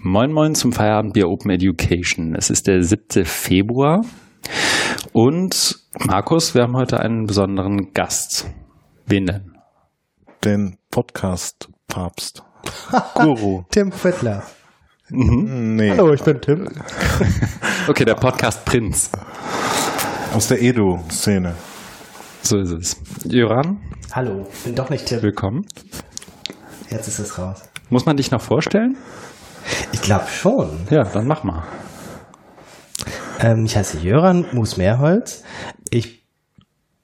Moin Moin zum Feierabendbier Open Education. Es ist der 7. Februar und Markus, wir haben heute einen besonderen Gast. Wen denn? Den Podcast-Papst. Guru. Tim Fettler. Mhm. Nee. Hallo, ich bin Tim. okay, der Podcast-Prinz. Aus der Edu-Szene. So ist es. Jöran? Hallo, ich bin doch nicht Tim. Willkommen. Jetzt ist es raus. Muss man dich noch vorstellen? Ich glaube schon. Ja, dann mach mal. Ähm, ich heiße Jöran Moos-Mehrholz. Ich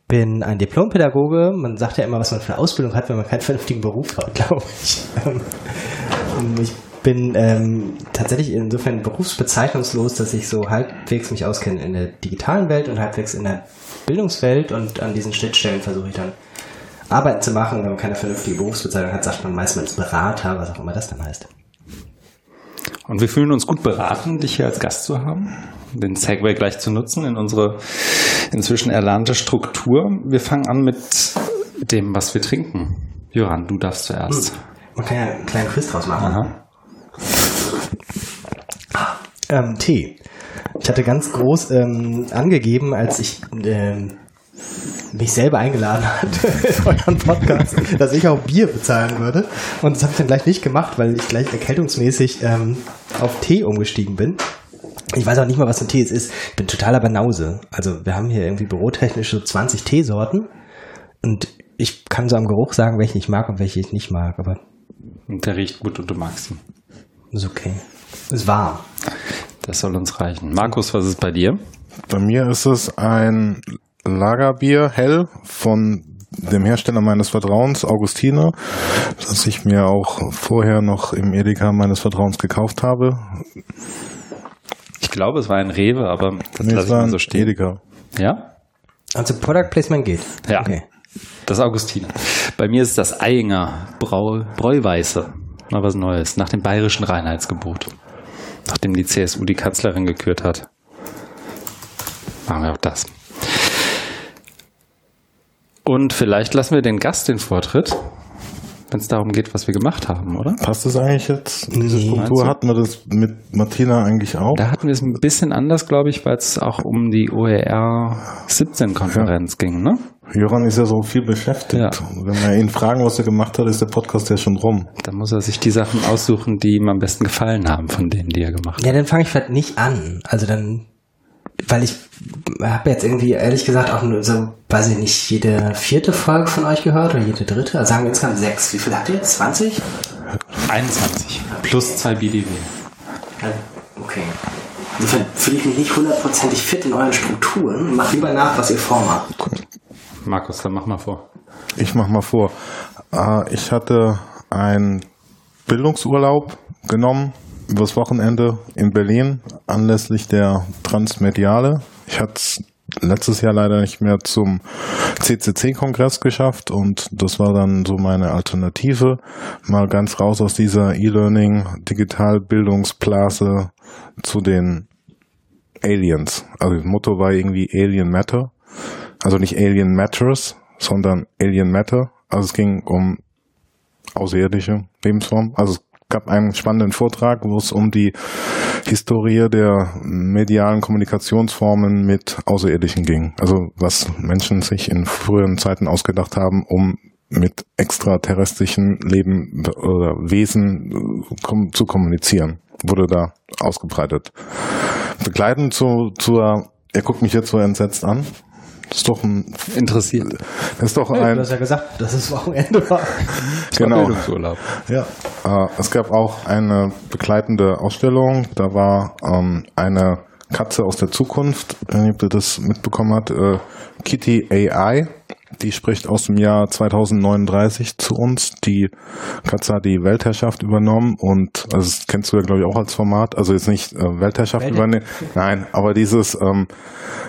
bin ein Diplompädagoge. Man sagt ja immer, was man für eine Ausbildung hat, wenn man keinen vernünftigen Beruf hat, glaube ich. Ähm, ich bin ähm, tatsächlich insofern berufsbezeichnungslos, dass ich so halbwegs mich auskenne in der digitalen Welt und halbwegs in der Bildungswelt und an diesen Schnittstellen versuche ich dann Arbeiten zu machen. Wenn man keine vernünftige Berufsbezeichnung hat, sagt man meistens Berater, was auch immer das dann heißt. Und wir fühlen uns gut beraten, dich hier als Gast zu haben, den Segway gleich zu nutzen in unsere inzwischen erlernte Struktur. Wir fangen an mit dem, was wir trinken. Joran, du darfst zuerst. Hm. Man kann ja einen kleinen Quiz draus machen. Aha. Ähm, Tee. Ich hatte ganz groß ähm, angegeben, als ich ähm, mich selber eingeladen hat in euren Podcast, dass ich auch Bier bezahlen würde. Und das habe ich dann gleich nicht gemacht, weil ich gleich erkältungsmäßig ähm, auf Tee umgestiegen bin. Ich weiß auch nicht mal, was ein Tee ist. Ich bin totaler Banause. Also wir haben hier irgendwie bürotechnisch so 20 Teesorten. Und ich kann so am Geruch sagen, welche ich mag und welche ich nicht mag. Aber und der riecht gut und du magst ihn. Ist okay. Ist warm. Das soll uns reichen. Markus, was ist bei dir? Bei mir ist es ein Lagerbier hell von dem Hersteller meines Vertrauens, Augustiner, das ich mir auch vorher noch im Edeka meines Vertrauens gekauft habe. Ich glaube, es war ein Rewe, aber das nee, lasse ich mal so stehen. Edeka. Ja? Also Product Placement geht. Ja. Okay. Das Augustiner. Bei mir ist das Einger Brau, Bräuweiße. Mal was Neues. Nach dem bayerischen Reinheitsgebot. Nachdem die CSU die Kanzlerin gekürt hat. Machen wir auch das. Und vielleicht lassen wir den Gast den Vortritt, wenn es darum geht, was wir gemacht haben, oder? Passt das eigentlich jetzt? Diese Struktur hatten wir das mit Martina eigentlich auch? Da hatten wir es ein bisschen anders, glaube ich, weil es auch um die OER 17 Konferenz ja. ging, ne? Joran ist ja so viel beschäftigt. Ja. Wenn wir ihn fragen, was er gemacht hat, ist der Podcast ja schon rum. Da muss er sich die Sachen aussuchen, die ihm am besten gefallen haben von denen, die er gemacht hat. Ja, dann fange ich vielleicht nicht an. Also dann weil ich habe jetzt irgendwie ehrlich gesagt auch nur so, weiß ich nicht, jede vierte Folge von euch gehört oder jede dritte. Also sagen wir insgesamt sechs. Wie viel habt ihr jetzt? 20? 21. Plus zwei BDW. Okay. Insofern fühle ich mich nicht hundertprozentig fit in euren Strukturen. Mach lieber nach, was ihr vormacht. Markus, dann mach mal vor. Ich mach mal vor. Äh, ich hatte einen Bildungsurlaub genommen übers Wochenende in Berlin anlässlich der Transmediale. Ich hatte es letztes Jahr leider nicht mehr zum CCC-Kongress geschafft und das war dann so meine Alternative. Mal ganz raus aus dieser E-Learning, Digitalbildungsblase zu den Aliens. Also das Motto war irgendwie Alien Matter. Also nicht Alien Matters, sondern Alien Matter. Also es ging um außerirdische Lebensformen. Also gab einen spannenden Vortrag, wo es um die Historie der medialen Kommunikationsformen mit Außerirdischen ging. Also was Menschen sich in früheren Zeiten ausgedacht haben, um mit extraterrestrischen Leben oder Wesen äh, zu kommunizieren, wurde da ausgebreitet. Begleitend zu, zur, er guckt mich jetzt so entsetzt an. Das ist doch ein interessiert. Das ist doch ja, ein. Du hast ja gesagt, dass es Wochenende war. genau. Ja. Äh, es gab auch eine begleitende Ausstellung. Da war ähm, eine Katze aus der Zukunft, wenn ihr das mitbekommen habt, äh, Kitty AI die spricht aus dem Jahr 2039 zu uns. Die Katze hat die Weltherrschaft übernommen und also das kennst du ja glaube ich auch als Format. Also jetzt nicht äh, Weltherrschaft Welt. übernehmen, nein, aber dieses ähm,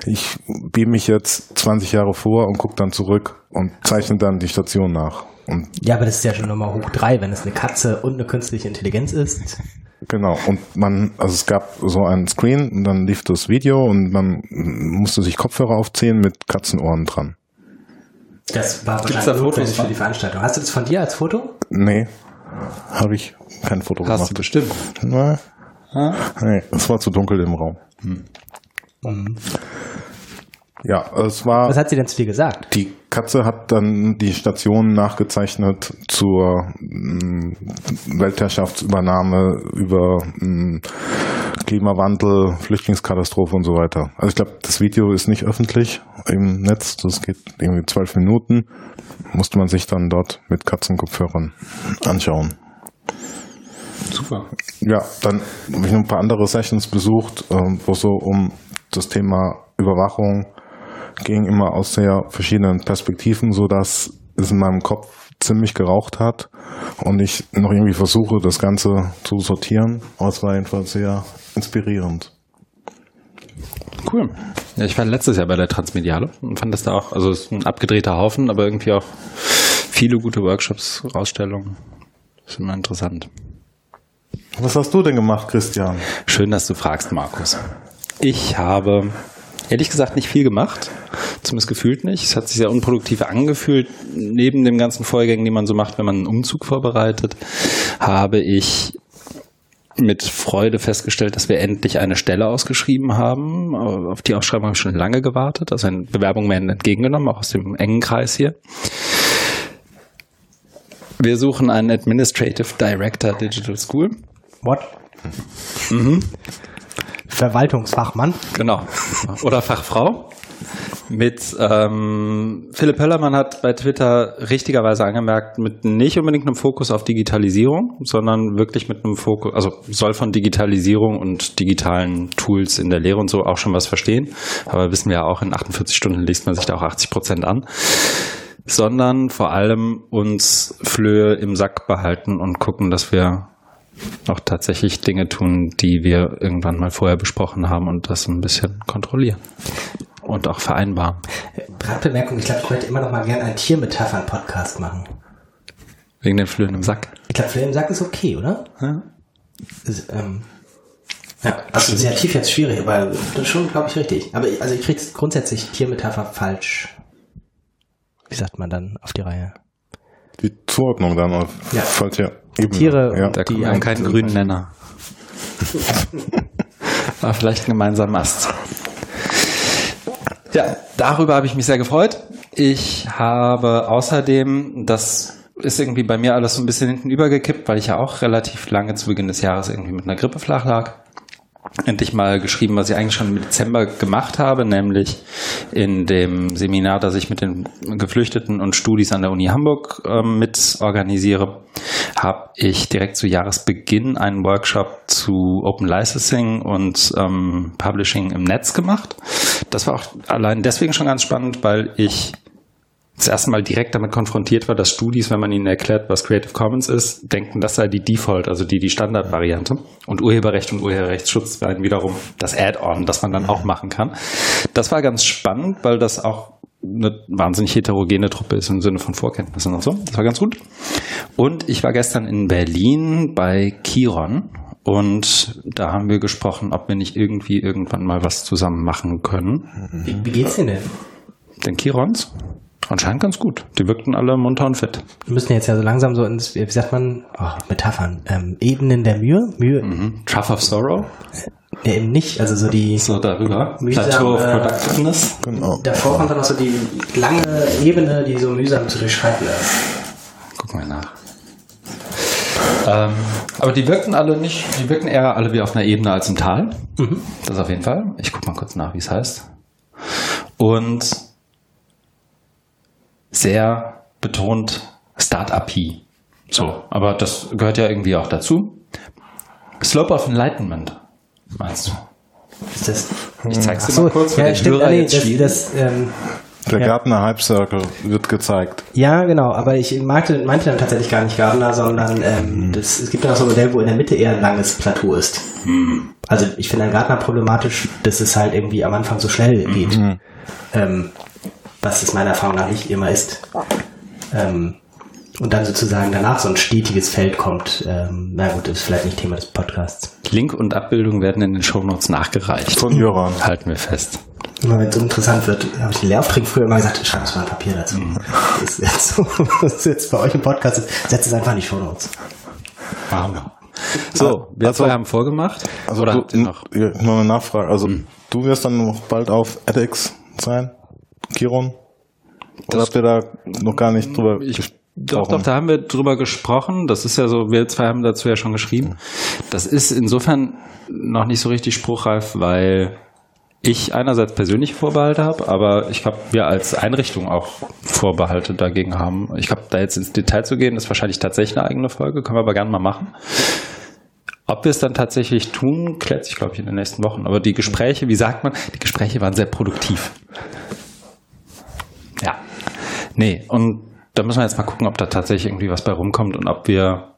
ich beam mich jetzt 20 Jahre vor und gucke dann zurück und zeichne dann die Station nach. Und ja, aber das ist ja schon nochmal hoch drei, wenn es eine Katze und eine künstliche Intelligenz ist. Genau, und man, also es gab so einen Screen und dann lief das Video und man musste sich Kopfhörer aufziehen mit Katzenohren dran. Das war Gibt's wahrscheinlich notwendig für die Veranstaltung. Hast du das von dir als Foto? Nee, habe ich kein Foto Hast gemacht. du bestimmt. Na, Nee, es war zu dunkel im Raum. Ja, es war. Was hat sie denn zu dir gesagt? Die Katze hat dann die Stationen nachgezeichnet zur mm, Weltherrschaftsübernahme über mm, Klimawandel, Flüchtlingskatastrophe und so weiter. Also ich glaube, das Video ist nicht öffentlich im Netz. Das geht irgendwie zwölf Minuten. Musste man sich dann dort mit Katzenkopfhörern anschauen. Super. Ja, dann habe ich noch ein paar andere Sessions besucht, ähm, wo so um das Thema Überwachung ging, immer aus sehr verschiedenen Perspektiven, so dass es in meinem Kopf ziemlich geraucht hat und ich noch irgendwie versuche, das Ganze zu sortieren. Aber es war jedenfalls sehr inspirierend. Cool. Ja, ich war letztes Jahr bei der Transmediale und fand das da auch, also es ist ein abgedrehter Haufen, aber irgendwie auch viele gute Workshops, Ausstellungen. Das ist immer interessant. Was hast du denn gemacht, Christian? Schön, dass du fragst, Markus. Ich habe ehrlich gesagt nicht viel gemacht, zumindest gefühlt nicht. Es hat sich sehr unproduktiv angefühlt. Neben den ganzen Vorgängen, die man so macht, wenn man einen Umzug vorbereitet, habe ich mit Freude festgestellt, dass wir endlich eine Stelle ausgeschrieben haben. Auf die Ausschreibung habe ich schon lange gewartet. Also eine Bewerbung werden entgegengenommen, auch aus dem engen Kreis hier. Wir suchen einen Administrative Director Digital School. What? Verwaltungsfachmann. Genau. Oder Fachfrau. Mit ähm, Philipp Höllermann hat bei Twitter richtigerweise angemerkt, mit nicht unbedingt einem Fokus auf Digitalisierung, sondern wirklich mit einem Fokus, also soll von Digitalisierung und digitalen Tools in der Lehre und so auch schon was verstehen. Aber wissen wir ja auch, in 48 Stunden liest man sich da auch 80 Prozent an. Sondern vor allem uns Flöhe im Sack behalten und gucken, dass wir auch tatsächlich Dinge tun, die wir irgendwann mal vorher besprochen haben und das ein bisschen kontrollieren und auch vereinbaren. Randbemerkung, ich glaube, ich möchte immer noch mal gerne einen Tiermetaphern-Podcast machen. Wegen den Flöhen im Sack. Ich glaube, Flöhe im Sack ist okay, oder? Ja. Ist, ähm, ja, assoziativ jetzt schwierig, aber das ist schon, glaube ich, richtig. Aber ich- also ich krieg's grundsätzlich Tiermetapher falsch. Wie sagt man dann auf die Reihe? Die Zuordnung dann auf Ja. falsche Ebene. Tiere Ja. Da Die ein- keinen grünen Nenner. War vielleicht ein gemeinsamer Ast. Ja, darüber habe ich mich sehr gefreut. Ich habe außerdem, das ist irgendwie bei mir alles so ein bisschen hinten übergekippt, weil ich ja auch relativ lange zu Beginn des Jahres irgendwie mit einer Grippe flach lag. Endlich mal geschrieben, was ich eigentlich schon im Dezember gemacht habe, nämlich in dem Seminar, das ich mit den Geflüchteten und Studis an der Uni Hamburg ähm, mit organisiere, habe ich direkt zu Jahresbeginn einen Workshop zu Open Licensing und ähm, Publishing im Netz gemacht. Das war auch allein deswegen schon ganz spannend, weil ich das erste Mal direkt damit konfrontiert war, dass Studis, wenn man ihnen erklärt, was Creative Commons ist, denken, das sei die Default, also die, die Standardvariante. Und Urheberrecht und Urheberrechtsschutz seien wiederum das Add-on, das man dann auch machen kann. Das war ganz spannend, weil das auch eine wahnsinnig heterogene Truppe ist im Sinne von Vorkenntnissen und so. Das war ganz gut. Und ich war gestern in Berlin bei Chiron und da haben wir gesprochen, ob wir nicht irgendwie irgendwann mal was zusammen machen können. Wie, wie geht's denn denn? Den Chirons? Anscheinend ganz gut. Die wirkten alle munter und fit. Wir müssen jetzt ja so langsam so ins, wie sagt man, oh, Metaphern, ähm, Ebenen der Mühe, Mühe, Mhm. Trough of Sorrow, ja, eben nicht, also so die, so darüber. Mühsam, Plateau of Productiveness. Genau. davor kommt dann noch so die lange Ebene, die so mühsam zu durchschreiten ist. Gucken wir nach. Ähm, aber die wirkten alle nicht, die wirken eher alle wie auf einer Ebene als im Tal. Das auf jeden Fall. Ich gucke mal kurz nach, wie es heißt. Und sehr betont Start-up-y. So, aber das gehört ja irgendwie auch dazu. Slope of Enlightenment, meinst du? Ist das, Ich zeig's dir so, mal kurz, ja, der stimmt, Hörer ah, nee, jetzt das, das, ähm, Der Ja. Gartner Hype Circle wird gezeigt. ja, genau, aber ich meinte, meinte dann tatsächlich gar nicht Gardner, sondern ähm, das, es gibt dann auch so ein Modell, wo in der Mitte eher ein langes Plateau ist. Also ich finde an Gardner problematisch, dass es halt irgendwie am Anfang so schnell geht. Ähm, was es meiner Erfahrung nach nicht immer ist. Ähm, und dann sozusagen danach so ein stetiges Feld kommt. Ähm, na gut, das ist vielleicht nicht Thema des Podcasts. Link und Abbildung werden in den Shownotes nachgereicht. Von Jöran. Halten wir fest. Immer wenn es so interessant wird, habe ich den Lehraufträgen früher immer gesagt, schreib uns mal ein Papier dazu. Das ist jetzt so, das ist jetzt bei euch im Podcast, ist, setzt es einfach in die Shownotes. Machen wir. So, wir Also- zwei haben vorgemacht. Also Oder du, habt ihr noch? Noch eine Nachfrage. Also du wirst dann noch bald auf edX sein, Kiron? Oder habt ihr da noch gar nicht drüber Ich, gesprochen? Doch, doch, da haben wir drüber gesprochen. Das ist ja so, wir zwei haben dazu ja schon geschrieben. Das ist insofern noch nicht so richtig spruchreif, weil ich einerseits persönliche Vorbehalte habe, aber ich glaube, wir als Einrichtung auch Vorbehalte dagegen haben. Ich glaube, da jetzt ins Detail zu gehen, ist wahrscheinlich tatsächlich eine eigene Folge, können wir aber gerne mal machen. Ob wir es dann tatsächlich tun, klärt sich, glaube ich, in den nächsten Wochen. Aber die Gespräche, wie sagt man, die Gespräche waren sehr produktiv. Ja. Nee, und da müssen wir jetzt mal gucken, ob da tatsächlich irgendwie was bei rumkommt und ob wir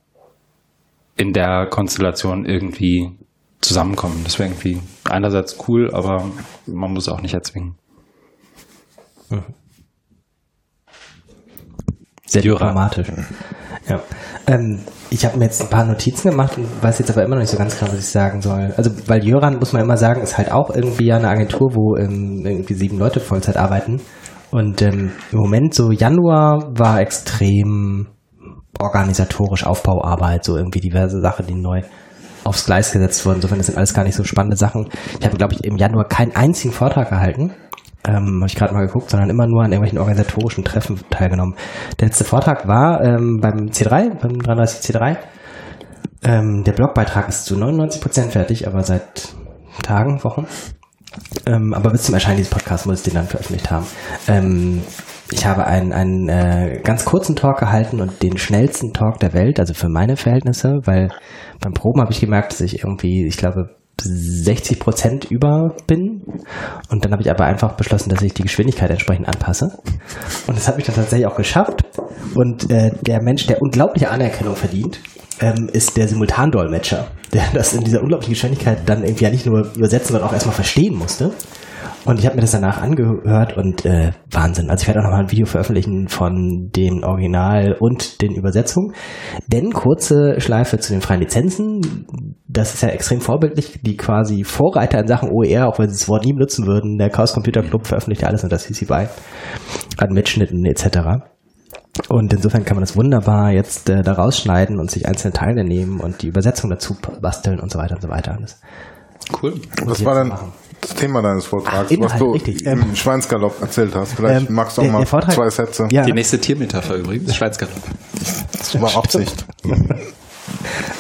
in der Konstellation irgendwie zusammenkommen. Das wäre irgendwie einerseits cool, aber man muss auch nicht erzwingen. Sehr Jura. diplomatisch. Ja. Ähm, ich habe mir jetzt ein paar Notizen gemacht und weiß jetzt aber immer noch nicht so ganz klar, was ich sagen soll. Also, weil Jöran, muss man immer sagen, ist halt auch irgendwie ja eine Agentur, wo ähm, irgendwie sieben Leute Vollzeit arbeiten. Und ähm, im Moment, so Januar, war extrem organisatorisch Aufbauarbeit, so irgendwie diverse Sachen, die neu aufs Gleis gesetzt wurden. Insofern, das sind alles gar nicht so spannende Sachen. Ich habe, glaube ich, im Januar keinen einzigen Vortrag gehalten. Ähm, habe ich gerade mal geguckt, sondern immer nur an irgendwelchen organisatorischen Treffen teilgenommen. Der letzte Vortrag war ähm, beim C3, beim 33C3. Ähm, der Blogbeitrag ist zu 99 Prozent fertig, aber seit Tagen, Wochen. Ähm, aber bis zum Erscheinen dieses Podcasts muss ich den dann veröffentlicht haben. Ähm, ich habe einen, einen äh, ganz kurzen Talk gehalten und den schnellsten Talk der Welt, also für meine Verhältnisse, weil beim Proben habe ich gemerkt, dass ich irgendwie, ich glaube, 60 Prozent über bin. Und dann habe ich aber einfach beschlossen, dass ich die Geschwindigkeit entsprechend anpasse. Und das habe ich dann tatsächlich auch geschafft. Und äh, der Mensch, der unglaubliche Anerkennung verdient, ähm, ist der Simultandolmetscher, der das in dieser unglaublichen Geschwindigkeit dann irgendwie ja nicht nur übersetzen, sondern auch erstmal verstehen musste. Und ich habe mir das danach angehört und äh, Wahnsinn. Also ich werde auch nochmal ein Video veröffentlichen von den Original und den Übersetzungen. Denn kurze Schleife zu den freien Lizenzen. Das ist ja extrem vorbildlich. Die quasi Vorreiter in Sachen OER, auch wenn sie das Wort nie benutzen würden. Der Chaos Computer Club veröffentlicht alles unter CC BY. An Mitschnitten etc. Und insofern kann man das wunderbar jetzt äh, da rausschneiden und sich einzelne Teile nehmen und die Übersetzung dazu basteln und so weiter und so weiter. Das Cool. Was war denn machen. das Thema deines Vortrags, Ach, Inhalt, was du richtig. im Ähm, Schweinsgalopp erzählt hast? Vielleicht ähm, magst du auch der- mal der Vortrag- zwei Sätze. Ja. Die nächste Tiermetapher übrigens, Schweinsgalopp. Das war Absicht.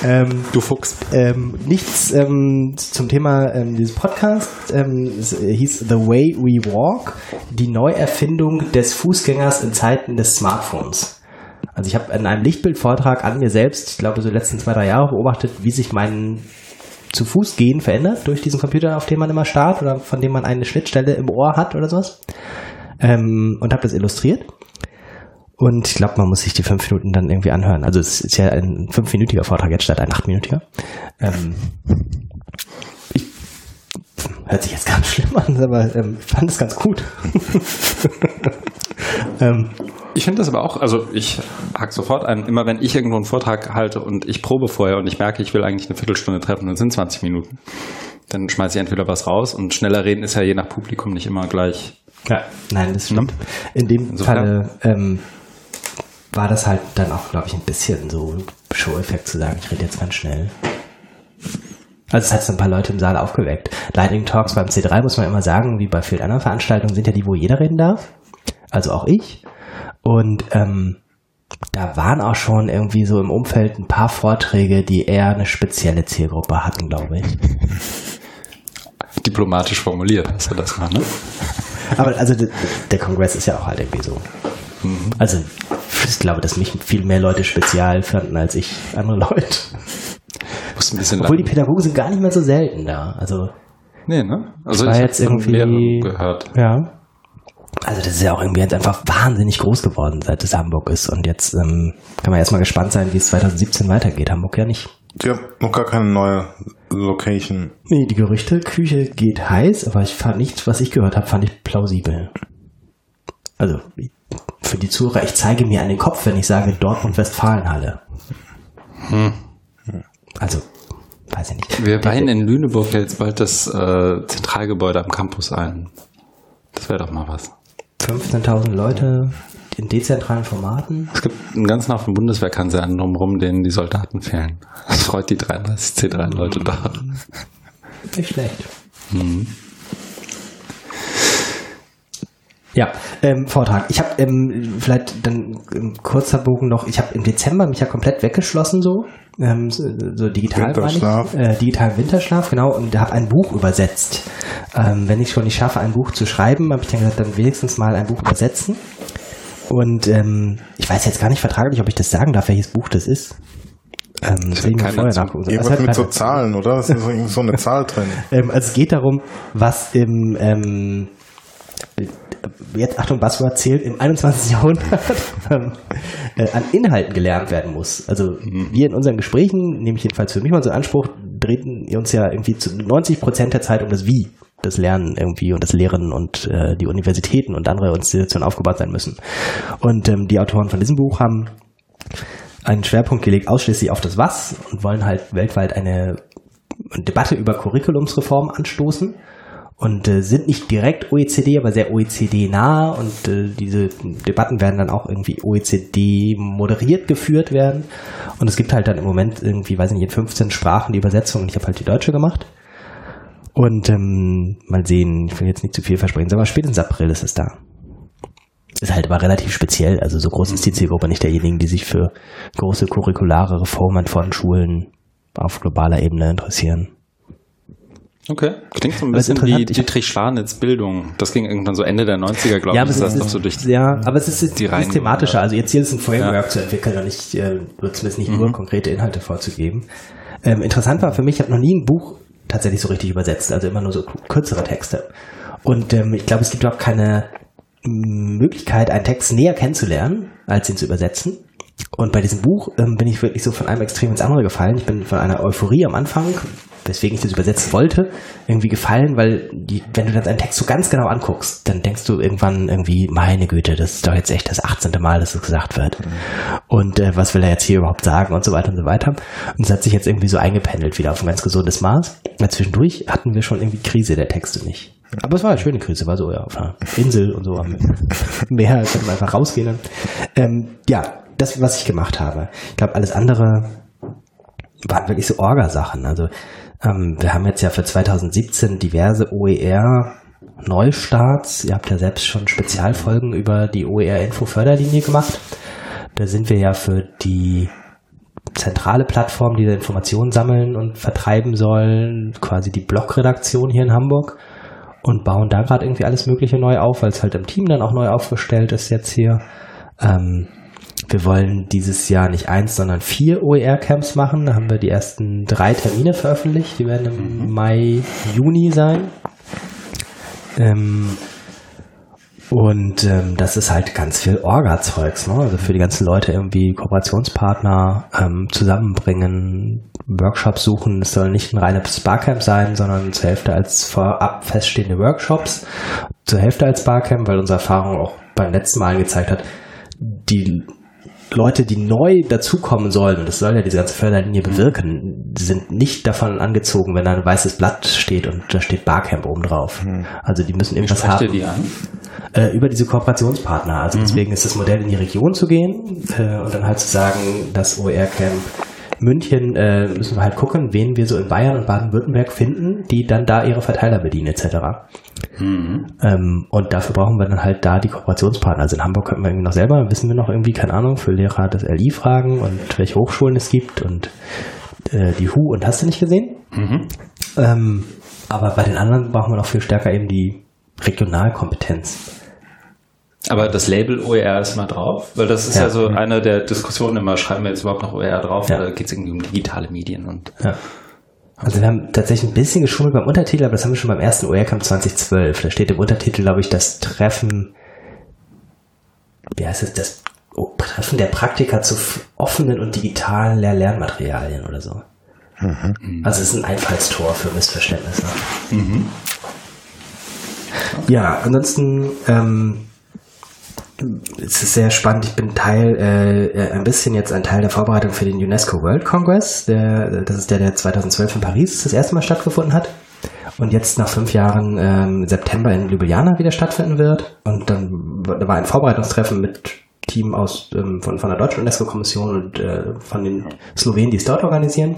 Ähm, Du Fuchs. ähm, nichts ähm, zum Thema ähm, dieses Podcasts. Ähm, es hieß The Way We Walk, die Neuerfindung des Fußgängers in Zeiten des Smartphones. Also ich habe in einem Lichtbildvortrag an mir selbst, ich glaube so die letzten zwei, drei Jahre beobachtet, wie sich mein zu Fuß gehen verändert durch diesen Computer, auf dem man immer starrt oder von dem man eine Schnittstelle im Ohr hat oder sowas. Ähm, und habe das illustriert. Und ich glaube, man muss sich die fünf Minuten dann irgendwie anhören. Also es ist ja ein fünfminütiger Vortrag jetzt statt ein achtminütiger. Ähm, ich, hört sich jetzt ganz schlimm an, aber ähm, ich fand es ganz gut. ähm, Ich finde das aber auch, also ich hack sofort ein, immer wenn ich irgendwo einen Vortrag halte und ich probe vorher und ich merke, ich will eigentlich eine Viertelstunde treffen und es sind 20 Minuten, dann schmeiße ich entweder was raus und schneller reden ist ja je nach Publikum nicht immer gleich. ja, nein, das stimmt. In dem Insofern- Falle ähm, war das halt dann auch, glaube ich, ein bisschen so Show-Effekt zu sagen, ich rede jetzt ganz schnell. Also es hat so ein paar Leute im Saal aufgeweckt. Lightning Talks beim C3 muss man immer sagen, wie bei vielen anderen Veranstaltungen sind ja die, wo jeder reden darf. Also auch ich. Und ähm, da waren auch schon irgendwie so im Umfeld ein paar Vorträge, die eher eine spezielle Zielgruppe hatten, glaube ich. Diplomatisch formuliert, hast du das mal, ne? Aber also der, der Kongress ist ja auch halt irgendwie so. Also ich glaube, dass mich viel mehr Leute spezial fanden als ich andere Leute. Muss ein bisschen Obwohl die. Pädagogen sind gar nicht mehr so selten da. Also Nee, ne? Also war ich jetzt habe irgendwie- gehört. ja. Also das ist ja auch irgendwie jetzt einfach wahnsinnig groß geworden, seit es Hamburg ist. Und jetzt ähm, kann man erstmal gespannt sein, wie es 2017 weitergeht. Hamburg ja nicht. Ich habe noch gar keine neue Location. Nee, die Gerüchteküche geht heiß, aber ich fand nichts, was ich gehört habe, fand ich plausibel. Also für die Zuhörer, ich zeige mir an den Kopf, wenn ich sage Dortmund-Westfalenhalle. Also, weiß ich nicht. Wir weihen in Lüneburg jetzt bald das äh, Zentralgebäude am Campus ein. Das wäre doch mal was. 15.000 Leute in dezentralen Formaten. Es gibt einen ganzen Haufen Bundeswehrkasernen drumherum, denen die Soldaten fehlen. Das freut die 33C3-Leute doch. Nicht schlecht. Mhm. Ja, ähm, Vortrag. Ich habe ähm, vielleicht dann ein kurzer Bogen noch. Ich habe im Dezember mich ja komplett weggeschlossen so, ähm, so, so digital Winterschlaf. War ich, äh, digitalen Winterschlaf, genau. Und habe ein Buch übersetzt. Ähm, wenn ich schon nicht schaffe, ein Buch zu schreiben, habe ich dann gesagt, dann wenigstens mal ein Buch übersetzen. Und ähm, ich weiß jetzt gar nicht vertraglich, ob ich das sagen darf, welches Buch das ist. Ähm, ich mal vorher nachgucken. Irgendwas mit so Zahlen, oder? Das ist so, so eine Zahl drin. ähm, also es geht darum, was im ähm, jetzt Achtung, Buzzword zählt im 21. Jahrhundert äh, an Inhalten gelernt werden muss. Also mhm. wir in unseren Gesprächen, nehme ich jedenfalls für mich mal so in Anspruch, drehen uns ja irgendwie zu 90 Prozent der Zeit um das Wie das Lernen irgendwie und das Lehren und äh, die Universitäten und andere Institutionen aufgebaut sein müssen. Und ähm, die Autoren von diesem Buch haben einen Schwerpunkt gelegt ausschließlich auf das Was und wollen halt weltweit eine Debatte über Curriculumsreform anstoßen und äh, sind nicht direkt OECD, aber sehr OECD-nah und äh, diese Debatten werden dann auch irgendwie OECD moderiert geführt werden. Und es gibt halt dann im Moment irgendwie, weiß ich nicht, in 15 Sprachen die Übersetzung. Und ich habe halt die deutsche gemacht. Und ähm, mal sehen, ich will jetzt nicht zu viel versprechen, aber spätestens April ist es da. Ist halt aber relativ speziell, also so groß ist die Zielgruppe nicht. Derjenigen, die sich für große curriculare Reformen von Schulen auf globaler Ebene interessieren. Okay. Klingt so ein bisschen wie Dietrich Schwanitz Bildung. Das ging irgendwann so Ende der 90er, glaube ja, ich. Ist das noch so durch ja, aber es ist, die ist thematischer. Also ihr Ziel ist ein Framework ja. zu entwickeln und nicht, äh, zumindest nicht mhm. nur konkrete Inhalte vorzugeben. Ähm, interessant war für mich, ich habe noch nie ein Buch tatsächlich so richtig übersetzt, also immer nur so kürzere Texte. Und ähm, ich glaube, es gibt auch keine Möglichkeit, einen Text näher kennenzulernen, als ihn zu übersetzen. Und bei diesem Buch ähm, bin ich wirklich so von einem Extrem ins andere gefallen. Ich bin von einer Euphorie am Anfang, weswegen ich das übersetzen wollte, irgendwie gefallen, weil die, wenn du dann einen Text so ganz genau anguckst, dann denkst du irgendwann irgendwie, meine Güte, das ist doch jetzt echt das 18. Mal, dass es das gesagt wird. Mhm. Und äh, was will er jetzt hier überhaupt sagen und so weiter und so weiter. Und es hat sich jetzt irgendwie so eingependelt wieder auf ein ganz gesundes Maß. Ja, zwischendurch hatten wir schon irgendwie Krise der Texte nicht. Aber es war eine schöne Krise, war so ja auf einer Insel und so am Meer, konnte man einfach rausgehen. Ähm, ja, das, was ich gemacht habe. Ich glaube, alles andere waren wirklich so Orgasachen. Also ähm, wir haben jetzt ja für 2017 diverse OER Neustarts. Ihr habt ja selbst schon Spezialfolgen über die OER-Info-Förderlinie gemacht. Da sind wir ja für die zentrale Plattform, die da Informationen sammeln und vertreiben soll, quasi die Blogredaktion hier in Hamburg und bauen da gerade irgendwie alles Mögliche neu auf, weil es halt im Team dann auch neu aufgestellt ist jetzt hier. Ähm, wir wollen dieses Jahr nicht eins, sondern vier OER-Camps machen. Da haben wir die ersten drei Termine veröffentlicht. Die werden im mhm. Mai, Juni sein. Ähm, und ähm, das ist halt ganz viel Orga-Zeugs, ne? Also für die ganzen Leute irgendwie Kooperationspartner ähm, zusammenbringen, Workshops suchen. Es soll nicht ein reines Barcamp sein, sondern zur Hälfte als vorab feststehende Workshops, zur Hälfte als Barcamp, weil unsere Erfahrung auch beim letzten Mal gezeigt hat, die Leute, die neu dazukommen sollen, das soll ja diese ganze Förderlinie bewirken, sind nicht davon angezogen, wenn da ein weißes Blatt steht und da steht Barcamp oben drauf. Mhm. Also die müssen irgendwas Wie haben. Die an? Äh, über diese Kooperationspartner. Also mhm. deswegen ist das Modell in die Region zu gehen äh, und dann halt zu sagen, das OER-Camp München äh, müssen wir halt gucken, wen wir so in Bayern und Baden-Württemberg finden, die dann da ihre Verteiler bedienen etc. Mhm. Ähm, und dafür brauchen wir dann halt da die Kooperationspartner. Also in Hamburg könnten wir irgendwie noch selber, wissen wir noch irgendwie, keine Ahnung, für Lehrer das LI fragen und welche Hochschulen es gibt und äh, die HU und hast du nicht gesehen? Mhm. Ähm, aber bei den anderen brauchen wir noch viel stärker eben die Regionalkompetenz. Aber das Label OER ist mal drauf, weil das ist ja, ja so eine der Diskussionen immer, schreiben wir jetzt überhaupt noch OER drauf ja. oder geht es irgendwie um digitale Medien und ja. Also wir haben tatsächlich ein bisschen geschummelt beim Untertitel, aber das haben wir schon beim ersten OER-Camp 2012. Da steht im Untertitel, glaube ich, das Treffen, wie heißt es, das Treffen der Praktiker zu offenen und digitalen Lehr Lernmaterialien oder so. Mhm. Also es ist ein Einfallstor für Missverständnisse. Mhm. Ja, ansonsten ähm, es ist sehr spannend. Ich bin Teil, äh, äh, ein bisschen jetzt ein Teil der Vorbereitung für den UNESCO World Congress. Der, das ist der, der 2012 in Paris das erste Mal stattgefunden hat. Und jetzt nach fünf Jahren ähm, September in Ljubljana wieder stattfinden wird. Und dann da war ein Vorbereitungstreffen mit Team aus ähm, von, von der deutschen UNESCO-Kommission und äh, von den Slowenen, die es dort organisieren.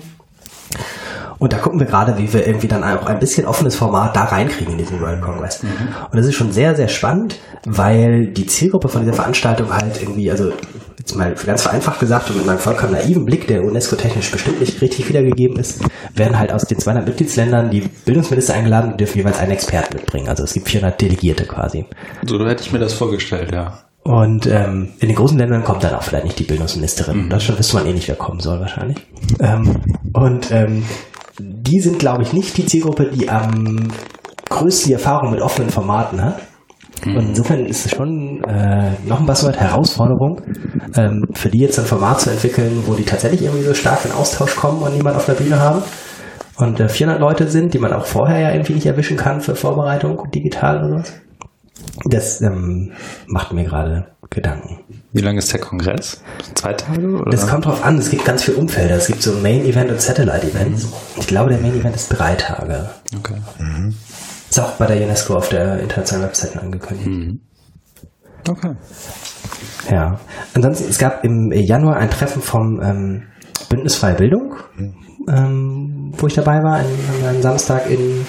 Und da gucken wir gerade, wie wir irgendwie dann auch ein bisschen offenes Format da reinkriegen in diesen World Congress. Mhm. Und das ist schon sehr, sehr spannend, weil die Zielgruppe von dieser Veranstaltung halt irgendwie, also jetzt mal ganz vereinfacht gesagt und mit meinem vollkommen naiven Blick, der UNESCO-technisch bestimmt nicht richtig wiedergegeben ist, werden halt aus den 200 Mitgliedsländern die Bildungsminister eingeladen und dürfen jeweils einen Experten mitbringen. Also es gibt 400 Delegierte quasi. So hätte ich mir das vorgestellt, ja. Und ähm, in den großen Ländern kommt dann auch vielleicht nicht die Bildungsministerin. Mhm. In Deutschland wüsste man eh nicht, wer kommen soll wahrscheinlich. Ähm, und ähm, die sind, glaube ich, nicht die Zielgruppe, die am größten Erfahrung mit offenen Formaten hat. Und mhm. insofern ist es schon äh, noch ein Buzzword Herausforderung, ähm, für die jetzt ein Format zu entwickeln, wo die tatsächlich irgendwie so stark in Austausch kommen und niemand auf der Bühne haben. Und äh, 400 Leute sind, die man auch vorher ja irgendwie nicht erwischen kann für Vorbereitung digital oder was. Das ähm, macht mir gerade Gedanken. Wie lange ist der Kongress? Zwei Tage? Oder? Das kommt drauf an. Es gibt ganz viele Umfelder. Es gibt so Main Event und Satellite Events. Ich glaube, der Main Event ist drei Tage. Okay. Mhm. Ist auch bei der UNESCO auf der internationalen Webseite angekündigt. Mhm. Okay. Ja. Ansonsten, es gab im Januar ein Treffen vom ähm, Bündnis Freie Bildung, mhm. ähm, wo ich dabei war, an einem Samstag in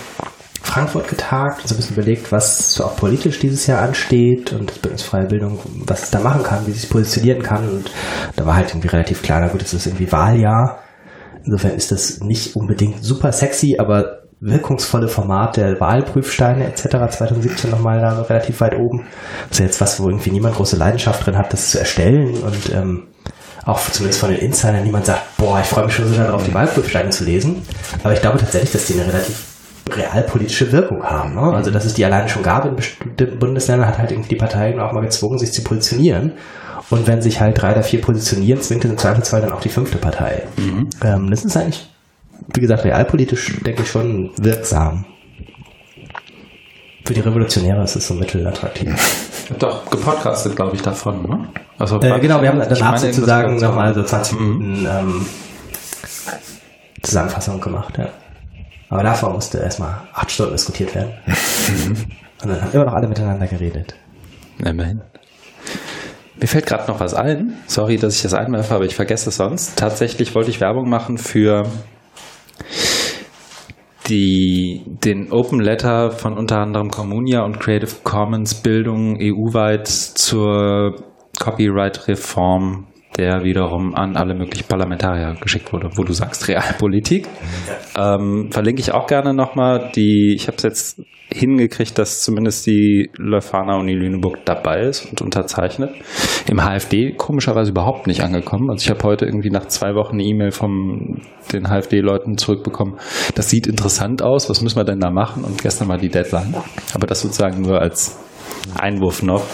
Frankfurt getagt und so ein bisschen überlegt, was auch politisch dieses Jahr ansteht und das Bündnis Freie Bildung, was es da machen kann, wie es sich positionieren kann. Und da war halt irgendwie relativ klar, na gut, es ist irgendwie Wahljahr. Insofern ist das nicht unbedingt super sexy, aber wirkungsvolle Format der Wahlprüfsteine etc. 2017 nochmal da relativ weit oben. Das ist jetzt was, wo irgendwie niemand große Leidenschaft drin hat, das zu erstellen und ähm, auch zumindest von den Insidern niemand sagt, boah, ich freue mich schon so darauf, die Wahlprüfsteine zu lesen. Aber ich glaube tatsächlich, dass die eine relativ realpolitische Wirkung haben. Ne? Also dass es die alleine schon gab in bestimmten Bundesländern, hat halt irgendwie die Parteien auch mal gezwungen, sich zu positionieren. Und wenn sich halt drei oder vier positionieren, zwingt es im Zweifelsfall dann auch die fünfte Partei. Mhm. Ähm, das ist eigentlich wie gesagt, realpolitisch denke ich schon wirksam. Für die Revolutionäre ist es so mittelattraktiv. Doch, gepodcastet, glaube ich, davon, ne? Also, äh, genau, wir haben danach sozusagen nochmal so 20 mhm. Minuten ähm, Zusammenfassung gemacht, ja. Aber davor musste erstmal acht Stunden diskutiert werden. Und dann haben immer noch alle miteinander geredet. Immerhin. Mir fällt gerade noch was ein. Sorry, dass ich das einwerfe, aber ich vergesse es sonst. Tatsächlich wollte ich Werbung machen für die, den Open Letter von unter anderem Communia und Creative Commons Bildung EU-weit zur Copyright-Reform, der wiederum an alle möglichen Parlamentarier geschickt wurde, wo du sagst Realpolitik. Ähm, verlinke ich auch gerne nochmal die, ich habe es jetzt hingekriegt, dass zumindest die Leuphana Uni Lüneburg dabei ist und unterzeichnet. Im HFD komischerweise überhaupt nicht angekommen. Also ich habe heute irgendwie nach zwei Wochen eine E-Mail von den HFD-Leuten zurückbekommen. Das sieht interessant aus. Was müssen wir denn da machen? Und gestern war die Deadline. Aber das sozusagen nur als Einwurf noch.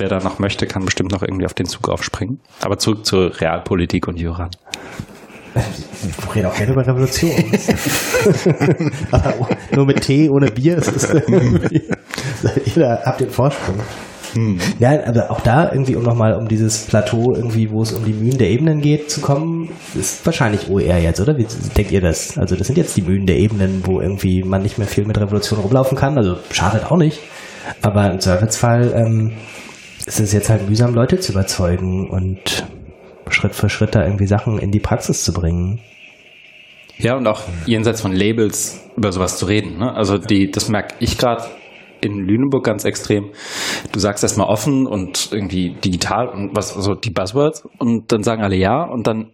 Wer da noch möchte, kann bestimmt noch irgendwie auf den Zug aufspringen. Aber zurück zur Realpolitik und Juran. Ich rede auch gerne über Revolution. Aber nur mit Tee, ohne Bier, das ist irgendwie, jeder habt den Vorsprung. Hm. Ja, aber auch da irgendwie, um nochmal um dieses Plateau irgendwie, wo es um die Mühen der Ebenen geht, zu kommen, ist wahrscheinlich OER jetzt, oder? Wie denkt ihr das? Also das sind jetzt die Mühen der Ebenen, wo irgendwie man nicht mehr viel mit Revolution rumlaufen kann. Also schadet auch nicht. Aber im Zweifelsfall ähm, ist es jetzt halt mühsam, Leute zu überzeugen und Schritt für Schritt da irgendwie Sachen in die Praxis zu bringen. Ja, und auch jenseits von Labels über sowas zu reden. Ne? Also die, das merke ich gerade in Lüneburg ganz extrem. Du sagst erstmal offen und irgendwie digital und was, also die Buzzwords und dann sagen alle ja und dann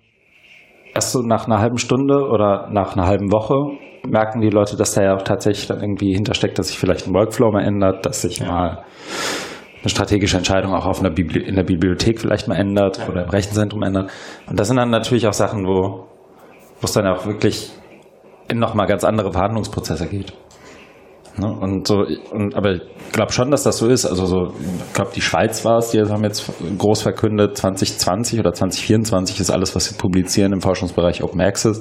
erst so nach einer halben Stunde oder nach einer halben Woche merken die Leute, dass da ja auch tatsächlich dann irgendwie hintersteckt, dass sich vielleicht ein Workflow mal ändert, dass sich ja. mal eine strategische Entscheidung auch auf einer Bibli in der Bibliothek vielleicht mal ändert oder im Rechenzentrum ändert. Und das sind dann natürlich auch Sachen, wo es dann auch wirklich in nochmal ganz andere Verhandlungsprozesse geht. Ne? Und so, und, aber ich glaube schon, dass das so ist. Also so, ich glaube, die Schweiz war es, die haben jetzt groß verkündet, 2020 oder 2024 ist alles, was sie publizieren im Forschungsbereich Open Access.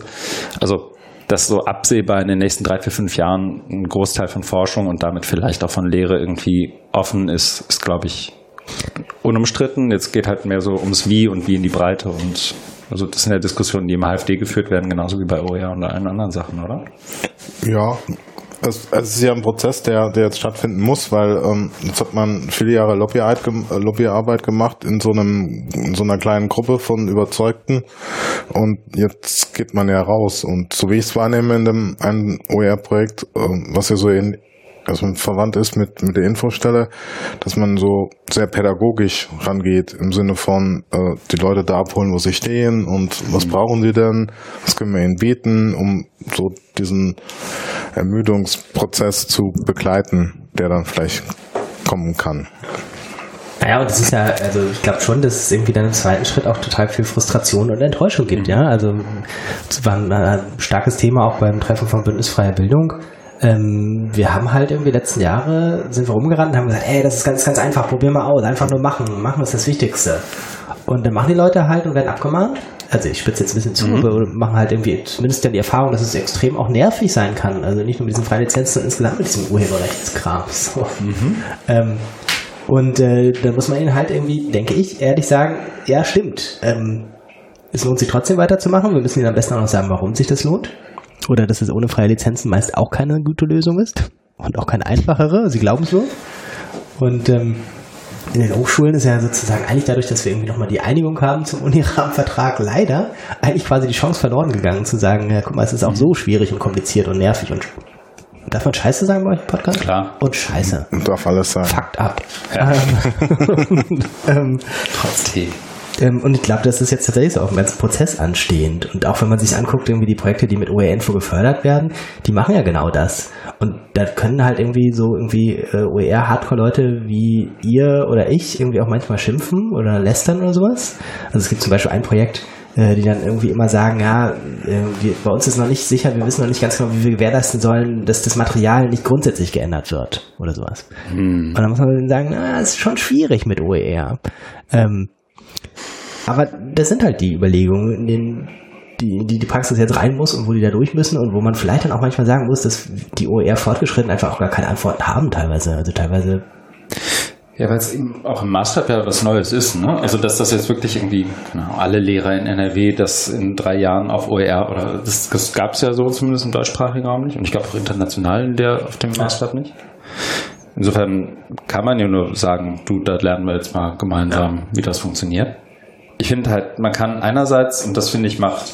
Also dass so absehbar in den nächsten drei, vier, fünf Jahren ein Großteil von Forschung und damit vielleicht auch von Lehre irgendwie offen ist, ist, glaube ich, unumstritten. Jetzt geht halt mehr so ums Wie und wie in die Breite und also das sind ja Diskussionen, die im HFD geführt werden, genauso wie bei OER und allen anderen Sachen, oder? Ja, es, es ist ja ein Prozess, der, der jetzt stattfinden muss, weil ähm, jetzt hat man viele Jahre Lobbyarbeit, Lobbyarbeit gemacht in so einem in so einer kleinen Gruppe von Überzeugten. Und jetzt geht man ja raus. Und so wie ich es wahrnehme in dem ein OER-Projekt, äh, was ja so in, also verwandt ist mit, mit der Infostelle, dass man so sehr pädagogisch rangeht im Sinne von äh, die Leute da abholen, wo sie stehen und was brauchen sie denn, was können wir ihnen bieten, um so diesen Ermüdungsprozess zu begleiten, der dann vielleicht kommen kann. Naja, und das ist ja, also ich glaube schon, dass es irgendwie dann im zweiten Schritt auch total viel Frustration und Enttäuschung gibt, ja. Also es war ein, ein starkes Thema auch beim Treffen von Bündnisfreie Bildung. Ähm, wir haben halt irgendwie letzten Jahre sind wir rumgerannt und haben gesagt, ey, das ist ganz, ganz einfach, probier mal aus, einfach nur machen, machen ist das Wichtigste. Und dann machen die Leute halt und werden abgemahnt. Also ich spitze jetzt ein bisschen zu, Mhm. aber machen halt irgendwie zumindest dann die Erfahrung, dass es extrem auch nervig sein kann. Also nicht nur mit diesen freien Lizenzen, sondern insgesamt mit diesem Urheberrechtskram. So. Ähm, und äh, da muss man ihnen halt irgendwie, denke ich, ehrlich sagen, ja, stimmt. Ähm, es lohnt sich trotzdem weiterzumachen. Wir müssen ihnen am besten auch noch sagen, warum sich das lohnt. Oder dass es ohne freie Lizenzen meist auch keine gute Lösung ist. Und auch keine einfachere. Sie glauben nur. Und ähm, in den Hochschulen ist ja sozusagen eigentlich dadurch, dass wir irgendwie nochmal die Einigung haben zum Unirahmenvertrag, leider eigentlich quasi die Chance verloren gegangen zu sagen, ja, guck mal, es ist auch so schwierig und kompliziert und nervig und darf man Scheiße sagen bei euch im Podcast? Klar. Und Scheiße. Darf alles sein. Fucked up. Ja. Ähm, ähm, Trotzdem. Ähm, und ich glaube, das ist jetzt tatsächlich so auf dem ganzen Prozess anstehend. Und auch wenn man sich anguckt, irgendwie die Projekte, die mit OER-Info gefördert werden, die machen ja genau das. Und da können halt irgendwie so irgendwie äh, OER-Hardcore-Leute wie ihr oder ich irgendwie auch manchmal schimpfen oder lästern oder sowas. Also es gibt zum Beispiel ein Projekt, äh, die dann irgendwie immer sagen, ja, äh, wir, bei uns ist noch nicht sicher, wir wissen noch nicht ganz genau, wie wir gewährleisten sollen, dass das Material nicht grundsätzlich geändert wird oder sowas. Und dann muss man dann sagen, na, es ist schon schwierig mit OER. Ähm, aber das sind halt die Überlegungen, in denen die, die die Praxis jetzt rein muss und wo die da durch müssen und wo man vielleicht dann auch manchmal sagen muss, dass die OER fortgeschritten einfach auch gar keine Antworten haben teilweise. Also teilweise Ja, weil es eben auch im Maßstab ja was Neues ist. Ne? Also dass das jetzt wirklich irgendwie Ahnung, alle Lehrer in NRW das in drei Jahren auf OER oder das, das gab es ja so zumindest im deutschsprachigen Raum nicht und ich glaube auch international in der auf dem Maßstab nicht. Insofern kann man ja nur sagen, du, da lernen wir jetzt mal gemeinsam, wie das funktioniert. Ich finde halt, man kann einerseits, und das finde ich macht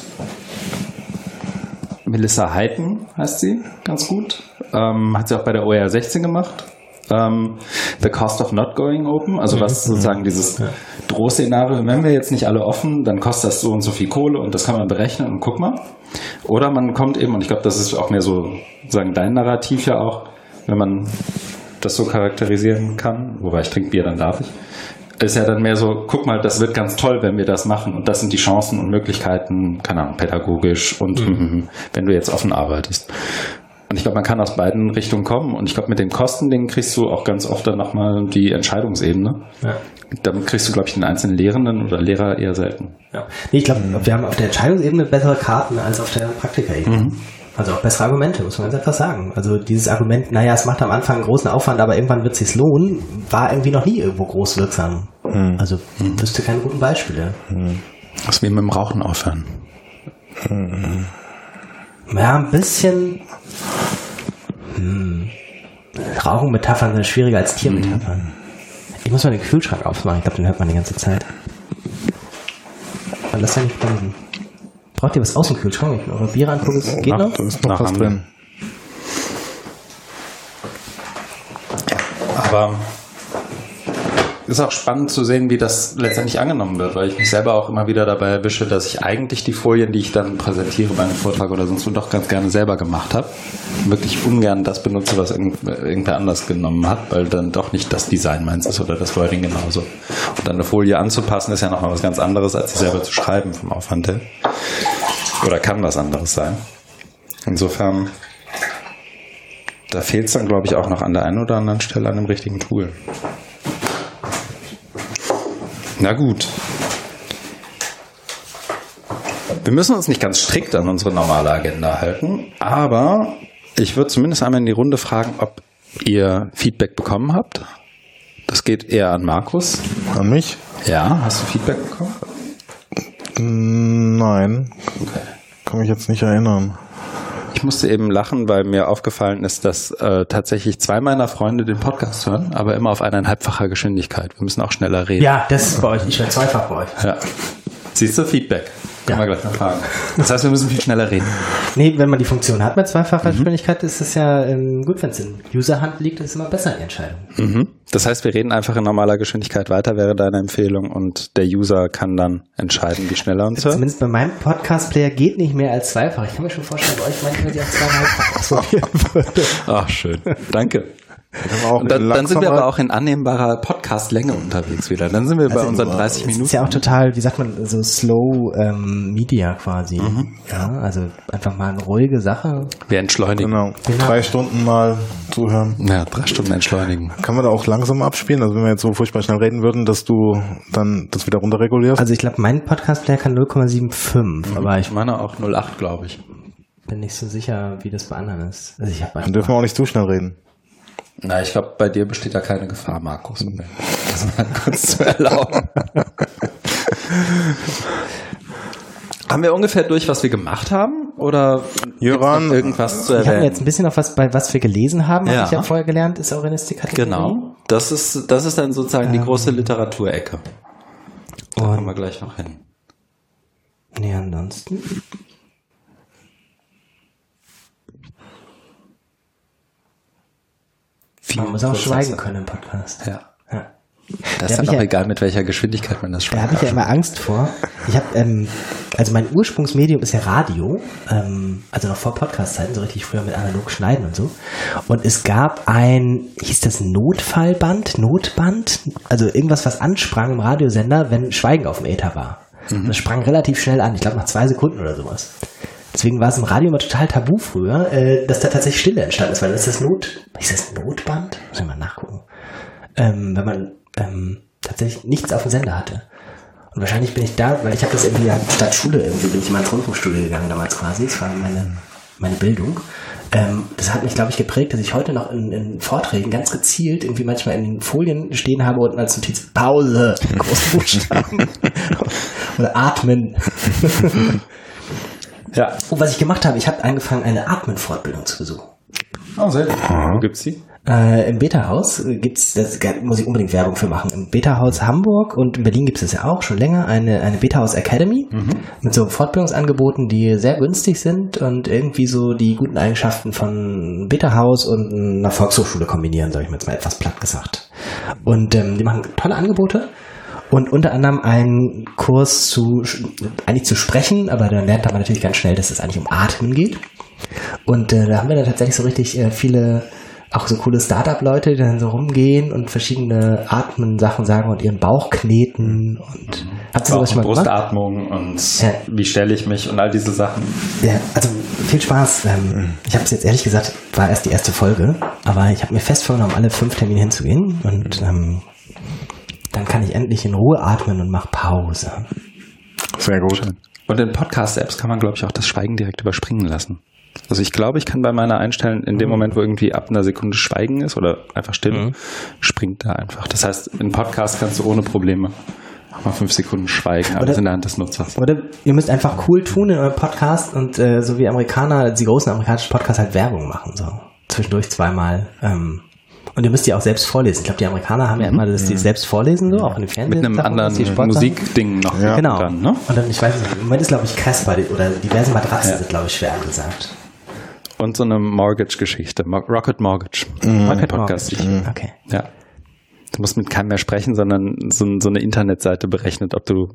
Melissa Heiten, heißt sie, ganz gut. Ähm, hat sie auch bei der OER 16 gemacht. Ähm, the Cost of Not Going Open, also was sozusagen dieses Drohszenario, wenn wir jetzt nicht alle offen, dann kostet das so und so viel Kohle und das kann man berechnen und guck mal. Oder man kommt eben, und ich glaube, das ist auch mehr so sozusagen dein Narrativ ja auch, wenn man das so charakterisieren kann, wobei ich trinke Bier, dann darf ich, ist ja dann mehr so, guck mal, das wird ganz toll, wenn wir das machen und das sind die Chancen und Möglichkeiten, keine Ahnung, pädagogisch und mhm. wenn du jetzt offen arbeitest. Und ich glaube, man kann aus beiden Richtungen kommen und ich glaube, mit dem Kostending kriegst du auch ganz oft dann nochmal die Entscheidungsebene. Ja. Damit kriegst du, glaube ich, den einzelnen Lehrenden oder Lehrer eher selten. Ja. Nee, ich glaube, wir haben auf der Entscheidungsebene bessere Karten als auf der Praktikerebene. Also auch bessere Argumente, muss man ganz einfach sagen. Also dieses Argument, naja, es macht am Anfang einen großen Aufwand, aber irgendwann wird es sich lohnen, war irgendwie noch nie irgendwo groß wirksam. Also wüsste keine guten Beispiele. Das ist wie mit dem Rauchen aufhören. Ja, ein bisschen. Hm. Rauchenmetaphern sind schwieriger als Tiermetaphern. Ich muss mal den Kühlschrank aufmachen. Ich glaube, den hört man die ganze Zeit. Aber lass ja nicht bremsen. Braucht ihr was aus dem Kühlschrank? Wenn ich eure Biere angucke, es geht noch? da ist noch was anderen. drin. Aber ist auch spannend zu sehen, wie das letztendlich angenommen wird, weil ich mich selber auch immer wieder dabei erwische, dass ich eigentlich die Folien, die ich dann präsentiere bei einem Vortrag oder sonst wo, doch ganz gerne selber gemacht habe. Wirklich ungern das benutze, was irgend- irgendwer anders genommen hat, weil dann doch nicht das Design meins ist oder das Wording genauso. Und dann eine Folie anzupassen, ist ja nochmal was ganz anderes, als sie selber zu schreiben vom Aufwand her. Oder kann was anderes sein. Insofern, da fehlt es dann, glaube ich, auch noch an der einen oder anderen Stelle an dem richtigen Tool. Na gut. Wir müssen uns nicht ganz strikt an unsere normale Agenda halten, aber ich würde zumindest einmal in die Runde fragen, ob ihr Feedback bekommen habt. Das geht eher an Markus. An mich? Ja, hast du Feedback bekommen? Mm, Nein. Kann mich jetzt nicht erinnern. Ich musste eben lachen, weil mir aufgefallen ist, dass äh, tatsächlich zwei meiner Freunde den Podcast hören, aber immer auf eineinhalbfacher Geschwindigkeit. Wir müssen auch schneller reden. Ja, das ist bei euch. Ich höre zweifach bei euch. Ja. Siehst du, Feedback. Können Ja. wir gleich noch fragen. Das heißt, wir müssen viel schneller reden. Nee, wenn man die Funktion hat mit zweifacher Geschwindigkeit, ist es ja ähm, gut, wenn es in User-Hand liegt, ist es immer besser die Entscheidung. Mhm. Das heißt, wir reden einfach in normaler Geschwindigkeit weiter, wäre deine Empfehlung, und der User kann dann entscheiden, wie schnell er uns hört. Zumindest bei meinem Podcast-Player geht nicht mehr als zweifach. Ich kann mir schon vorstellen, bei euch manchmal die auch zweieinhalbfach ausprobieren würde. Ach, schön. Danke. Dann, dann, dann sind wir aber auch in annehmbarer Podcast-Länge unterwegs wieder. Dann sind wir bei unseren 30 Das Minuten. ist ja auch total, wie sagt man, so Slow ähm, Media quasi. Ja, also einfach mal eine ruhige Sache. Wir entschleunigen. Genau. Genau. Drei Stunden mal zuhören. Ja, drei Stunden entschleunigen. Kann man da auch langsam abspielen? Also wenn wir jetzt so furchtbar schnell reden würden, dass du dann das wieder runterregulierst? Also ich glaube, mein Podcast-Player kann 0,75, aber ich meine auch 08, glaube ich. bin nicht so sicher, wie das bei anderen ist. Also ich habe dann dürfen wir auch nicht zu schnell reden. Na, ich glaube, bei dir besteht da keine Gefahr, Markus. Um das mal kurz zu erlauben. haben wir ungefähr durch, was wir gemacht haben? Oder Jöran, irgendwas zu Ich habe erwähnen? jetzt ein bisschen auf was, bei was wir gelesen haben, Ja. habe ich ja vorher gelernt, ist Aurenistik-Kategorie. Genau. Das ist, das ist dann sozusagen die große Literaturecke. Da kommen wir gleich noch hin. nee, ansonsten. Viel Man muss auch schweigen können im Podcast. Ja. Ja. Das Da ist dann auch ja- egal, mit welcher Geschwindigkeit man das Da schweigt. habe ich ja immer Angst vor. Ich habe, ähm, also mein Ursprungsmedium ist ja Radio, ähm, also noch vor Podcast-Zeiten, so richtig früher mit analog schneiden und so. Und es gab ein, hieß das Notfallband, Notband, also irgendwas, was ansprang im Radiosender, wenn Schweigen auf dem Äther war. Das sprang relativ schnell an, ich glaube nach zwei Sekunden oder sowas. Deswegen war es im Radio immer total tabu früher, äh, dass da tatsächlich Stille entstanden ist, weil das ist das Not, ist das Notband? Muss ich mal nachgucken. Ähm, wenn man ähm, tatsächlich nichts auf dem Sender hatte. Und wahrscheinlich bin ich da, weil ich habe das irgendwie statt Schule irgendwie bin ich mal ins Rundfunkstudio gegangen damals quasi. Das war meine, meine Bildung. Ähm, das hat mich, glaube ich, geprägt, dass ich heute noch in, in Vorträgen ganz gezielt irgendwie manchmal in den Folien stehen habe und als Notiz Pause, große Buchstaben. Oder atmen. Ja. Und was ich gemacht habe, ich habe angefangen, eine Atmen-Fortbildung zu besuchen. Oh, sehr gut. Wo gibt's die? Äh, Im Beta-Haus gibt's, das muss ich unbedingt Werbung für machen. Im Beta-Haus Hamburg und in Berlin gibt's das ja auch schon länger, eine, eine Beta-Haus Academy mit so Fortbildungsangeboten, die sehr günstig sind und irgendwie so die guten Eigenschaften von Beta-Haus und einer Volkshochschule kombinieren, sage ich mir jetzt mal etwas platt gesagt. Und ähm, die machen tolle Angebote. Und unter anderem einen Kurs zu, eigentlich zu sprechen, aber dann lernt man natürlich ganz schnell, dass es eigentlich um Atmen geht. Und äh, da haben wir dann tatsächlich so richtig äh, viele, auch so coole Startup-Leute, die dann so rumgehen und verschiedene Atmen-Sachen sagen und ihren Bauch kneten und habt ihr sowas schon und mal gemacht? Brustatmung und Ja. wie stelle ich mich und all diese Sachen. Ja, also viel Spaß. Ähm, ich habe es jetzt ehrlich gesagt, war erst die erste Folge, aber ich habe mir fest vorgenommen, alle fünf Termine hinzugehen und ähm, dann kann ich endlich in Ruhe atmen und mach Pause. Sehr gut. Und in Podcast-Apps kann man, glaube ich, auch das Schweigen direkt überspringen lassen. Also ich glaube, ich kann bei meiner einstellen, in dem Moment, wo irgendwie ab einer Sekunde Schweigen ist oder einfach still, Mhm. springt da einfach. Das heißt, in Podcast kannst du ohne Probleme auch mal fünf Sekunden schweigen, alles in der Hand des Nutzers. Oder ihr müsst einfach cool tun in eurem Podcast und äh, so wie Amerikaner, die großen amerikanischen Podcasts halt Werbung machen, so zwischendurch zweimal. Ähm, und ihr müsst die auch selbst vorlesen. Ich glaube, die Amerikaner haben ja immer, dass die selbst vorlesen, so auch in den Fernsehen. Mit einem anderen Musikding noch Ja. Genau. dran, ne? Und dann, ich weiß nicht, im Moment ist, glaube ich, Casper oder diverse Matratzen Ja. sind, glaube ich, schwer angesagt. Und so eine Mortgage-Geschichte, Mo- Rocket Mortgage. Mhm. Rocket Podcast. Mortgage. Okay. Ja. Du musst mit keinem mehr sprechen, sondern so, so eine Internetseite berechnet, ob du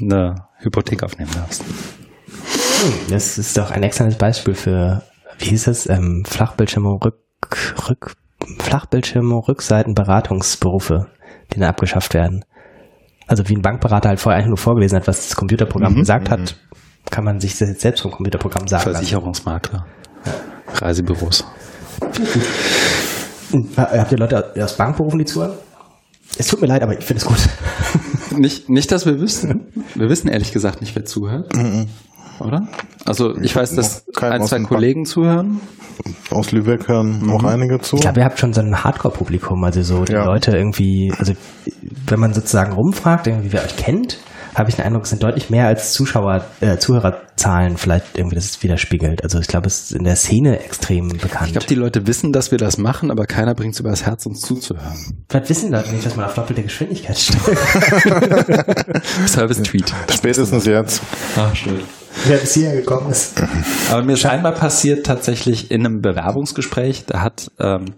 eine Hypothek aufnehmen darfst. Hm, Das ist doch ein exzellentes Beispiel für, wie hieß es, ähm, Flachbildschirme, Rück, Rück, Flachbildschirme, Rückseitenberatungsberufe, die dann abgeschafft werden. Also wie ein Bankberater halt vorher eigentlich nur vorgelesen hat, was das Computerprogramm gesagt hat, kann man sich das jetzt selbst vom Computerprogramm sagen lassen. Versicherungsmakler. Reisebüros. Hm, Habt ihr Leute aus Bankberufen, die zuhören? Es tut mir leid, aber ich finde es gut. Nicht, nicht, dass wir wüssten. Wir wissen ehrlich gesagt nicht, wer zuhört. Oder? Also ich weiß, dass Kein ein, zwei Kollegen zuhören. Aus Lübeck hören auch einige zu. Ich glaube, ihr habt schon so ein Hardcore-Publikum, also so die Ja. Leute irgendwie, also wenn man sozusagen rumfragt, irgendwie wer euch kennt, habe ich den Eindruck, es sind deutlich mehr als Zuschauer, äh, Zuhörerzahlen Zahlen vielleicht irgendwie das widerspiegelt. Also ich glaube, es ist in der Szene extrem bekannt. Ich glaube, die Leute wissen, dass wir das machen, aber keiner bringt es übers Herz, uns zuzuhören. vielleicht wissen Leute nicht, dass man auf doppelte Geschwindigkeit stellt. Service-Tweet. Spätestens jetzt. Ach, schön. Wer bis hierher gekommen ist. Aber mir ist einmal passiert tatsächlich in einem Bewerbungsgespräch, da hat ähm,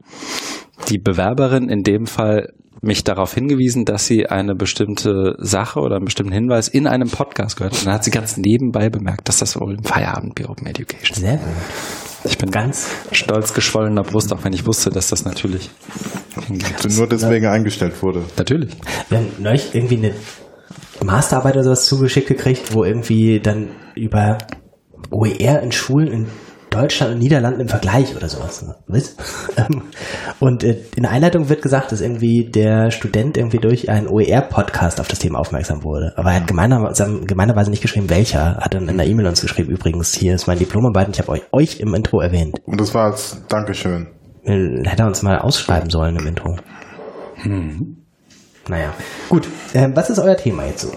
die Bewerberin in dem Fall mich darauf hingewiesen, dass sie eine bestimmte Sache oder einen bestimmten Hinweis in einem Podcast gehört. Und dann hat sie ganz nebenbei bemerkt, dass das wohl im Feierabend Open Education. Sehr gut. Ich bin Ganz stolz geschwollener Brust, auch wenn ich wusste, dass das natürlich Nur deswegen eingestellt wurde. natürlich. Wir haben neulich irgendwie eine Masterarbeit oder sowas zugeschickt gekriegt, wo irgendwie dann über OER in Schulen in Deutschland und Niederlanden im Vergleich oder sowas. ne? Was? Ähm, und äh, in der Einleitung wird gesagt, dass irgendwie der Student irgendwie durch einen OER-Podcast auf das Thema aufmerksam wurde. Aber er hat gemeinerweise, gemeinerweise nicht geschrieben, welcher. Hat dann in der E-Mail uns geschrieben, übrigens, hier ist mein Diplomarbeit und ich habe euch, euch im Intro erwähnt. Und das war als Dankeschön. Hätte er uns mal ausschreiben sollen im Intro. Naja, gut. Ähm, was ist euer Thema jetzt so?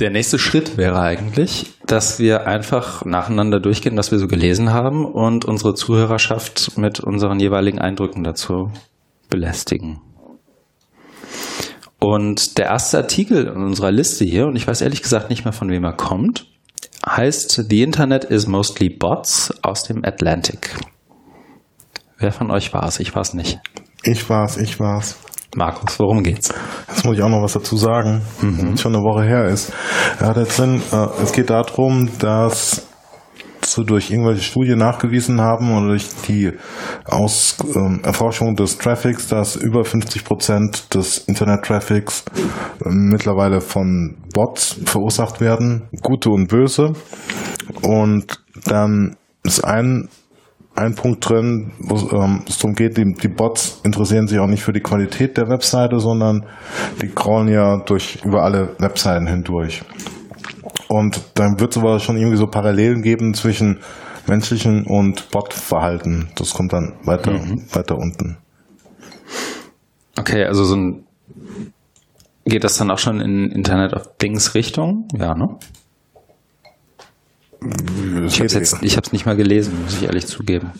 Der nächste Schritt wäre eigentlich, dass wir einfach nacheinander durchgehen, was wir so gelesen haben und unsere Zuhörerschaft mit unseren jeweiligen Eindrücken dazu belästigen. Und der erste Artikel in unserer Liste hier, und ich weiß ehrlich gesagt nicht mehr, von wem er kommt, heißt The Internet is mostly bots aus dem Atlantic. Wer von euch war es? Ich war es nicht. Ich war's, ich war's. Markus, worum geht's? Jetzt muss ich auch noch was dazu sagen, es schon eine Woche her ist. Er hat jetzt drin, äh, es geht darum, dass so durch irgendwelche Studien nachgewiesen haben oder durch die Aus, ähm, Erforschung des Traffics, dass über 50 Prozent des Internet-Traffics ähm, mittlerweile von Bots verursacht werden, gute und böse. Und dann ist ein ein Punkt drin, wo ähm, es darum geht, die, die Bots interessieren sich auch nicht für die Qualität der Webseite, sondern die crawlen ja durch über alle Webseiten hindurch. Und dann wird es aber schon irgendwie so Parallelen geben zwischen menschlichen und Bot-Verhalten. Das kommt dann weiter, weiter unten. Okay, also so ein geht das dann auch schon in Internet of Things Richtung? Ja, ne? Ich habe jetzt, ich habe es nicht mal gelesen, muss ich ehrlich zugeben.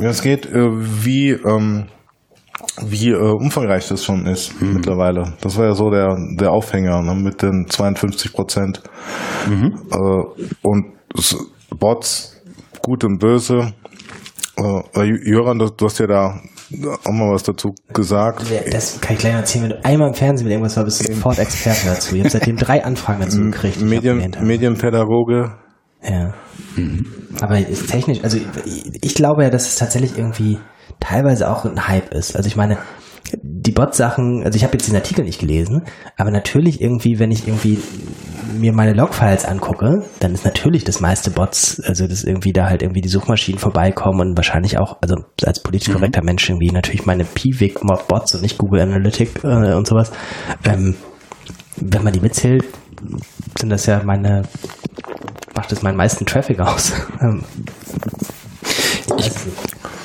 Es geht, äh, wie, ähm, wie äh, umfangreich das schon ist mittlerweile. Das war ja so der, der Aufhänger ne, mit den 52 Prozent. Äh, und Bots, gut und böse. Jöran, du, du hast ja da auch mal was dazu gesagt. Das kann ich gleich erzählen. Wenn du einmal im Fernsehen mit irgendwas war, bist du sofort Experte dazu. Ich habe seitdem drei Anfragen dazu gekriegt. Medien. Medienpädagoge. Ja. Aber ist technisch, also ich, ich glaube ja, dass es tatsächlich irgendwie teilweise auch ein Hype ist. Also ich meine, die Bot-Sachen, also ich habe jetzt den Artikel nicht gelesen, aber natürlich irgendwie, wenn ich irgendwie mir meine Logfiles angucke, dann ist natürlich das meiste Bots, also dass irgendwie da halt irgendwie die Suchmaschinen vorbeikommen und wahrscheinlich auch, also als politisch korrekter Mensch irgendwie natürlich meine Piwik-Bots und nicht Google Analytic äh, und sowas. Ähm, wenn man die mitzählt, sind das ja meine, macht das meinen meisten Traffic aus. Ähm, Ich,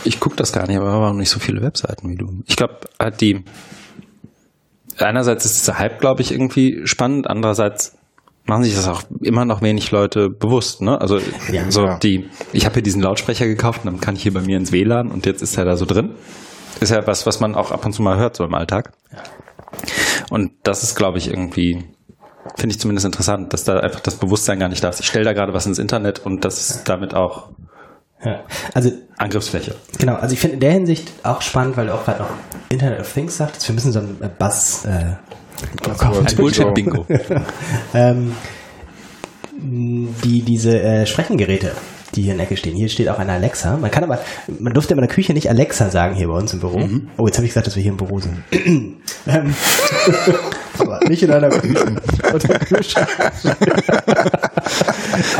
ich gucke das gar nicht, aber wir haben nicht so viele Webseiten wie du. Ich glaube, hat die einerseits ist dieser Hype, glaube ich, irgendwie spannend, andererseits machen sich das auch immer noch wenig Leute bewusst. Ne? Also Ja. so Ja. die, ich habe hier diesen Lautsprecher gekauft und dann kann ich hier bei mir ins WLAN und jetzt ist er da so drin. Ist ja was, was man auch ab und zu mal hört so im Alltag. Und das ist, glaube ich, irgendwie finde ich zumindest interessant, dass da einfach das Bewusstsein gar nicht da ist. Ich stelle da gerade was ins Internet und das ist damit auch ja. Also Angriffsfläche. Genau, also ich finde in der Hinsicht auch spannend, weil du auch gerade noch Internet of Things sagtest, wir müssen so ein äh, Buzz äh, Ein Bullshit-Bingo. ähm, die diese äh, Sprechengeräte, die hier in der Ecke stehen. Hier steht auch eine Alexa. Man kann aber, man durfte in der Küche nicht Alexa sagen hier bei uns im Büro. Oh, jetzt habe ich gesagt, dass wir hier im Büro sind. ähm, aber nicht in einer Küche. Oder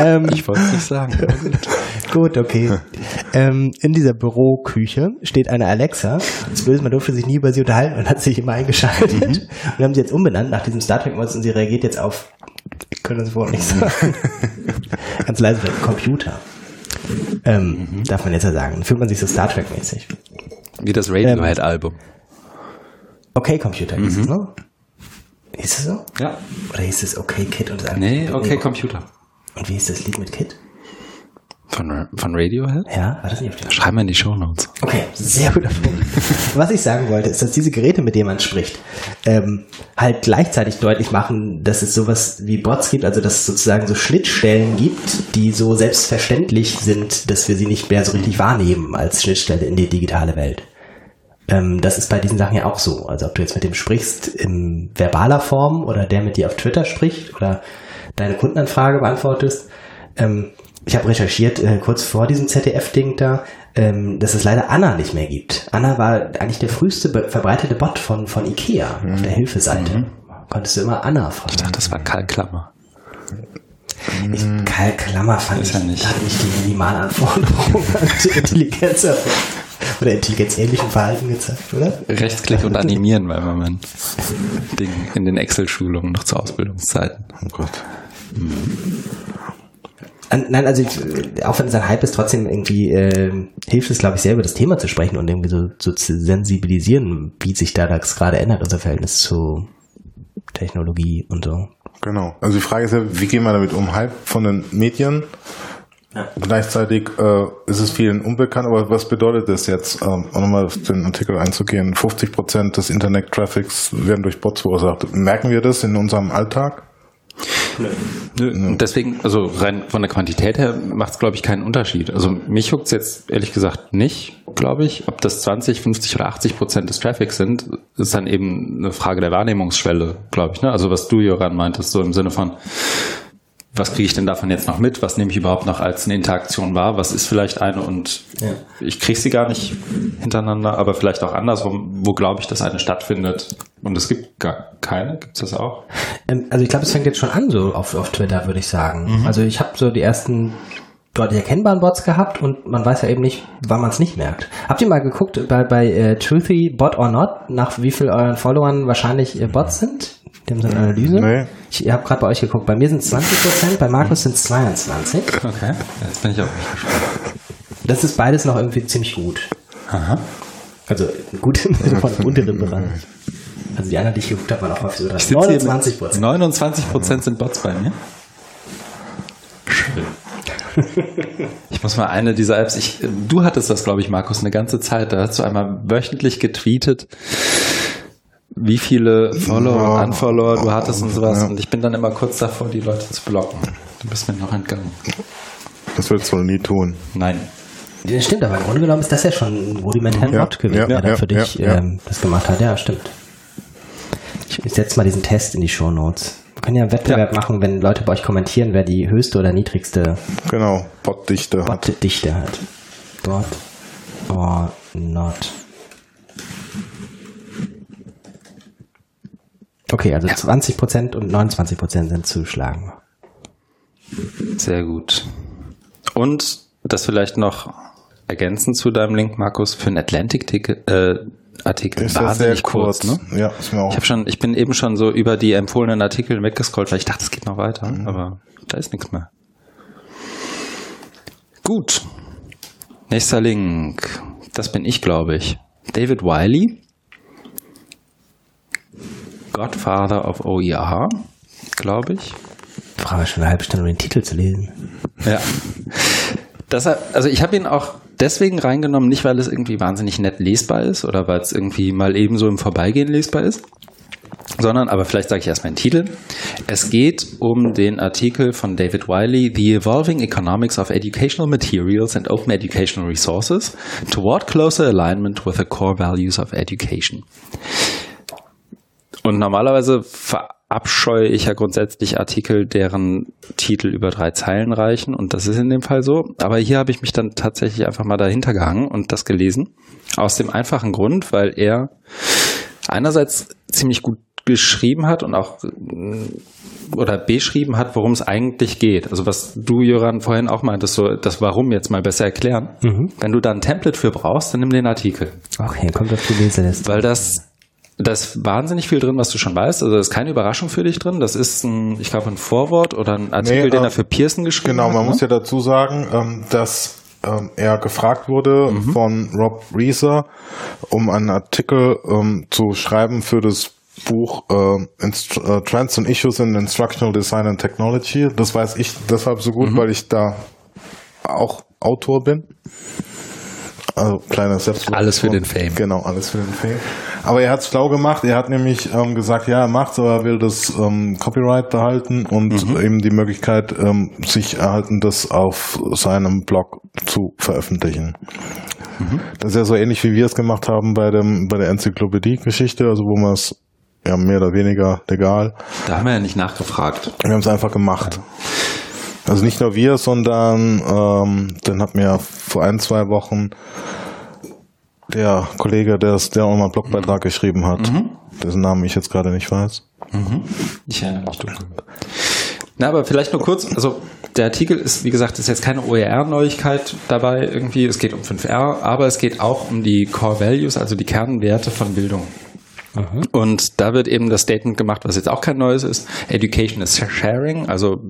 ähm, Ich wollte es nicht sagen. Gut, okay. Ähm, in dieser Büroküche steht eine Alexa. Das Böse, man durfte sich nie über sie unterhalten und hat sich immer eingeschaltet. Und wir haben sie jetzt umbenannt nach diesem Star Trek und sie reagiert jetzt auf, ich kann das Wort nicht sagen. Ganz leise, Computer. Ähm, Darf man jetzt ja sagen. Dann fühlt man sich so Star Trek-mäßig. Wie das Radiohead-Album. Okay, Computer hieß es, ne? Hieß es so? Ja. Oder hieß es Okay Kid und das Nee, okay, Computer. Und wie ist das Lied mit Kid? Von, von Radiohead? Ja, war das nicht auf dem Schreiben wir in die Shownotes. Okay, sehr guter Punkt. Was ich sagen wollte, ist, dass diese Geräte, mit denen man spricht, ähm, halt gleichzeitig deutlich machen, dass es sowas wie Bots gibt, also dass es sozusagen so Schnittstellen gibt, die so selbstverständlich sind, dass wir sie nicht mehr so richtig wahrnehmen als Schnittstelle in die digitale Welt. Ähm, das ist bei diesen Sachen ja auch so. Also ob du jetzt mit dem sprichst in verbaler Form oder der mit dir auf Twitter spricht oder deine Kundenanfrage beantwortest. Ähm, ich habe recherchiert, äh, kurz vor diesem ZDF-Ding da, ähm, dass es leider Anna nicht mehr gibt. Anna war eigentlich der früheste verbreitete Bot von, von Ikea mhm. auf der Hilfeseite. Mhm. Konntest du immer Anna fragen. Ich dachte, das war Karl Klammer. Ich, Karl Klammer fand Ist ich, ja nicht. hat nicht die Minimalanforderungen an Intelligenz oder intelligenzähnlichen Verhalten gezeigt, oder? Rechtsklick und animieren weil man mein Ding in den Excel-Schulungen noch zu Ausbildungszeiten. Oh Gott. An- Nein, also ich, auch wenn es ein Hype ist, trotzdem irgendwie äh, hilft es, glaube ich, sehr über das Thema zu sprechen und irgendwie so, so zu sensibilisieren, wie sich da das gerade ändert, unser Verhältnis zu Technologie und so. Genau. Also die Frage ist ja, wie gehen wir damit um? Hype von den Medien. Gleichzeitig äh, ist es vielen unbekannt, aber was bedeutet das jetzt, ähm, um nochmal auf den Artikel einzugehen? 50 Prozent des Internet-Traffics werden durch Bots verursacht. Merken wir das in unserem Alltag? Nö, deswegen, also rein von der Quantität her macht es, glaube ich, keinen Unterschied. Also mich juckt es jetzt ehrlich gesagt nicht, glaube ich. Ob das 20, 50 oder 80 Prozent des Traffics sind, ist dann eben eine Frage der Wahrnehmungsschwelle, glaube ich. Ne? Also was du, Joran, meintest, so im Sinne von, was kriege ich denn davon jetzt noch mit? Was nehme ich überhaupt noch als eine Interaktion wahr? Was ist vielleicht eine und Ja. ich kriege sie gar nicht hintereinander, aber vielleicht auch andersrum, wo glaube ich, dass eine stattfindet. Und es gibt gar keine, gibt es das auch? Ähm, also ich glaube, es fängt jetzt schon an so auf, auf Twitter, würde ich sagen. Also ich habe so die ersten deutlich erkennbaren Bots gehabt und man weiß ja eben nicht, wann man es nicht merkt. Habt ihr mal geguckt bei, bei äh, Truthy Bot or Not, nach wie viel euren Followern wahrscheinlich äh, Bots sind? Die haben so eine Analyse. Nee. Ich habe gerade bei euch geguckt. Bei mir sind es 20 Prozent, bei Markus sind es 22. Okay, jetzt bin ich auch nicht gespannt. Das ist beides noch irgendwie ziemlich gut. Aha. Also gut im Sinne von unteren Bereich. Also die anderen, die ich geguckt habe, waren auch mal für so mit 29 Prozent. 29 Prozent sind Bots bei mir. Schön. Ich muss mal eine dieser Apps, ich, du hattest das, glaube ich, Markus, eine ganze Zeit. Da hast du einmal wöchentlich getweetet, wie viele Follower Ja. und Unfollower du hattest und sowas. Ja. Und ich bin dann immer kurz davor, die Leute zu blocken. Du bist mir noch entgangen. Das willst du wohl nie tun. Nein. Ja, stimmt, aber im Grunde genommen ist das ja schon ein rudimentärer Ja, Bot gewesen, ja, der da ja, für dich. Ähm, das gemacht hat. Ja, stimmt. Ich, setze mal diesen Test in die Shownotes. Wir können ja einen Wettbewerb machen, wenn Leute bei euch kommentieren, wer die höchste oder niedrigste Genau, Botdichte hat. Bot-Dichte hat. Bot or not. Okay, also 20% und 29% sind zuschlagen. Sehr gut. Und das vielleicht noch ergänzend zu deinem Link, Markus, für einen Atlantic-Artikel äh, Artikel Ist ja wahnsinnig sehr kurz. ne? Ja, ist mir auch. Ich habe schon, ich bin eben schon so über die empfohlenen Artikel weggescrollt, weil ich dachte, es geht noch weiter, aber da ist nichts mehr. Gut. Nächster Link. Das bin ich, glaube ich. David Wiley. Godfather of OER, glaube ich. Brauchen wir schon eine halbe Stunde, um den Titel zu lesen. Ja. Das, also ich habe ihn auch deswegen reingenommen, nicht weil es irgendwie wahnsinnig nett lesbar ist oder weil es irgendwie mal eben so im Vorbeigehen lesbar ist, sondern, aber vielleicht sage ich erstmal den Titel. Es geht um den Artikel von David Wiley, The Evolving Economics of Educational Materials and Open Educational Resources Toward Closer Alignment with the Core Values of Education. Und normalerweise verabscheue ich ja grundsätzlich Artikel, deren Titel über drei Zeilen reichen. Und das ist in dem Fall so. Aber hier habe ich mich dann tatsächlich einfach mal dahinter gehangen und das gelesen. Aus dem einfachen Grund, weil er einerseits ziemlich gut geschrieben hat und auch äh, oder beschrieben hat, worum es eigentlich geht. Also was du, Jöran, vorhin auch meintest, so das Warum jetzt mal besser erklären. Wenn du da ein Template für brauchst, dann nimm den Artikel. Okay, kommt auf die Leseliste. Weil das, da ist wahnsinnig viel drin, was du schon weißt. Also da ist keine Überraschung für dich drin. Das ist ein, ich glaube, ein Vorwort oder ein Artikel, Nee, den äh, er für Pearson geschrieben Genau, hat. man ne? muss ja dazu sagen, ähm, dass ähm, er gefragt wurde Mhm. von Rob Reeser, um einen Artikel ähm, zu schreiben für das Buch äh, Inst äh, Trends and Issues in Instructional Design and Technology. Das weiß ich deshalb so gut, mhm. weil ich da auch Autor bin. Also kleiner Selbst Alles für den Fame. Genau, alles für den Fame. Aber er hat es schlau gemacht. Er hat nämlich ähm, gesagt, ja, er macht's, aber er will das ähm, Copyright behalten und mhm. eben die Möglichkeit ähm, sich erhalten, das auf seinem Blog zu veröffentlichen. Mhm. Das ist ja so ähnlich, wie wir es gemacht haben bei dem bei der Enzyklopädie-Geschichte, also wo man es ja mehr oder weniger legal. Da haben wir ja nicht nachgefragt. Wir haben es einfach gemacht. Ja. Also nicht nur wir, sondern ähm, dann hat mir vor ein, zwei Wochen der Kollege, der, der auch mal einen Blogbeitrag geschrieben hat, mhm. dessen Namen ich jetzt gerade nicht weiß. Mhm. Ich erinnere mich dunkel. Na, aber vielleicht nur kurz, also der Artikel ist, wie gesagt, ist jetzt keine OER-Neuigkeit dabei irgendwie, es geht um 5R, aber es geht auch um die Core Values, also die Kernwerte von Bildung. Mhm. Und da wird eben das Statement gemacht, was jetzt auch kein neues ist. Education is sharing, also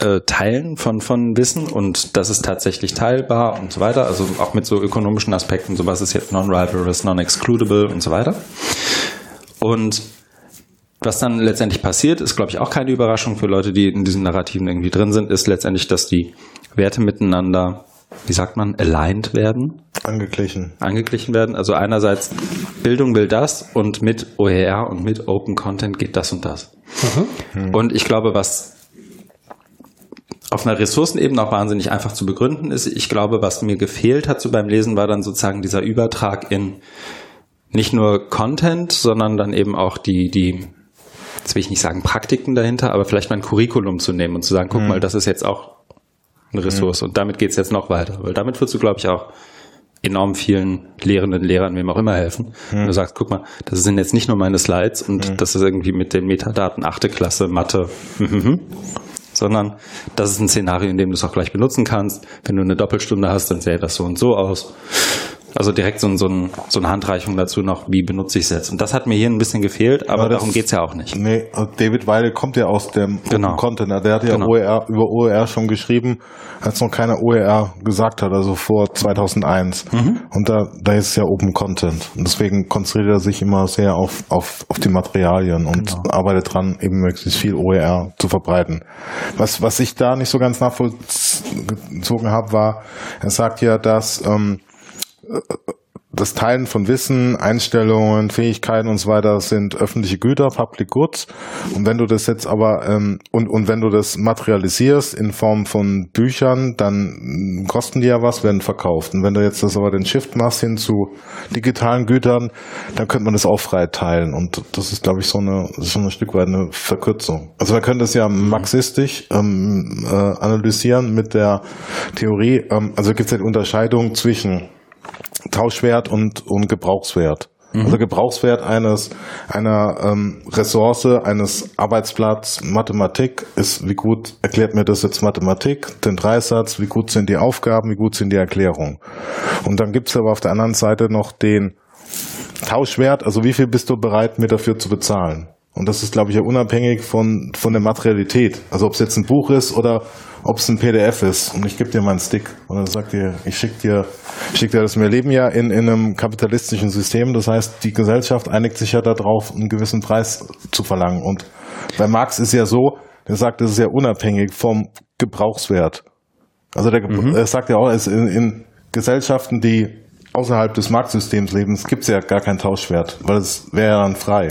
äh, Teilen von, von Wissen und das ist tatsächlich teilbar und so weiter. Also auch mit so ökonomischen Aspekten, so was ist jetzt non-rivalrous, non-excludable und so weiter. Und was dann letztendlich passiert, ist, glaube ich, auch keine Überraschung für Leute, die in diesen Narrativen irgendwie drin sind, ist letztendlich, dass die Werte miteinander, wie sagt man, aligned werden. Angeglichen. Angeglichen werden. Also einerseits Bildung will das und mit OER und mit Open Content geht das und das. Mhm. Und ich glaube, was auf einer Ressourcenebene auch wahnsinnig einfach zu begründen ist. Ich glaube, was mir gefehlt hat so beim Lesen, war dann sozusagen dieser Übertrag in nicht nur Content, sondern dann eben auch die, die, jetzt will ich nicht sagen Praktiken dahinter, aber vielleicht mal ein Curriculum zu nehmen und zu sagen, guck mhm. mal, das ist jetzt auch eine Ressource mhm. und damit geht's jetzt noch weiter. Weil damit würdest du, glaube ich, auch enorm vielen Lehrenden, Lehrern, wem auch immer helfen. Mhm. Und du sagst, guck mal, das sind jetzt nicht nur meine Slides und mhm. das ist irgendwie mit den Metadaten achte Klasse, Mathe. sondern das ist ein Szenario, in dem du es auch gleich benutzen kannst. Wenn du eine Doppelstunde hast, dann sähe das so und so aus. Also direkt so, so, ein, so eine Handreichung dazu noch, wie benutze ich es jetzt. Und das hat mir hier ein bisschen gefehlt, aber ja, darum geht's ja auch nicht. Nee, David Weidel kommt ja aus dem genau. Content. Der hat ja genau. OER, über OER schon geschrieben, als noch keiner OER gesagt hat, also vor 2001. Mhm. Und da, da ist es ja Open Content. Und deswegen konzentriert er sich immer sehr auf, auf, auf die Materialien und genau. arbeitet dran, eben möglichst viel OER zu verbreiten. Was, was ich da nicht so ganz nachvollzogen habe, war, er sagt ja, dass ähm, das Teilen von Wissen, Einstellungen, Fähigkeiten und so weiter sind öffentliche Güter, Public Goods. Und wenn du das jetzt aber ähm, und und wenn du das materialisierst in Form von Büchern, dann kosten die ja was, werden verkauft. Und wenn du jetzt das aber den Shift machst hin zu digitalen Gütern, dann könnte man das auch frei teilen. Und das ist, glaube ich, so eine so ein Stück weit eine Verkürzung. Also wir können das ja marxistisch ähm, äh, analysieren mit der Theorie. Ähm, also gibt es eine Unterscheidung zwischen Tauschwert und, und Gebrauchswert. Mhm. Also Gebrauchswert eines einer ähm, Ressource, eines Arbeitsplatz Mathematik ist, wie gut erklärt mir das jetzt Mathematik, den Dreisatz, wie gut sind die Aufgaben, wie gut sind die Erklärungen. Und dann gibt's aber auf der anderen Seite noch den Tauschwert, also wie viel bist du bereit, mir dafür zu bezahlen? Und das ist, glaube ich, ja unabhängig von, von der Materialität. Also ob es jetzt ein Buch ist oder ob es ein PDF ist. Und ich gebe dir meinen Stick. Und dann sagt ihr, ich schicke dir, schick dir das. Wir leben ja in, in einem kapitalistischen System. Das heißt, die Gesellschaft einigt sich ja darauf, einen gewissen Preis zu verlangen. Und bei Marx ist ja so, der sagt, das ist ja unabhängig vom Gebrauchswert. Also der, mhm. er sagt ja auch, in, in Gesellschaften, die außerhalb des Marktsystems leben, gibt es ja gar keinen Tauschwert, weil es wäre ja dann frei.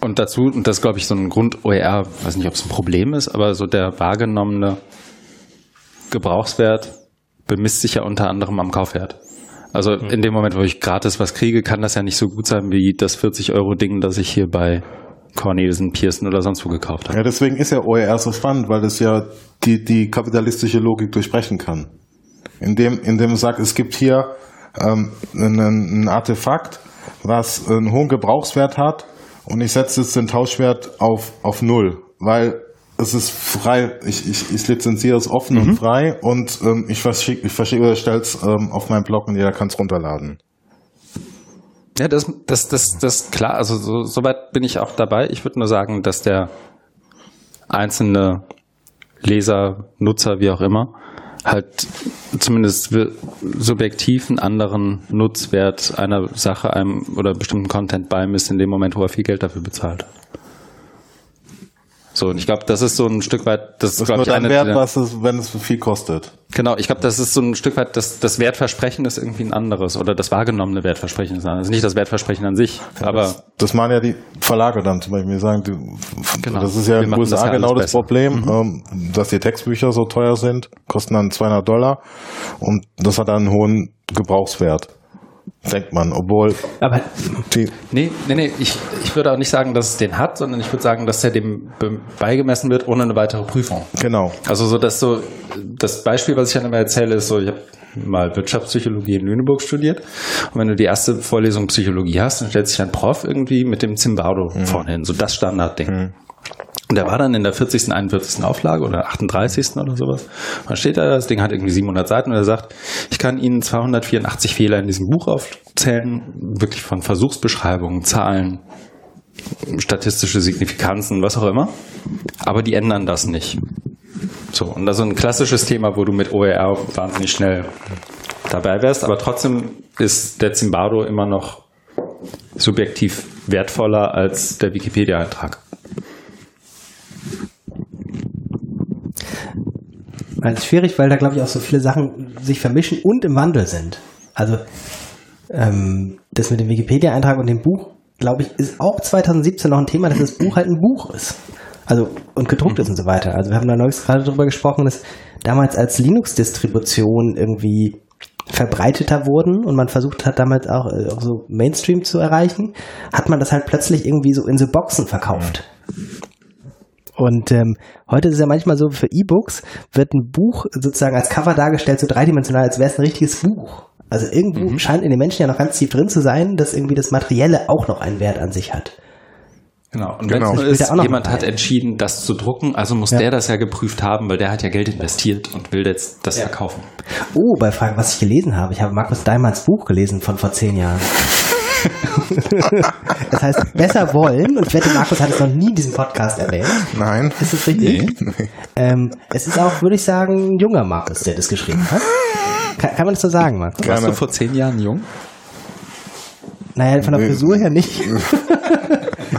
Und dazu, und das ist, glaube ich, so ein Grund-OER, weiß nicht, ob es ein Problem ist, aber so der wahrgenommene Gebrauchswert bemisst sich ja unter anderem am Kaufwert. Also mhm. in dem Moment, wo ich gratis was kriege, kann das ja nicht so gut sein wie das 40-Euro-Ding, das ich hier bei Cornelsen, Pearson oder sonst wo gekauft habe. Ja, deswegen ist ja OER so spannend, weil es ja die, die kapitalistische Logik durchbrechen kann. Indem, indem es sagt, es gibt hier ähm, ein, ein Artefakt, was einen hohen Gebrauchswert hat und ich setze jetzt den Tauschwert auf, auf null, weil es ist frei, ich, ich, ich lizenziere es offen mhm. und frei und ähm, ich verschicke ich verschick, oder stelle es ähm, auf meinen Blog und jeder kann es runterladen. Ja, das, das, das, das klar, also so, soweit bin ich auch dabei. Ich würde nur sagen, dass der einzelne Leser, Nutzer, wie auch immer, halt zumindest subjektiv einen anderen Nutzwert einer Sache einem oder bestimmten Content beimisst in dem Moment, wo er viel Geld dafür bezahlt. So, und ich glaube, das ist so ein Stück weit, das, Das ist glaube ich, eine, wert, was es, wenn es viel kostet. Genau, ich glaube, das ist so ein Stück weit, das, das Wertversprechen ist irgendwie ein anderes oder das wahrgenommene Wertversprechen ist ein anderes. Nicht das Wertversprechen an sich, aber das, das machen ja die Verlage dann zum Beispiel. Die sagen, die, Genau. das ist ja in den das USA ja genau das besser. Problem, ähm, dass die Textbücher so teuer sind, kosten dann 200 Dollar und das hat dann einen hohen Gebrauchswert. Denkt man, obwohl Aber die, Nee, nee, nee, ich, ich würde auch nicht sagen, dass es den hat, sondern ich würde sagen, dass er dem be- beigemessen wird ohne eine weitere Prüfung. genau, Also so, dass so, das Beispiel, was ich dann immer erzähle, ist so, ich habe mal Wirtschaftspsychologie in Lüneburg studiert. Und wenn du die erste Vorlesung Psychologie hast, dann stellt sich ein Prof irgendwie mit dem Zimbardo vorne hin, so das Standardding. Und der war dann in der 40., 41. Auflage oder 38. oder sowas. Dann steht da, das Ding hat irgendwie 700 Seiten und er sagt, ich kann Ihnen 284 Fehler in diesem Buch aufzählen, wirklich von Versuchsbeschreibungen, Zahlen, statistische Signifikanzen, was auch immer. Aber die ändern das nicht. So, und das ist ein klassisches Thema, wo du mit OER wahnsinnig schnell dabei wärst, aber trotzdem ist der Zimbardo immer noch subjektiv wertvoller als der Wikipedia-Eintrag. Ist schwierig, weil da glaube ich auch so viele Sachen sich vermischen und im Wandel sind. Also ähm, das mit dem Wikipedia-Eintrag und dem Buch, glaube ich, ist auch 2017 noch ein Thema, dass das Buch halt ein Buch ist. Also und gedruckt ist und so weiter. Also wir haben da neulich gerade drüber gesprochen, dass damals als Linux-Distribution irgendwie verbreiteter wurden und man versucht hat, damals auch, äh, auch so Mainstream zu erreichen, hat man das halt plötzlich irgendwie so in so Boxen verkauft. Und ähm, heute ist es ja manchmal so, für E-Books wird ein Buch sozusagen als Cover dargestellt, so dreidimensional, als wäre es ein richtiges Buch. Also irgendwo scheint in den Menschen ja noch ganz tief drin zu sein, dass irgendwie das Materielle auch noch einen Wert an sich hat. Genau. Und Genau. wenn es nur ist, auch noch jemand hat entschieden, das zu drucken, also muss Ja. der das ja geprüft haben, weil der hat ja Geld investiert und will jetzt das Ja. verkaufen. Oh, bei Fragen, was ich gelesen habe. Ich habe Markus Daimanns Buch gelesen von vor zehn Jahren. das heißt, besser wollen, und ich wette, Markus hat es noch nie in diesem Podcast erwähnt. nein, Ist es richtig? Ähm, es ist auch, würde ich sagen, ein junger Markus, der das geschrieben hat. Kann, kann man das so sagen, Markus? Warst du vor zehn Jahren jung? Naja, von der Nee. Frisur her nicht.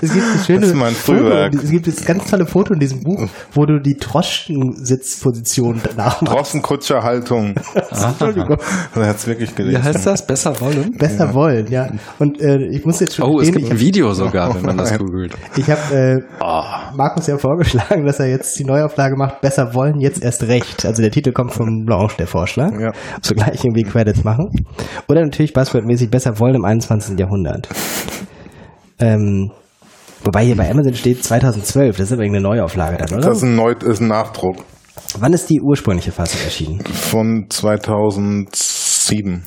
es gibt ein schönes Foto, es gibt das ganz tolle Foto in diesem Buch, wo du die Droschkensitzposition nachmachst. Drossenkutscherhaltung. Entschuldigung. Er hat es wirklich gelesen. das? Besser wollen? Besser wollen, ja. Und äh, ich muss jetzt schon Oh, es gibt ein Video sogar, wenn man das googelt. ich habe äh, Oh. Markus ja vorgeschlagen, dass er jetzt die Neuauflage macht, besser wollen, jetzt erst recht. Also der Titel kommt von Blanche, der Vorschlag. Ja. So gleich irgendwie Credits machen. Oder natürlich buzzwordmäßig besser wollen im 21. Jahrhundert. Ähm, wobei hier bei Amazon steht 2012, das ist aber irgendeine Neuauflage dann, oder? Das ist ein, Neu ist ein Nachdruck Wann ist die ursprüngliche Fassung erschienen? von 2007.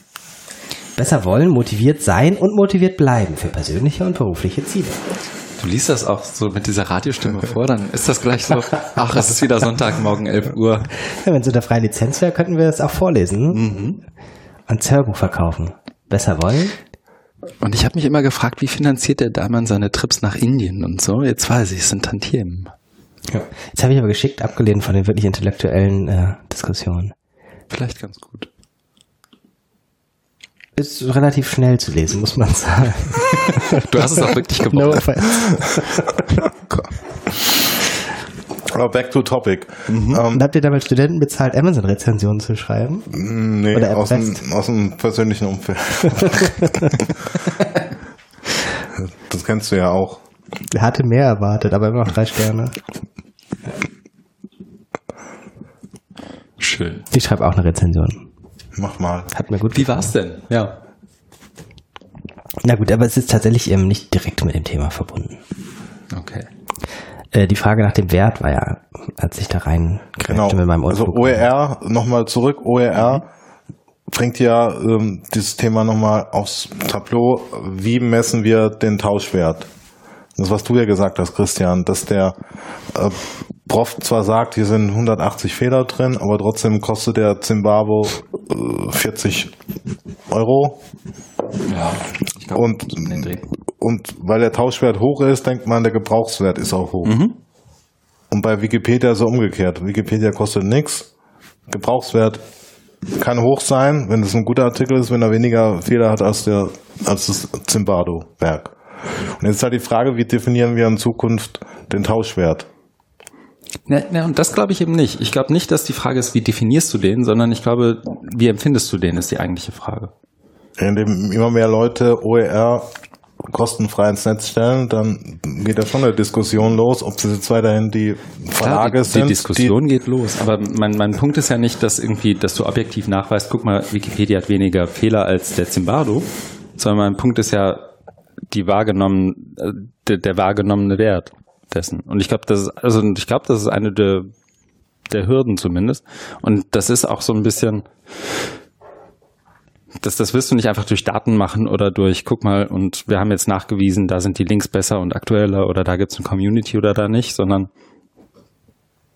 Besser wollen, motiviert sein und motiviert bleiben für persönliche und berufliche Ziele. Du liest das auch so mit dieser Radiostimme vor, dann ist das gleich so, ach, es ist wieder Sonntagmorgen 11 Uhr. Ja, Wenn es unter freie Lizenz wäre, könnten wir das auch vorlesen. Mhm. Und Hörbuch verkaufen. Besser wollen? Und ich habe mich immer gefragt, wie finanziert der Dahlmann seine Trips nach Indien und so? Jetzt weiß ich, es sind Tantiemen. Ja. Jetzt habe ich aber geschickt abgelehnt von den wirklich intellektuellen äh, Diskussionen. Vielleicht ganz gut. Ist relativ schnell zu lesen, muss man sagen. Du hast es auch wirklich no gewollt. offense. Aber back to topic. Und Ähm, habt ihr damals Studenten bezahlt, Amazon-Rezensionen zu schreiben? nee, Oder aus dem, aus dem persönlichen Umfeld. das kennst du ja auch. Er hatte mehr erwartet, aber immer noch drei Sterne. Schön. Ich schreibe auch eine Rezension. Mach mal. Hat mir gut Wie war's denn? Ja. Na gut, aber es ist tatsächlich eben nicht direkt mit dem Thema verbunden. Okay. Äh, die Frage nach dem Wert war ja, als ich da rein Genau. mit meinem Also Notebook. OER, nochmal zurück, OER bringt ja ähm, dieses Thema nochmal aufs Tableau. Wie messen wir den Tauschwert? Das, was du ja gesagt hast, Christian, dass der äh, Prof zwar sagt, hier sind 180 Fehler drin, aber trotzdem kostet der Zimbabwe äh, 40 Euro. Ja. Ich glaub, Und, und weil der Tauschwert hoch ist, denkt man, der Gebrauchswert ist auch hoch. Mhm. Und bei Wikipedia so umgekehrt. Wikipedia kostet nichts, Gebrauchswert kann hoch sein, wenn es ein guter Artikel ist, wenn er weniger Fehler hat als, der, als das Zimbardo-Werk. Und jetzt ist halt die Frage, wie definieren wir in Zukunft den Tauschwert? Ja, ja, und das glaube ich eben nicht. Ich glaube nicht, dass die Frage ist, wie definierst du den, sondern ich glaube, wie empfindest du den, ist die eigentliche Frage. Indem immer mehr Leute OER kostenfrei ins Netz stellen, dann geht ja schon eine Diskussion los, ob sie jetzt weiterhin die Verlage Klar, die, sind. Die Diskussion die geht los, aber mein, mein Punkt ist ja nicht, dass irgendwie, dass du objektiv nachweist, guck mal, Wikipedia hat weniger Fehler als der Zimbardo, sondern mein Punkt ist ja die wahrgenommen, äh, der, der wahrgenommene Wert dessen. Und ich glaube, das ist, also ich glaube, das ist eine der, der Hürden zumindest. Und das ist auch so ein bisschen, das, das wirst du nicht einfach durch Daten machen oder durch, guck mal, und wir haben jetzt nachgewiesen, da sind die Links besser und aktueller oder da gibt es eine Community oder da nicht, sondern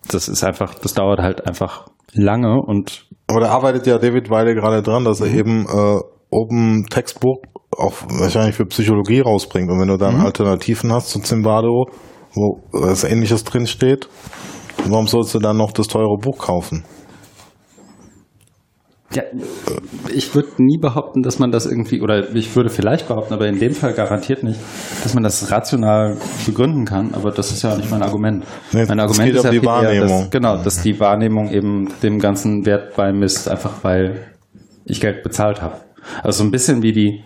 das ist einfach, das dauert halt einfach lange und. Aber da arbeitet ja David Weile gerade dran, dass er mhm. eben äh, Open Textbook auch wahrscheinlich für Psychologie rausbringt. Und wenn du dann mhm. Alternativen hast zu Zimbardo, wo was ähnliches drin steht, warum sollst du dann noch das teure Buch kaufen? Ja, ich würde nie behaupten, dass man das irgendwie, oder ich würde vielleicht behaupten, aber in dem Fall garantiert nicht, dass man das rational begründen kann, aber das ist ja nicht mein Argument. Nee, mein Argument ist ja die Wahrnehmung. Eher, dass, genau, dass die Wahrnehmung eben dem ganzen Wert beimisst, einfach weil ich Geld bezahlt habe. Also so ein bisschen wie die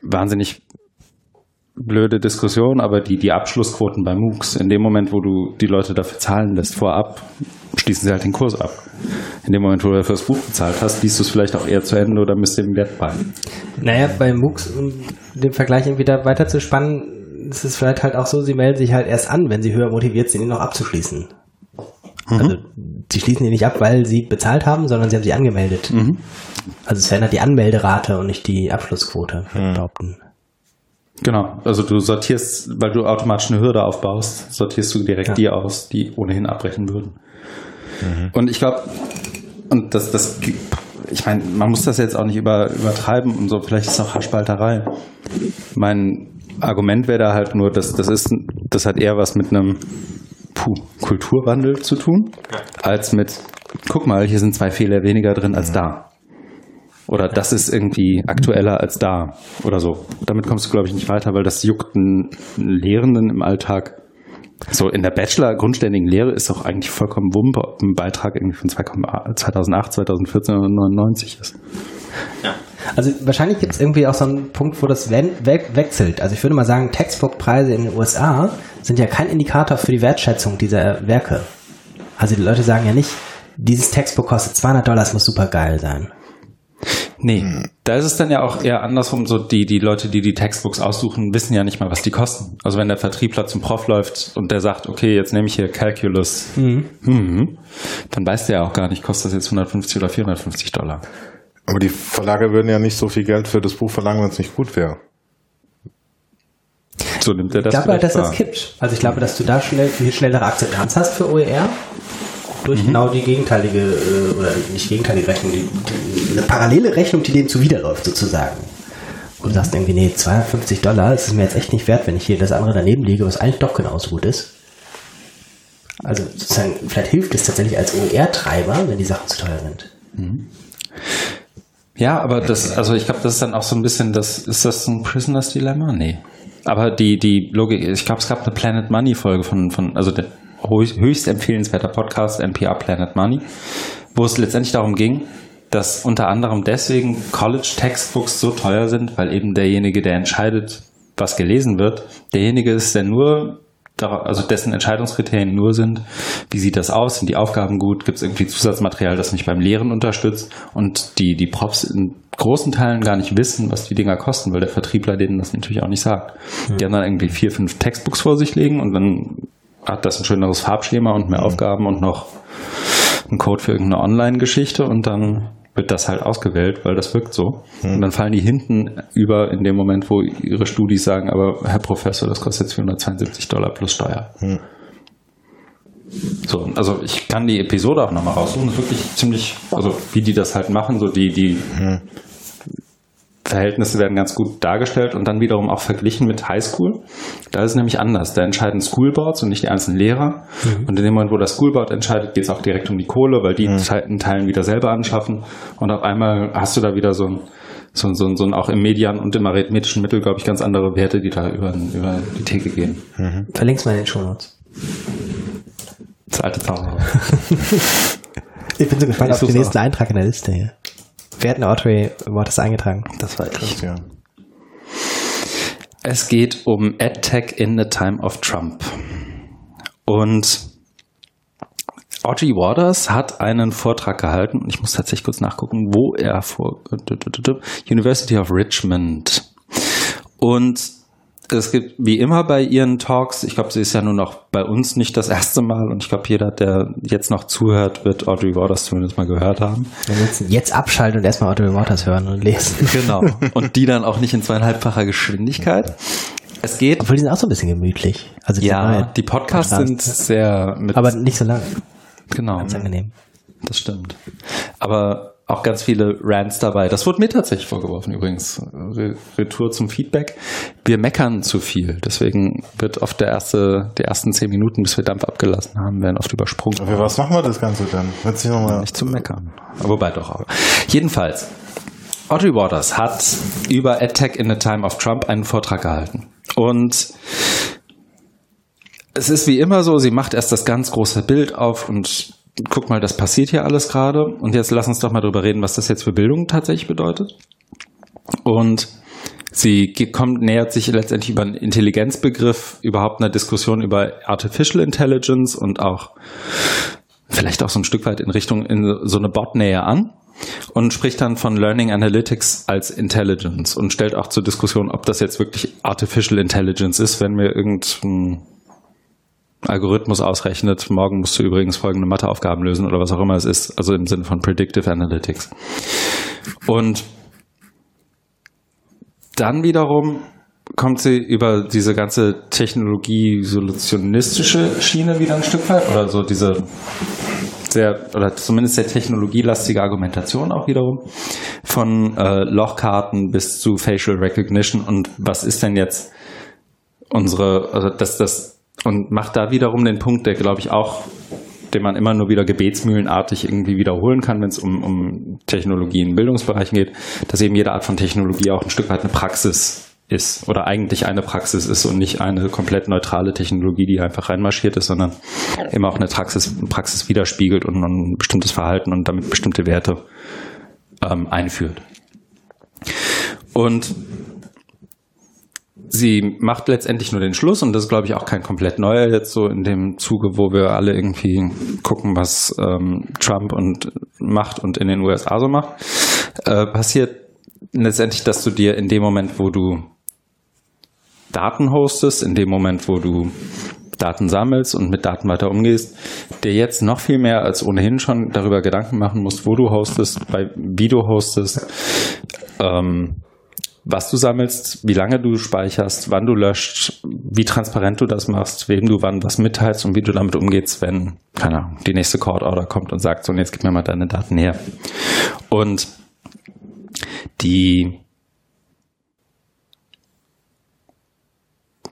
wahnsinnig blöde Diskussion, aber die, die Abschlussquoten bei MOOCs, in dem Moment, wo du die Leute dafür zahlen lässt vorab, schließen sie halt den Kurs ab. In dem Moment, wo du dafür das Buch bezahlt hast, liest du es vielleicht auch eher zu Ende oder misst dem Wert bei. Naja, bei MOOCs, um den Vergleich irgendwie da weiter zu spannen, ist es vielleicht halt auch so, sie melden sich halt erst an, wenn sie höher motiviert sind, ihn noch abzuschließen. Mhm. Also sie schließen ihn nicht ab, weil sie bezahlt haben, sondern sie haben sich angemeldet. Mhm. Also es verändert die Anmelderate und nicht die Abschlussquote, mhm. behaupten. Genau, also du sortierst, weil du automatisch eine Hürde aufbaust, sortierst du direkt ja. die aus, die ohnehin abbrechen würden. Mhm. Und ich glaube, und das, das, ich meine, man muss das jetzt auch nicht über, übertreiben und so, vielleicht ist es auch Haarspalterei. Mein Argument wäre da halt nur, dass das ist, das hat eher was mit einem puh, Kulturwandel zu tun, als mit, guck mal, hier sind zwei Fehler weniger drin als mhm. da. Oder das ist irgendwie aktueller als da oder so. Damit kommst du, glaube ich, nicht weiter, weil das juckt einen Lehrenden im Alltag. So in der Bachelor-grundständigen Lehre ist doch eigentlich vollkommen Wumpe, ob ein Beitrag irgendwie von 2008, 2014 oder 99 ist. Ja. Also wahrscheinlich gibt es irgendwie auch so einen Punkt, wo das we wechselt. Also ich würde mal sagen, Textbook-Preise in den USA sind ja kein Indikator für die Wertschätzung dieser Werke. Also die Leute sagen ja nicht, dieses Textbook kostet 200 Dollar, es muss super geil sein. Nee, da ist es dann ja auch eher andersrum, so die, die Leute, die die Textbooks aussuchen, wissen ja nicht mal, was die kosten. Also wenn der Vertriebler zum Prof läuft und der sagt, okay, jetzt nehme ich hier Calculus, mhm. Mhm, dann weiß der ja auch gar nicht, kostet das jetzt 150 oder 450 Dollar. Aber die Verlage würden ja nicht so viel Geld für das Buch verlangen, wenn es nicht gut wäre. So nimmt er das. Ich glaube dass das kippt. Also ich glaube, dass du da schnell, viel schnellere Akzeptanz hast für OER durch mhm. genau die gegenteilige, äh, oder nicht gegenteilige Rechnung, die, die, eine parallele Rechnung, die dem zuwiderläuft sozusagen. Und du sagst irgendwie, nee, 250 Dollar, ist mir jetzt echt nicht wert, wenn ich hier das andere daneben lege, was eigentlich doch genauso gut ist. Also sozusagen, vielleicht hilft es tatsächlich als OER-Treiber, wenn die Sachen zu teuer sind. Mhm. Ja, aber das, also ich glaube, das ist dann auch so ein bisschen das, ist das ein Prisoners Dilemma? Nee. Aber die, die Logik, ich glaube, es gab eine Planet Money Folge von, von, also der höchst empfehlenswerter Podcast, NPR Planet Money, wo es letztendlich darum ging, dass unter anderem deswegen College Textbooks so teuer sind, weil eben derjenige, der entscheidet, was gelesen wird, derjenige ist, der nur also dessen Entscheidungskriterien nur sind, wie sieht das aus, sind die Aufgaben gut, gibt es irgendwie Zusatzmaterial, das mich beim Lehren unterstützt und die, die Profs in großen Teilen gar nicht wissen, was die Dinger kosten, weil der Vertriebler denen das natürlich auch nicht sagt. Mhm. Die haben dann irgendwie vier, fünf Textbooks vor sich liegen und dann hat das ein schöneres Farbschema und mehr mhm. Aufgaben und noch einen Code für irgendeine Online-Geschichte und dann wird das halt ausgewählt, weil das wirkt so. Mhm. Und dann fallen die hinten über in dem Moment, wo ihre Studis sagen, aber Herr Professor, das kostet jetzt 472 Dollar plus Steuer. Mhm. So, also ich kann die Episode auch nochmal raussuchen. Das ist wirklich ziemlich, also wie die das halt machen, so die, die mhm. Verhältnisse werden ganz gut dargestellt und dann wiederum auch verglichen mit Highschool. Da ist es nämlich anders. Da entscheiden Schoolboards und nicht die einzelnen Lehrer. Mhm. Und in dem Moment, wo das Schoolboard entscheidet, geht es auch direkt um die Kohle, weil die mhm. in Teilen wieder selber anschaffen. Und auf einmal hast du da wieder so ein, so, so, so ein auch im Median und im arithmetischen Mittel, glaube ich, ganz andere Werte, die da über, über die Theke gehen. Mhm. Verlink's mal in den Show Notes. Das alte Zauberer. ich bin so gespannt auf den nächsten Eintrag in der Liste hier. Wer hat eine Audrey Waters eingetragen? Das war ich. Ja. Es geht um AdTech in the Time of Trump. Und Audrey Waters hat einen Vortrag gehalten und ich muss tatsächlich kurz nachgucken, wo er vor University of Richmond. Und es gibt wie immer bei ihren Talks, ich glaube, sie ist ja nur noch bei uns nicht das erste Mal und ich glaube, jeder, der jetzt noch zuhört, wird Audrey Waters zumindest mal gehört haben. Wir müssen jetzt abschalten und erstmal Audrey Waters hören und lesen. Genau. Und die dann auch nicht in zweieinhalbfacher Geschwindigkeit. Es geht. Obwohl die sind auch so ein bisschen gemütlich. Also die ja, die Podcasts sind sehr mit. Aber nicht so lang. Genau. Ganz angenehm. Das stimmt. Aber auch ganz viele Rants dabei. Das wurde mir tatsächlich vorgeworfen übrigens. Retour zum Feedback. Wir meckern zu viel. Deswegen wird oft der erste, die ersten zehn Minuten, bis wir Dampf abgelassen haben, werden oft übersprungen. Für was machen wir das Ganze dann? Wird sich noch mal Nicht zum Meckern. Aber wobei doch auch. Jedenfalls. Audrey Waters hat über Attack in the Time of Trump einen Vortrag gehalten. Und es ist wie immer so, sie macht erst das ganz große Bild auf und guck mal, das passiert hier alles gerade. Und jetzt lass uns doch mal drüber reden, was das jetzt für Bildung tatsächlich bedeutet. Und sie kommt, nähert sich letztendlich über einen Intelligenzbegriff überhaupt einer Diskussion über Artificial Intelligence und auch vielleicht auch so ein Stück weit in Richtung in so eine Bot-Nähe an und spricht dann von Learning Analytics als Intelligence und stellt auch zur Diskussion, ob das jetzt wirklich Artificial Intelligence ist, wenn wir irgendein Algorithmus ausrechnet, morgen musst du übrigens folgende Matheaufgaben lösen oder was auch immer es ist, also im Sinne von Predictive Analytics. Und dann wiederum kommt sie über diese ganze Technologie-solutionistische Schiene wieder ein Stück weit oder so diese sehr, oder zumindest sehr technologielastige Argumentation auch wiederum von äh, Lochkarten bis zu Facial Recognition und was ist denn jetzt unsere, also dass das und macht da wiederum den Punkt, der glaube ich auch, den man immer nur wieder gebetsmühlenartig irgendwie wiederholen kann, wenn es um, um Technologie in Bildungsbereichen geht, dass eben jede Art von Technologie auch ein Stück weit eine Praxis ist oder eigentlich eine Praxis ist und nicht eine komplett neutrale Technologie, die einfach reinmarschiert ist, sondern immer auch eine Praxis, Praxis widerspiegelt und ein bestimmtes Verhalten und damit bestimmte Werte ähm, einführt. Und sie macht letztendlich nur den Schluss und das ist, glaube ich, auch kein komplett neuer jetzt so in dem Zuge, wo wir alle irgendwie gucken, was ähm, Trump und macht und in den USA so macht. Äh, passiert letztendlich, dass du dir in dem Moment, wo du Daten hostest, in dem Moment, wo du Daten sammelst und mit Daten weiter umgehst, dir jetzt noch viel mehr als ohnehin schon darüber Gedanken machen musst, wo du hostest, bei wie du hostest, ähm, was du sammelst, wie lange du speicherst, wann du löscht, wie transparent du das machst, wem du wann was mitteilst und wie du damit umgehst, wenn, keine Ahnung, die nächste Court Order kommt und sagt, so, und jetzt gib mir mal deine Daten her. Und die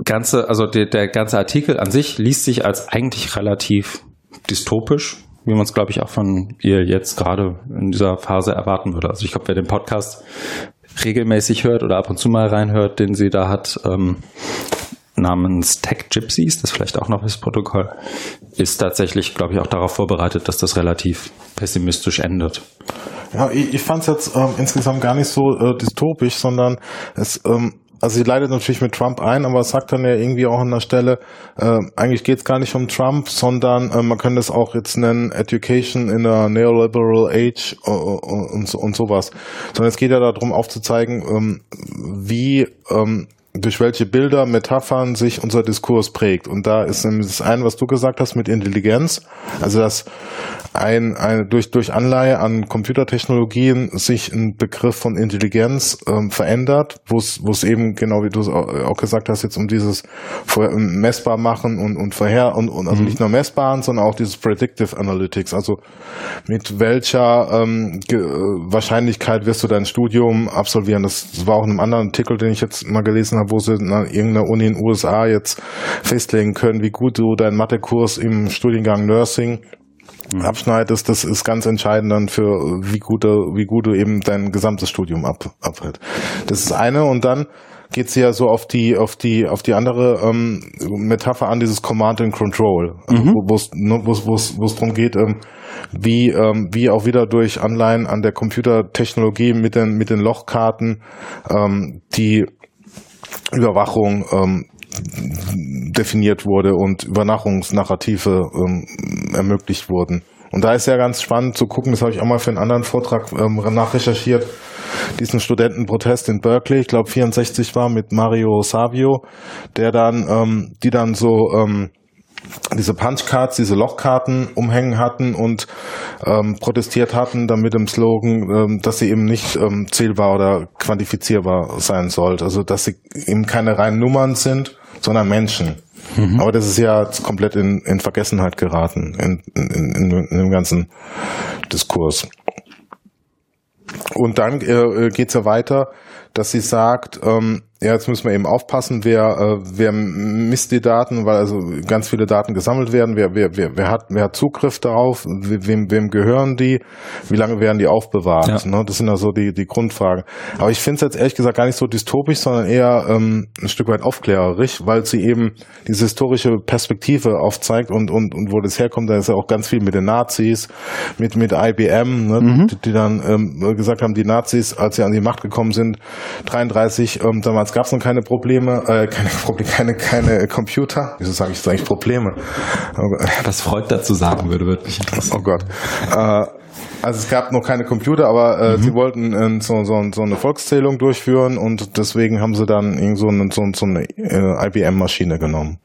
ganze, also der, der ganze Artikel an sich liest sich als eigentlich relativ dystopisch, wie man es, glaube ich, auch von ihr jetzt gerade in dieser Phase erwarten würde. Also ich glaube, wer den Podcast regelmäßig hört oder ab und zu mal reinhört, den sie da hat, ähm, namens Tech Gypsies, das vielleicht auch noch das Protokoll, ist tatsächlich, glaube ich, auch darauf vorbereitet, dass das relativ pessimistisch endet. Ja, ich, ich fand es jetzt ähm, insgesamt gar nicht so äh, dystopisch, sondern es ähm, also sie leidet natürlich mit Trump ein, aber sagt dann ja irgendwie auch an der Stelle, äh, eigentlich geht es gar nicht um Trump, sondern äh, man könnte es auch jetzt nennen Education in a Neoliberal Age äh, und, und, und sowas. Sondern es geht ja darum aufzuzeigen, ähm, wie ähm, durch welche Bilder, Metaphern sich unser Diskurs prägt. Und da ist das eine, was du gesagt hast mit Intelligenz, also dass ein, ein durch, durch Anleihe an Computertechnologien sich ein Begriff von Intelligenz ähm, verändert, wo es eben, genau wie du es auch gesagt hast, jetzt um dieses messbar machen und, und vorher und, und also mhm. nicht nur messbaren, sondern auch dieses Predictive Analytics, also mit welcher ähm, Wahrscheinlichkeit wirst du dein Studium absolvieren. Das, das war auch in einem anderen Artikel, den ich jetzt mal gelesen habe, wo sie in irgendeiner Uni in den USA jetzt festlegen können, wie gut du deinen Mathekurs im Studiengang Nursing mhm. abschneidest, das ist ganz entscheidend dann für wie gut du, wie gut du eben dein gesamtes Studium ab, abhält. Das ist eine und dann geht's ja so auf die auf die auf die andere ähm, Metapher an dieses Command and Control, also mhm. wo es ne, wo es darum geht, ähm, wie ähm, wie auch wieder durch Anleihen an der Computertechnologie mit den mit den Lochkarten ähm, die Überwachung ähm, definiert wurde und Übernachungsnarrative ähm, ermöglicht wurden. Und da ist ja ganz spannend zu gucken, das habe ich auch mal für einen anderen Vortrag ähm, nachrecherchiert, diesen Studentenprotest in Berkeley, ich glaube 64 war, mit Mario Savio, der dann, ähm, die dann so ähm, diese Punchcards, diese Lochkarten umhängen hatten und ähm, protestiert hatten, damit im Slogan, ähm, dass sie eben nicht ähm, zählbar oder quantifizierbar sein sollte. Also dass sie eben keine reinen Nummern sind, sondern Menschen. Mhm. Aber das ist ja komplett in, in Vergessenheit geraten in, in, in, in dem ganzen Diskurs. Und dann äh, geht's ja weiter, dass sie sagt, ähm, ja, jetzt müssen wir eben aufpassen, wer, äh, wer misst die Daten, weil also ganz viele Daten gesammelt werden, wer, wer, wer, wer, hat, wer hat Zugriff darauf, wem, wem gehören die, wie lange werden die aufbewahrt. Ja. Ne? Das sind ja so die, die Grundfragen. Aber ich finde es jetzt ehrlich gesagt gar nicht so dystopisch, sondern eher ähm, ein Stück weit aufklärerisch, weil sie eben diese historische Perspektive aufzeigt und, und, und wo das herkommt, da ist ja auch ganz viel mit den Nazis, mit, mit IBM, ne? Mhm. die, die dann ähm, gesagt haben, die Nazis, als sie an die Macht gekommen sind, 33 ähm, damals damals gab es noch keine Probleme, äh, keine Probleme, keine, keine Computer. Wieso sage ich jetzt eigentlich Probleme? Was Freud dazu sagen würde, würde mich interessieren. Oh Gott. Äh, also es gab noch keine Computer, aber äh, mhm. sie wollten äh, so, so, so eine Volkszählung durchführen und deswegen haben sie dann irgend so eine, so, so eine äh, IBM-Maschine genommen.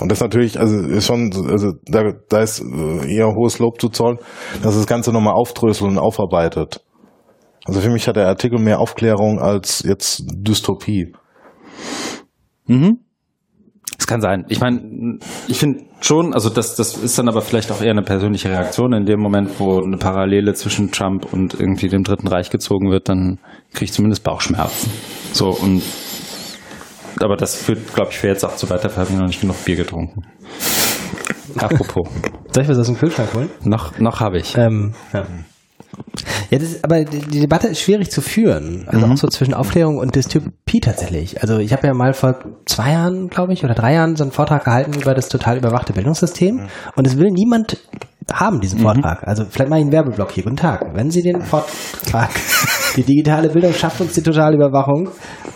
Und das natürlich, also ist schon, also da, da ist äh, eher hohes Lob zu zollen, dass das Ganze nochmal aufdröselt und aufarbeitet. Also für mich hat der Artikel mehr Aufklärung als jetzt Dystopie. Mhm. Das kann sein. Ich meine, ich finde schon, also das, das ist dann aber vielleicht auch eher eine persönliche Reaktion. In dem Moment, wo eine Parallele zwischen Trump und irgendwie dem Dritten Reich gezogen wird, dann kriege ich zumindest Bauchschmerzen. So und aber das führt, glaube ich, für jetzt auch zu weiter. Wir haben noch nicht genug Bier getrunken. Apropos. Soll ich was aus dem Kühlschrank holen? Noch, noch habe ich. Ähm, ja. Ja, das ist, aber die Debatte ist schwierig zu führen. Also mhm. auch so zwischen Aufklärung und Dystopie tatsächlich. Also ich habe ja mal vor zwei Jahren, glaube ich, oder drei Jahren so einen Vortrag gehalten über das total überwachte Bildungssystem. Mhm. Und es will niemand haben, diesen mhm. Vortrag. Also vielleicht mal einen Werbeblock hier. Guten Tag. Wenn Sie den Vortrag, die digitale Bildung schafft uns die totale Überwachung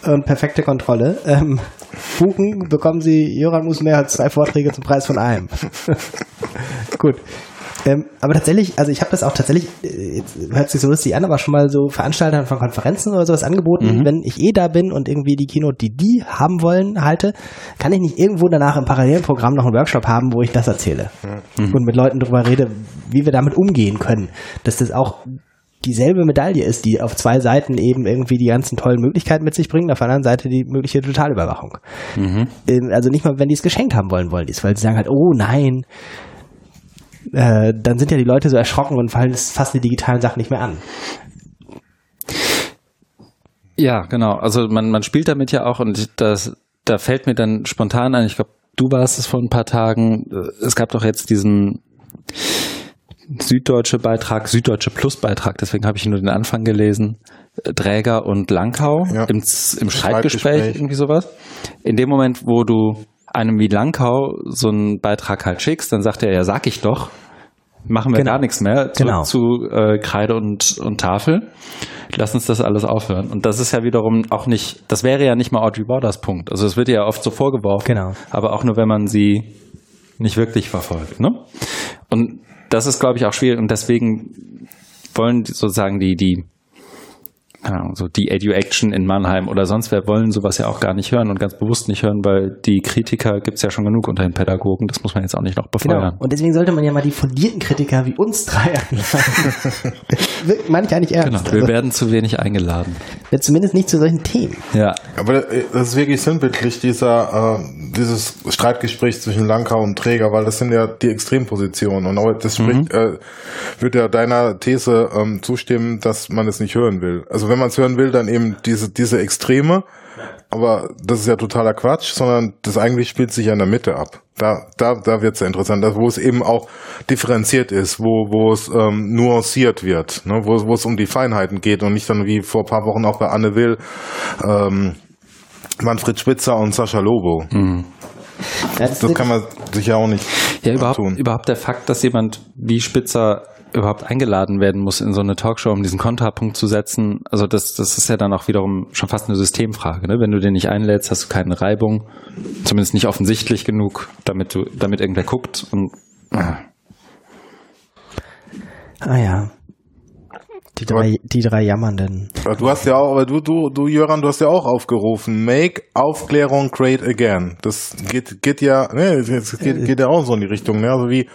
und perfekte Kontrolle, ähm, buchen, bekommen Sie Joran muss mehr als zwei Vorträge zum Preis von einem. Gut. Ähm, aber tatsächlich, also ich habe das auch tatsächlich, äh, jetzt hört sich so lustig an, aber schon mal so Veranstaltern von Konferenzen oder sowas angeboten, mhm. wenn ich eh da bin und irgendwie die Keynote, die die haben wollen, halte, kann ich nicht irgendwo danach im parallelen Programm noch einen Workshop haben, wo ich das erzähle mhm. und mit Leuten darüber rede, wie wir damit umgehen können, dass das auch dieselbe Medaille ist, die auf zwei Seiten eben irgendwie die ganzen tollen Möglichkeiten mit sich bringen, auf der anderen Seite die mögliche Totalüberwachung. Mhm. Ähm, also nicht mal, wenn die es geschenkt haben wollen, wollen die es, weil sie sagen halt, oh nein, äh, dann sind ja die Leute so erschrocken und fallen fast die digitalen Sachen nicht mehr an. Ja, genau. Also man, man spielt damit ja auch und das, da fällt mir dann spontan ein, ich glaube, du warst es vor ein paar Tagen, es gab doch jetzt diesen süddeutsche Beitrag, süddeutsche Plus Beitrag, deswegen habe ich nur den Anfang gelesen, Dräger und Langkau ja. im, im Streitgespräch, irgendwie sowas. In dem Moment, wo du einem wie Langkau so einen Beitrag halt schickst, dann sagt er, ja, sag ich doch, machen wir genau. gar nichts mehr zurück genau. zu äh, Kreide und, und Tafel. Lass uns das alles aufhören. Und das ist ja wiederum auch nicht, das wäre ja nicht mal Audrey Borders Punkt. Also es wird ja oft so vorgeworfen, genau. aber auch nur, wenn man sie nicht wirklich verfolgt. Ne? Und das ist, glaube ich, auch schwierig. Und deswegen wollen sozusagen die, die keine Ahnung, so die Edu-Action in Mannheim oder sonst wer wollen sowas ja auch gar nicht hören und ganz bewusst nicht hören, weil die Kritiker gibt's ja schon genug unter den Pädagogen. Das muss man jetzt auch nicht noch befeuern. Genau. Und deswegen sollte man ja mal die fundierten Kritiker wie uns drei einladen. Meine ich eigentlich ernst. Genau, wir Also, werden zu wenig eingeladen. zumindest nicht zu solchen Themen. Ja. Aber das ist wirklich sinnbildlich, dieser, äh, dieses Streitgespräch zwischen Lanka und Träger, weil das sind ja die Extrempositionen. Und auch das spricht, äh, wird ja deiner These ähm, zustimmen, dass man es nicht hören will. Also wenn man es hören will, dann eben diese, diese Extreme. Aber das ist ja totaler Quatsch, sondern das eigentlich spielt sich ja in der Mitte ab. Da, da, da wird's ja interessant, da, wo es eben auch differenziert ist, wo, wo es ähm, nuanciert wird, ne? wo, wo es um die Feinheiten geht und nicht dann wie vor ein paar Wochen auch bei Anne Will, ähm, Manfred Spitzer und Sascha Lobo. Ja, Das kann man sich ja auch nicht Ja, überhaupt, tun. überhaupt der Fakt, dass jemand wie Spitzer überhaupt eingeladen werden muss in so eine Talkshow, um diesen Kontrapunkt zu setzen. Also das, das ist ja dann auch wiederum schon fast eine Systemfrage. Ne? Wenn du den nicht einlädst, hast du keine Reibung, zumindest nicht offensichtlich genug, damit du, damit irgendwer guckt. Und ah, Ah ja. Die drei, die drei Jammernden. Du hast ja auch, aber du, du, du, Jöran, du hast ja auch aufgerufen, make Aufklärung great again. Das geht, geht ja, ne, das geht, geht ja auch so in die Richtung, ne? Also wie,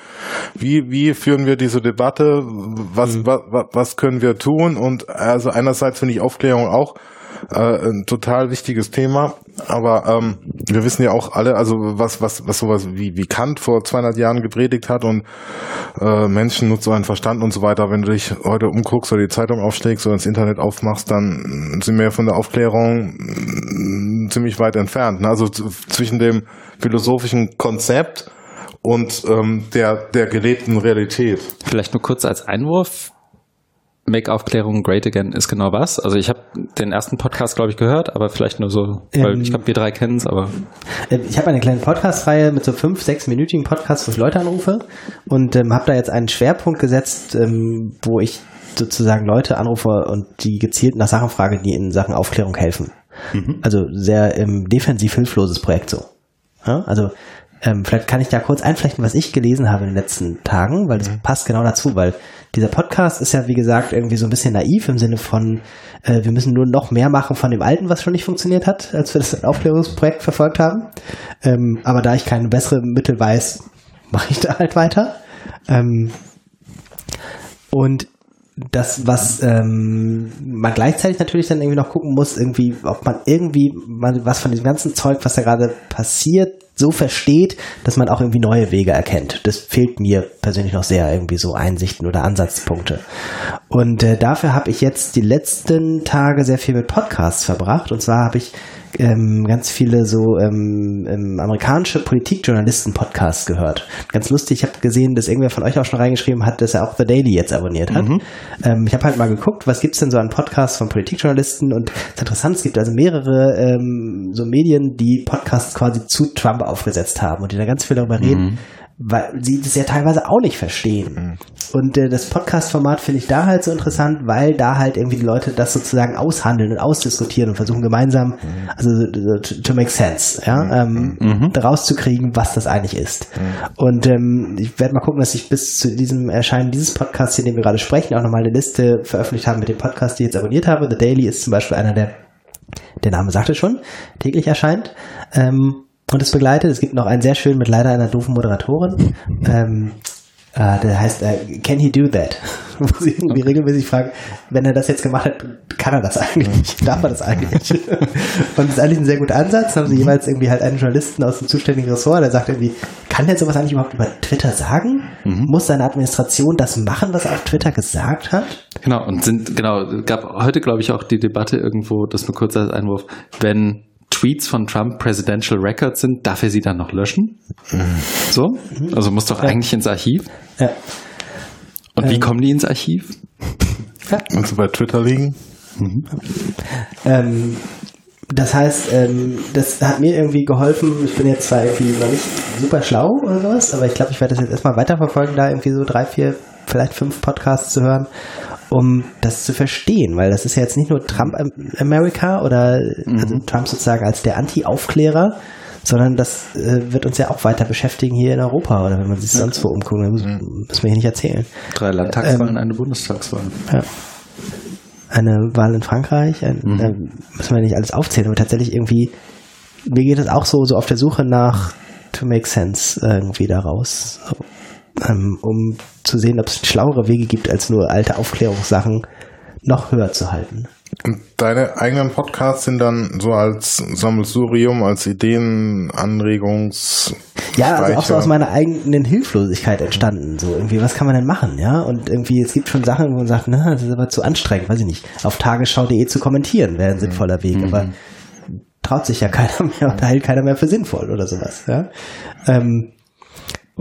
wie, wie führen wir diese Debatte? Was, was, was können wir tun? Und also einerseits finde ich Aufklärung auch äh, ein total wichtiges Thema, aber ähm, wir wissen ja auch alle, also was, was, was sowas wie, wie Kant vor 200 Jahren gepredigt hat und äh, Menschen nutzt so einen Verstand und so weiter. Wenn du dich heute umguckst oder die Zeitung aufschlägst oder das Internet aufmachst, dann sind wir von der Aufklärung mm, ziemlich weit entfernt. Ne? Also zwischen dem philosophischen Konzept und ähm, der, der gelebten Realität. vielleicht nur kurz als Einwurf. Make Aufklärung Great Again ist genau was. Also ich habe den ersten Podcast, glaube ich, gehört, aber vielleicht nur so, weil Ähm, ich glaube, wir drei kennen es, aber Äh, Ich habe eine kleine Podcast-Reihe mit so fünf, sechsminütigen Podcasts, wo ich Leute anrufe und ähm, habe da jetzt einen Schwerpunkt gesetzt, ähm, wo ich sozusagen Leute anrufe und die gezielt nach Sachen frage, die in Sachen Aufklärung helfen. Also sehr ähm, defensiv hilfloses Projekt so. Ja, also ähm, vielleicht kann ich da kurz einflechten, was ich gelesen habe in den letzten Tagen, weil das passt genau dazu, weil dieser Podcast ist ja, wie gesagt, irgendwie so ein bisschen naiv im Sinne von, äh, wir müssen nur noch mehr machen von dem Alten, was schon nicht funktioniert hat, als wir das Aufklärungsprojekt verfolgt haben. Ähm, aber da ich keine bessere Mittel weiß, mache ich da halt weiter. Ähm, und das, was ähm, man gleichzeitig natürlich dann irgendwie noch gucken muss, irgendwie, ob man irgendwie mal was von diesem ganzen Zeug, was da gerade passiert, so versteht, dass man auch irgendwie neue Wege erkennt. Das fehlt mir persönlich noch sehr, irgendwie so Einsichten oder Ansatzpunkte. Und äh, dafür habe ich jetzt die letzten Tage sehr viel mit Podcasts verbracht. Und zwar habe ich ähm, ganz viele so ähm, ähm, amerikanische Politikjournalisten-Podcasts gehört. Ganz lustig, ich habe gesehen, dass irgendwer von euch auch schon reingeschrieben hat, dass er auch The Daily jetzt abonniert hat. Ähm, ich habe halt mal geguckt, was gibt's denn so an Podcasts von Politikjournalisten und es ist interessant, es gibt also mehrere ähm, so Medien, die Podcasts quasi zu Trump aufgesetzt haben und die da ganz viel darüber reden, weil sie das ja teilweise auch nicht verstehen. Und äh, das Podcast-Format finde ich da halt so interessant, weil da halt irgendwie die Leute das sozusagen aushandeln und ausdiskutieren und versuchen gemeinsam, also to, to make sense, ja, ähm, rauszukriegen, was das eigentlich ist. Und ähm, ich werde mal gucken, dass ich bis zu diesem Erscheinen dieses Podcasts, hier, den wir gerade sprechen, auch nochmal eine Liste veröffentlicht habe mit den Podcasts, die ich jetzt abonniert habe. The Daily ist zum Beispiel einer der der Name sagte schon, täglich erscheint. Ähm, und es begleitet, es gibt noch einen sehr schönen mit leider einer doofen Moderatorin. Ähm, äh, der heißt äh, Can he do that? Wo sie irgendwie regelmäßig fragen, wenn er das jetzt gemacht hat, kann er das eigentlich? Darf er das eigentlich? und das ist eigentlich ein sehr guter Ansatz. Dann haben sie jeweils irgendwie halt einen Journalisten aus dem zuständigen Ressort, der sagt irgendwie, kann der sowas eigentlich überhaupt über Twitter sagen? Muss seine Administration das machen, was er auf Twitter gesagt hat? Genau, und sind, genau, gab heute, glaube ich, auch die Debatte irgendwo, das nur kurz als Einwurf, wenn Tweets von Trump Presidential Records sind, darf er sie dann noch löschen? So? Also muss doch eigentlich ins Archiv. Ja. Und wie kommen die ins Archiv? Und bei Twitter liegen. Ähm, das heißt, ähm, das hat mir irgendwie geholfen. Ich bin jetzt zwar irgendwie noch nicht super schlau oder sowas, aber ich glaube, ich werde das jetzt erstmal weiterverfolgen, da irgendwie so drei, vier, vielleicht fünf Podcasts zu hören, um das zu verstehen, weil das ist ja jetzt nicht nur Trump Am- America oder also Trump sozusagen als der Anti-Aufklärer, sondern das äh, wird uns ja auch weiter beschäftigen hier in Europa oder wenn man sich sonst wo umguckt, das muss, müssen wir hier nicht erzählen. Drei Landtagswahlen, eine Bundestagswahl. Ja. eine Wahl in Frankreich. Ein, Mhm. äh, müssen wir nicht alles aufzählen, aber tatsächlich irgendwie, mir geht es auch so, so auf der Suche nach to make sense irgendwie daraus. So, ähm, um zu sehen, ob es schlauere Wege gibt, als nur alte Aufklärungssachen noch höher zu halten. Und deine eigenen Podcasts sind dann so als Sammelsurium, als Ideen, Anregungs. Ja, also auch so aus meiner eigenen Hilflosigkeit entstanden. So irgendwie, was kann man denn machen, ja? Und irgendwie, es gibt schon Sachen, wo man sagt, na, das ist aber zu anstrengend, weiß ich nicht. Auf tagesschau.de zu kommentieren wäre ein sinnvoller Weg, aber traut sich ja keiner mehr und hält keiner mehr für sinnvoll oder sowas, ja? Ähm,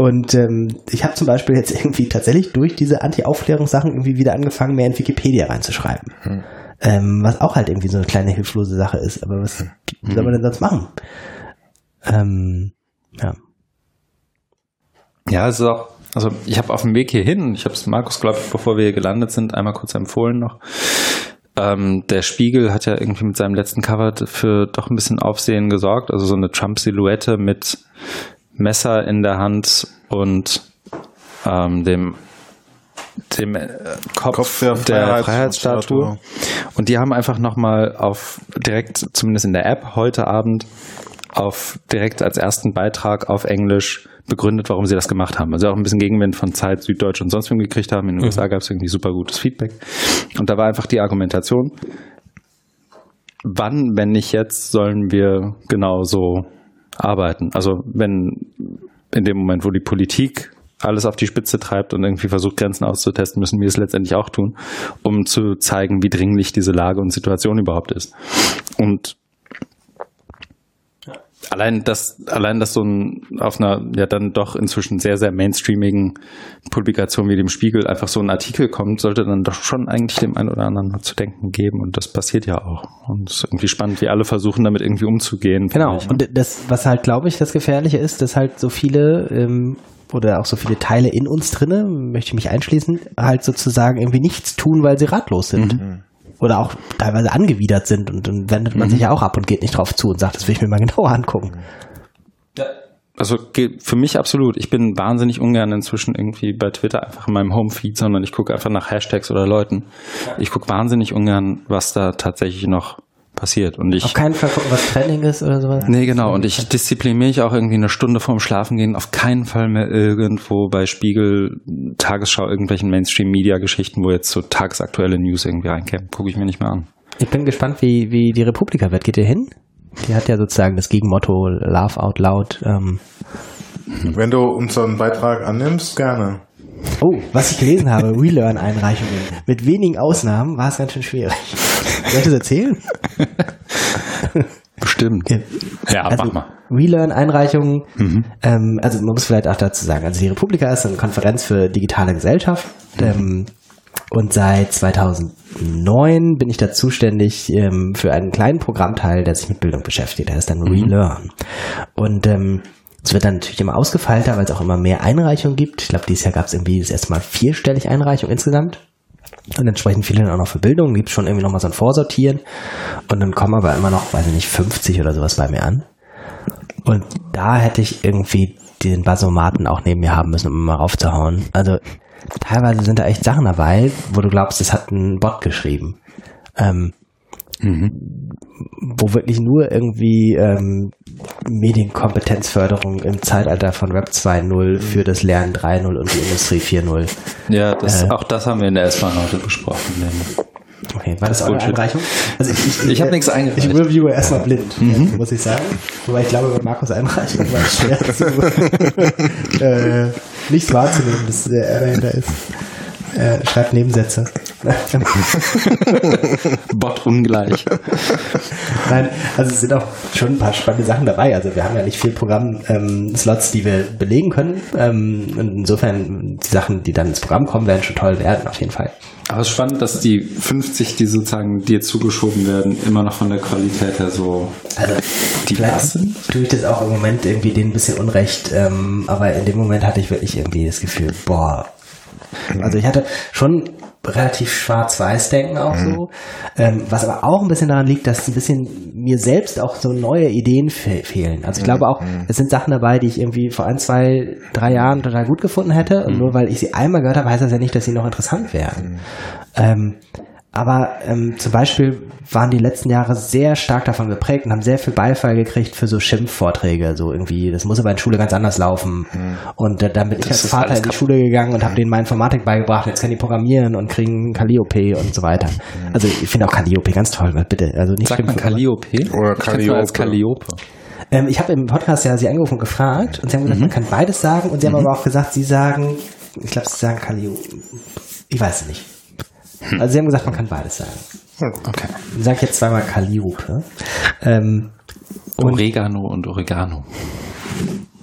und ähm, ich habe zum Beispiel jetzt irgendwie tatsächlich durch diese Anti-Aufklärungssachen irgendwie wieder angefangen, mehr in Wikipedia reinzuschreiben. Ähm, was auch halt irgendwie so eine kleine hilflose Sache ist. Aber was soll man denn sonst machen? Ähm, ja. Ja, es ist auch, also ich habe auf dem Weg hierhin, ich habe es Markus, glaube ich, bevor wir hier gelandet sind, einmal kurz empfohlen noch. Ähm, der Spiegel hat ja irgendwie mit seinem letzten Cover für doch ein bisschen Aufsehen gesorgt. Also so eine Trump-Silhouette mit Messer in der Hand und ähm, dem dem äh, Kopf, Kopf der der, Freiheits- Freiheitsstatue. Und die haben einfach nochmal auf direkt, zumindest in der App heute Abend, auf direkt als ersten Beitrag auf Englisch begründet, warum sie das gemacht haben. Also auch ein bisschen Gegenwind von Zeit, Süddeutsch und sonst wem gekriegt haben. In den USA gab es irgendwie super gutes Feedback. Und da war einfach die Argumentation, wann, wenn nicht jetzt, sollen wir genau so arbeiten? Also wenn in dem Moment, wo die Politik alles auf die Spitze treibt und irgendwie versucht, Grenzen auszutesten, müssen wir es letztendlich auch tun, um zu zeigen, wie dringlich diese Lage und Situation überhaupt ist. Und allein das, allein das so ein, auf einer ja dann doch inzwischen sehr, sehr mainstreamigen Publikation wie dem Spiegel einfach so ein Artikel kommt, sollte dann doch schon eigentlich dem einen oder anderen mal zu denken geben. Und das passiert ja auch. Und es ist irgendwie spannend, wie alle versuchen, damit irgendwie umzugehen. Genau. ich, ne? Und das, was halt, glaube ich, das Gefährliche ist, dass halt so viele ähm, oder auch so viele Teile in uns drinne, möchte ich mich einschließen, halt sozusagen irgendwie nichts tun, weil sie ratlos sind. Oder auch teilweise angewidert sind und dann wendet man sich ja auch ab und geht nicht drauf zu und sagt, das will ich mir mal genauer angucken. Also geht für mich absolut. Ich bin wahnsinnig ungern inzwischen irgendwie bei Twitter einfach in meinem Homefeed, sondern ich gucke einfach nach Hashtags oder Leuten. Ich gucke wahnsinnig ungern, was da tatsächlich noch passiert. Und ich Auf keinen Fall gucken, was Trending ist oder sowas. Nee, genau. Und ich diszipliniere mich auch irgendwie eine Stunde vorm Schlafengehen auf keinen Fall mehr irgendwo bei Spiegel, Tagesschau, irgendwelchen Mainstream-Media-Geschichten, wo jetzt so tagesaktuelle News irgendwie reinkämen. Gucke ich mir nicht mehr an. Ich bin gespannt, wie, wie die Republika wird. Geht ihr hin? Die hat ja sozusagen das Gegenmotto Laugh Out Loud. Ähm, Wenn du unseren Beitrag annimmst, gerne. oh, was ich gelesen habe, Relearn-Einreichungen. Mit wenigen Ausnahmen war es ganz schön schwierig. Soll ich das erzählen? Bestimmt. Ja, Also, mach mal. Relearn-Einreichungen, ähm, also man muss vielleicht auch dazu sagen, also die Republika ist eine Konferenz für digitale Gesellschaft ähm, und seit 2009 bin ich da zuständig ähm, für einen kleinen Programmteil, der sich mit Bildung beschäftigt, der ist dann Relearn. Und ähm, es wird dann natürlich immer ausgefeilter, weil es auch immer mehr Einreichungen gibt. Ich glaube, dieses Jahr gab es irgendwie das erste Mal vierstellig Einreichungen insgesamt. Und entsprechend viele dann auch noch für Bildung. Gibt schon irgendwie nochmal so ein Vorsortieren. Und dann kommen aber immer noch, weiß ich nicht, 50 oder sowas bei mir an. Und da hätte ich irgendwie den Basomaten auch neben mir haben müssen, um mal raufzuhauen. Also teilweise sind da echt Sachen dabei, wo du glaubst, das hat ein Bot geschrieben. Ähm, Wo wirklich nur irgendwie ähm, Medienkompetenzförderung im Zeitalter von Web 2.0 für das Lernen 3.0 und die Industrie 4.0 Ja, das, Äh. auch das haben wir in der S-Bahn heute besprochen. denn- Okay, war das Bullshit. Einreichung? Also ich, ich, Ich hab nichts eingereicht. Ich reviewe erstmal blind, muss ich sagen. Wobei ich glaube, bei Markus Einreichung war es schwer zu, äh, nichts wahrzunehmen, dass der R dahinter ist. Er schreibt Nebensätze. Bot ungleich. Nein, also es sind auch schon ein paar spannende Sachen dabei. Also wir haben ja nicht viel Programm-Slots, die wir belegen können. Ähm, und insofern die Sachen, die dann ins Programm kommen, werden schon toll werden, auf jeden Fall. Aber es ist spannend, dass die 50, die sozusagen dir zugeschoben werden, immer noch von der Qualität her so Also divers sind. tue ich das auch im Moment irgendwie denen ein bisschen unrecht, ähm, aber in dem Moment hatte ich wirklich irgendwie das Gefühl, boah. Also ich hatte schon relativ schwarz-weiß-Denken auch so, ähm, was aber auch ein bisschen daran liegt, dass ein bisschen mir selbst auch so neue Ideen fe fehlen. Also ich glaube auch, es sind Sachen dabei, die ich irgendwie vor ein, zwei, drei Jahren total gut gefunden hätte. Und nur weil ich sie einmal gehört habe, heißt das ja nicht, dass sie noch interessant wären. Ähm, aber ähm, zum Beispiel waren die letzten Jahre sehr stark davon geprägt und haben sehr viel Beifall gekriegt für so Schimpfvorträge. So irgendwie, das muss aber in Schule ganz anders laufen. Mhm. Und äh, damit ich als Vater in die Schule gegangen und habe denen mal Informatik beigebracht. Jetzt können die programmieren und kriegen Calliope und so weiter. Mhm. Also ich finde auch Calliope ganz toll, bitte. Also nicht Sagt man Calliope? Oder Calliope. Als Calliope. Ähm, ich habe im Podcast ja sie angerufen und gefragt und sie haben gesagt, mhm. man kann beides sagen und sie haben mhm. aber auch gesagt, sie sagen, ich glaube, sie sagen Calliope. Ich weiß es nicht. Hm. Also sie haben gesagt, man kann beides sagen. Okay. Ich sage jetzt zweimal Calliope. Ähm, Oregano und Oregano.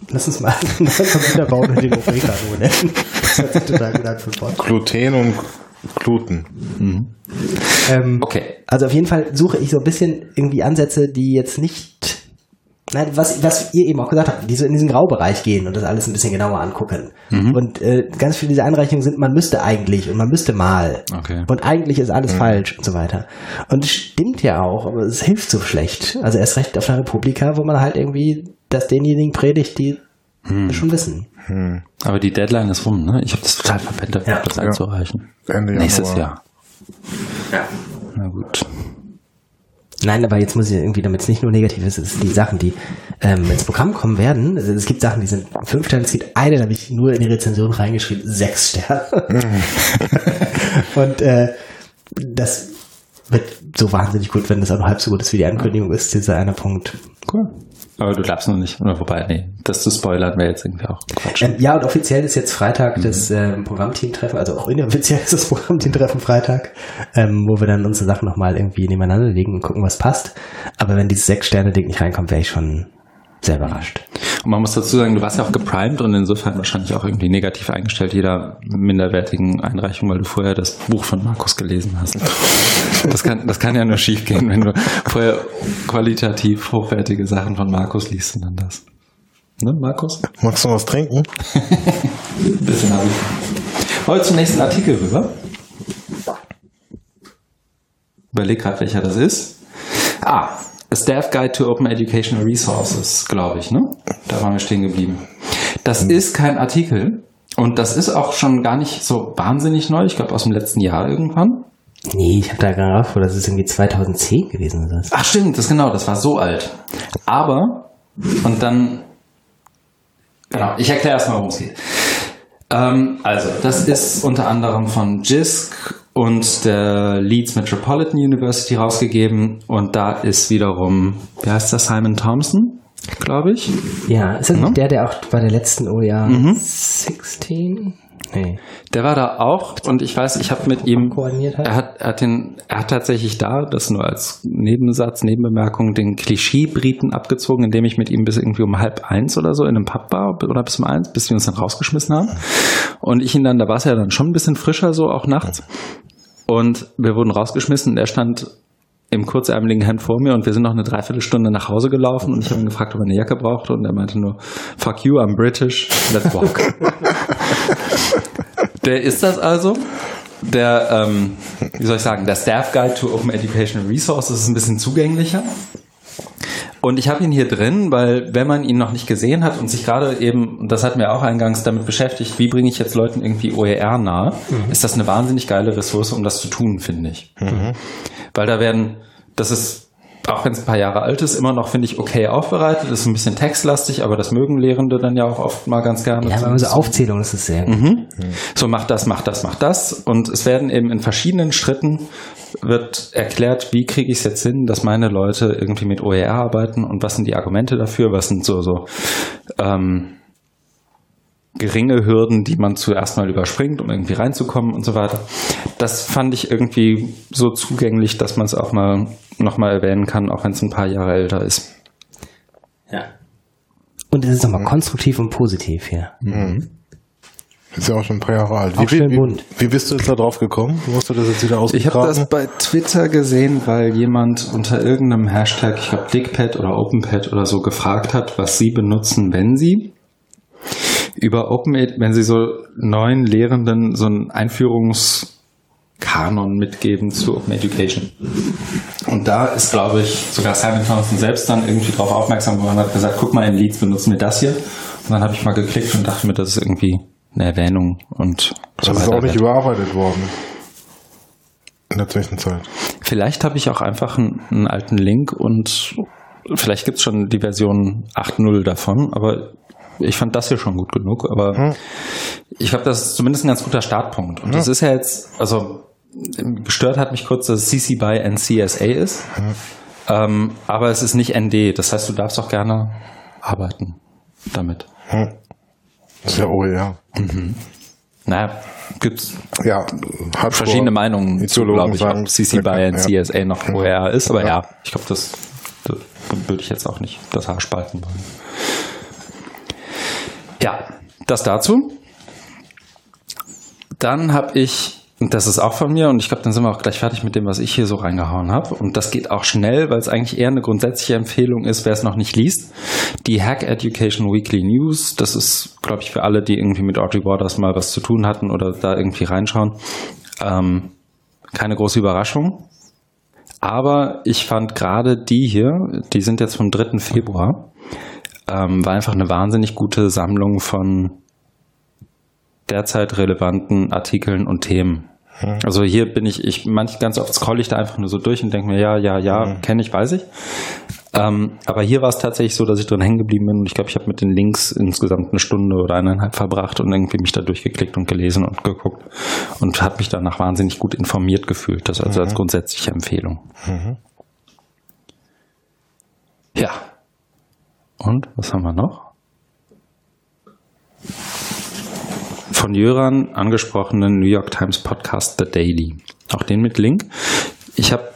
Lass uns mal einen neuen Computerbau mit dem Oregano nennen. Das hört sich total gut an für Wort. Gluten und Gluten. Mhm. Ähm, okay. Also auf jeden Fall suche ich so ein bisschen irgendwie Ansätze, die jetzt nicht was, was ihr eben auch gesagt habt, die so in diesen Graubereich gehen und das alles ein bisschen genauer angucken. Mhm. Und äh, ganz viele dieser Einreichungen sind, man müsste eigentlich und man müsste mal. Okay. Und eigentlich ist alles mhm. falsch und so weiter. Und es stimmt ja auch, aber es hilft so schlecht. Also erst recht auf einer Republika, wo man halt irgendwie das denjenigen predigt, die mhm. schon wissen. Mhm. Aber die Deadline ist rum, ne? Ich habe das total verpennt, ja. das einzureichen. Ende Nächstes Jahr. Ja. Na gut. Nein, aber jetzt muss ich irgendwie, damit es nicht nur negativ ist, es sind die Sachen, die ähm, ins Programm kommen werden. Also es gibt Sachen, die sind fünf Sterne, es gibt eine, da habe ich nur in die Rezension reingeschrieben, sechs Sterne. Und äh, das wird so wahnsinnig gut, wenn das auch noch halb so gut ist wie die Ankündigung ist, dieser eine Punkt. Cool. Aber du glaubst noch nicht, oder wobei, nee, das zu spoilern wäre jetzt irgendwie auch Quatsch. Ähm, ja, und offiziell ist jetzt Freitag mhm. das ähm, Programmteam-Treffen, also auch inoffiziell ist das Programmteam-Treffen Freitag, ähm, wo wir dann unsere Sachen nochmal irgendwie nebeneinander legen und gucken, was passt. Aber wenn dieses Sechs-Sterne-Ding nicht reinkommt, wäre ich schon sehr überrascht. Man muss dazu sagen, du warst ja auch geprimed und insofern wahrscheinlich auch irgendwie negativ eingestellt jeder minderwertigen Einreichung, weil du vorher das Buch von Markus gelesen hast. Das kann, das kann ja nur schief gehen, wenn du vorher qualitativ hochwertige Sachen von Markus liest und dann das. Ne, Markus? Magst du was trinken? Ein bisschen habe ich. Wollen wir zum nächsten Artikel rüber? Überleg gerade, welcher das ist. Ah, A Staff Guide to Open Educational Resources, glaube ich, ne? Da waren wir stehen geblieben. Das mhm. ist kein Artikel und das ist auch schon gar nicht so wahnsinnig neu. Ich glaube aus dem letzten Jahr irgendwann. Nee, ich habe da gerade vor, das ist irgendwie 2010 gewesen. Oder? Ach stimmt, das genau, das war so alt. Aber, und dann, genau, ich erkläre erstmal, worum es geht. Ähm, also, das ist unter anderem von JISC und der Leeds Metropolitan University rausgegeben. Und da ist wiederum, wie heißt der, Simon Thompson, glaube ich. Ja, ist das ja. der, der auch bei der letzten OER mhm. 16? Nee. Der war da auch und ich weiß, ich habe mit ihm, er hat, er hat den, er hat tatsächlich da, das nur als Nebensatz, Nebenbemerkung, den Klischee-Briten abgezogen, indem ich mit ihm bis irgendwie um halb eins oder so in einem Pub war oder bis um eins, bis wir uns dann rausgeschmissen haben. Und ich ihn dann, da war es ja dann schon ein bisschen frischer so, auch nachts. Und wir wurden rausgeschmissen und er stand im kurzärmeligen Hemd vor mir und wir sind noch eine Dreiviertelstunde nach Hause gelaufen und ich habe ihn gefragt, ob er eine Jacke brauchte und er meinte nur, fuck you, I'm British, let's walk. der ist das also. Der, ähm, wie soll ich sagen, der Staff Guide to Open Educational Resources ist ein bisschen zugänglicher. Und ich habe ihn hier drin, weil wenn man ihn noch nicht gesehen hat und sich gerade eben, und das hatten wir auch eingangs damit beschäftigt, wie bringe ich jetzt Leuten irgendwie OER nahe, mhm. ist das eine wahnsinnig geile Ressource, um das zu tun, finde ich. Mhm. Weil da werden, das ist, auch wenn es ein paar Jahre alt ist, immer noch, finde ich, okay aufbereitet, ist ein bisschen textlastig, aber das mögen Lehrende dann ja auch oft mal ganz gerne. Ja, aber so Aufzählung ist es sehr. Mhm. mhm. So, mach das, mach das, mach das. Und es werden eben in verschiedenen Schritten wird erklärt, wie kriege ich es jetzt hin, dass meine Leute irgendwie mit OER arbeiten und was sind die Argumente dafür, was sind so, so ähm, geringe Hürden, die man zuerst mal überspringt, um irgendwie reinzukommen und so weiter. Das fand ich irgendwie so zugänglich, dass man es auch mal nochmal erwähnen kann, auch wenn es ein paar Jahre älter ist. Ja. Und es ist nochmal mhm. konstruktiv und positiv hier. Mhm. Ist ja auch schon ein paar Jahre alt. Wie, wie, wie, wie, bist du jetzt da drauf gekommen? Wo hast du das jetzt wieder Ich habe das bei Twitter gesehen, weil jemand unter irgendeinem Hashtag, ich glaube DickPad oder OpenPad oder so, gefragt hat, was sie benutzen, wenn sie über OpenAid, wenn sie so neuen Lehrenden so einen Einführungskanon mitgeben zu Open Education. Und da ist, glaube ich, sogar Simon Thompson selbst dann irgendwie darauf aufmerksam geworden und hat gesagt, guck mal, in Leads benutzen wir das hier. Und dann habe ich mal geklickt und dachte mir, das ist irgendwie eine Erwähnung und so Das ist auch nicht überarbeitet worden. in der Zwischenzeit. Vielleicht habe ich auch einfach einen, einen alten Link und vielleicht gibt es schon die Version 8.0 davon, aber ich fand das hier schon gut genug. Aber hm. ich glaube, das ist zumindest ein ganz guter Startpunkt. Und hm. das ist ja jetzt, also gestört hat mich kurz, dass CC by NCSA ist. Hm. Ähm, aber es ist nicht ND. Das heißt, du darfst auch gerne arbeiten damit. Hm. Das ist ja OER. Mhm. Naja, gibt ja, verschiedene Meinungen zu, glaube ich, ob CC by NCSA noch OER ist. Aber ja, ja ich glaube, das, das würde ich jetzt auch nicht das Haar spalten wollen. Ja, das dazu. Dann habe ich, und das ist auch von mir, und ich glaube, dann sind wir auch gleich fertig mit dem, was ich hier so reingehauen habe. Und das geht auch schnell, weil es eigentlich eher eine grundsätzliche Empfehlung ist, wer es noch nicht liest. Die Hack Education Weekly News, das ist, glaube ich, für alle, die irgendwie mit Audrey Waters mal was zu tun hatten oder da irgendwie reinschauen, ähm, keine große Überraschung. Aber ich fand gerade die hier, die sind jetzt vom 3. Februar, ähm, war einfach eine wahnsinnig gute Sammlung von derzeit relevanten Artikeln und Themen. Hm. Also hier bin ich, ich manch ganz oft scrolle ich da einfach nur so durch und denke mir, ja, ja, ja, hm. kenne ich, weiß ich. Ähm, aber hier war es tatsächlich so, dass ich drin hängen geblieben bin und ich glaube, ich habe mit den Links insgesamt eine Stunde oder eineinhalb verbracht und irgendwie mich da durchgeklickt und gelesen und geguckt und habe mich danach wahnsinnig gut informiert gefühlt. Das also mhm. als grundsätzliche Empfehlung. Mhm. Ja, und was haben wir noch? Von Jöran angesprochenen New York Times Podcast The Daily. Auch den mit Link. Ich habe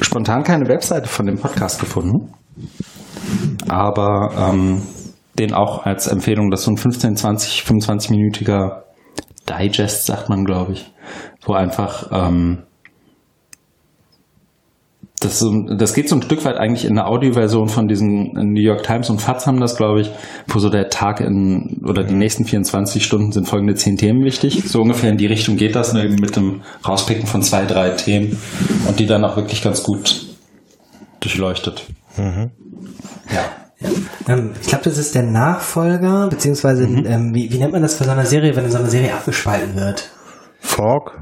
spontan keine Webseite von dem Podcast gefunden, aber ähm, den auch als Empfehlung, das ist so ein 15, 20, 25-minütiger Digest, sagt man, glaube ich, wo einfach ähm, das, das geht so ein Stück weit eigentlich in der Audioversion von diesen New York Times und FATS haben das, glaube ich, wo so der Tag in oder die nächsten 24 Stunden sind folgende zehn Themen wichtig. So ungefähr in die Richtung geht das, ne, mit dem Rauspicken von zwei, drei Themen und die dann auch wirklich ganz gut durchleuchtet. Mhm. Ja. Ja. Ähm, ich glaube, das ist der Nachfolger, beziehungsweise, mhm. ähm, wie, wie nennt man das bei so einer Serie, wenn so eine Serie abgespalten wird? Fork?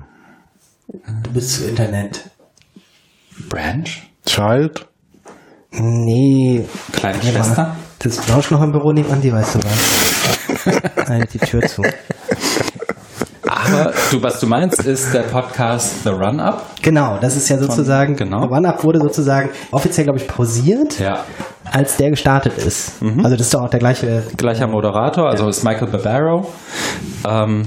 Du bist Internet. Branch? Child? Nee. Kleine Schwester? Das Blanche noch im Büro nebenan, die weißt du was. Nein, die Tür zu. Aber du, was du meinst, ist der Podcast The Run-Up? Genau, das ist ja sozusagen, Von, genau. The Run-Up wurde sozusagen offiziell, glaube ich, pausiert, ja. als der gestartet ist. Mhm. Also das ist doch auch der gleiche. Gleicher Moderator, also ja. ist Michael Barbaro. Ähm,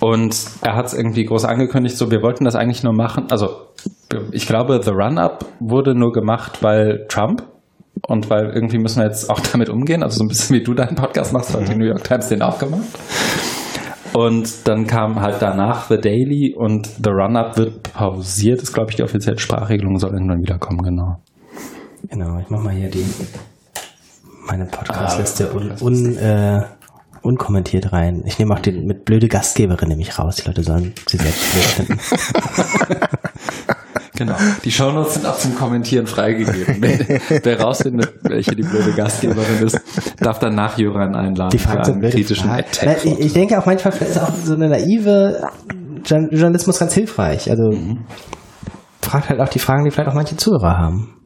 und er hat es irgendwie groß angekündigt, so wir wollten das eigentlich nur machen. Also ich glaube, The Run-Up wurde nur gemacht, weil Trump und weil irgendwie müssen wir jetzt auch damit umgehen. Also so ein bisschen wie du deinen Podcast machst, hat die New York Times den auch gemacht. Und dann kam halt danach The Daily und The Run-Up wird pausiert, ist glaube ich die offizielle Sprachregelung, soll irgendwann wiederkommen, genau. Genau, ich mach mal hier die meine Podcastliste ah, un, un, äh, unkommentiert rein. Ich nehme auch den mit blöde Gastgeberin nämlich raus. Die Leute sollen sie selbst finden. genau. Die Shownotes sind auch zum Kommentieren freigegeben. wer, wer rausfindet, welche die blöde Gastgeberin ist, darf dann Nachjurern einladen die für einen kritischen Attack. Ich, ich, denke auch manchmal ist auch so eine naive Journalismus ganz hilfreich. Also mhm. fragt halt auch die Fragen, die vielleicht auch manche Zuhörer haben.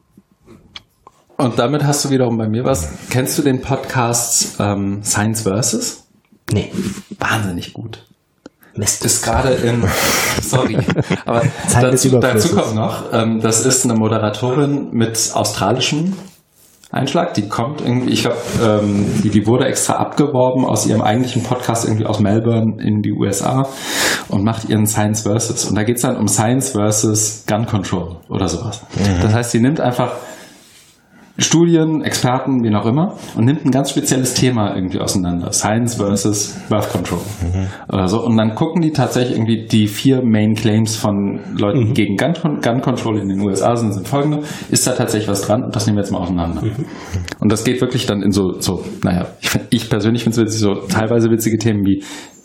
Und damit hast du wiederum bei mir was. Kennst du den Podcast ähm, Science Versus? Nee. Wahnsinnig gut. Mist. Ist gerade in, sorry, aber dazu, dazu kommt noch, ähm, das ist eine Moderatorin mit australischem Einschlag. Die kommt irgendwie, ich glaube, ähm, die, die wurde extra abgeworben aus ihrem eigentlichen Podcast irgendwie aus Melbourne in die USA und macht ihren Science Versus. Und da geht's dann um Science versus Gun Control oder sowas. Mhm. Das heißt, sie nimmt einfach Studien, Experten, wie auch immer, und nimmt ein ganz spezielles Thema irgendwie auseinander. Science versus Birth Control. Mhm. Oder so. Und dann gucken die tatsächlich irgendwie die vier Main Claims von Leuten mhm. gegen Gun, Gun, Control in den USA sind, sind folgende. Ist da tatsächlich was dran? Und das nehmen wir jetzt mal auseinander. Mhm. Und das geht wirklich dann in so, so naja, ich, find, ich persönlich finde es witzig, so teilweise witzige Themen wie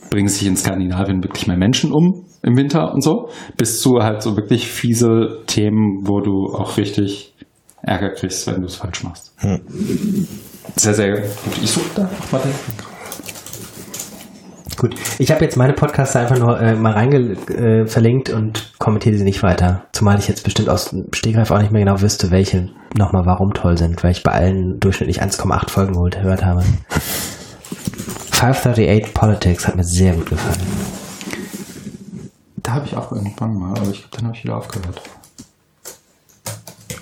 bringen sich in Skandinavien wirklich mehr Menschen um im Winter und so, bis zu halt so wirklich fiese Themen, wo du auch richtig Ärger kriegst, wenn du es falsch machst. Hm. Sehr, sehr gut. Ich suche da mal den. Gut, ich habe jetzt meine Podcasts einfach nur äh, mal reinge äh, verlinkt und kommentiere sie nicht weiter. Zumal ich jetzt bestimmt aus dem Stegreif auch nicht mehr genau wüsste, welche nochmal warum toll sind, weil ich bei allen durchschnittlich 1,8 Folgen gehört habe. 538 Politics hat mir sehr gut gefallen. Da habe ich auch irgendwann mal, aber ich glaube, dann habe ich wieder aufgehört.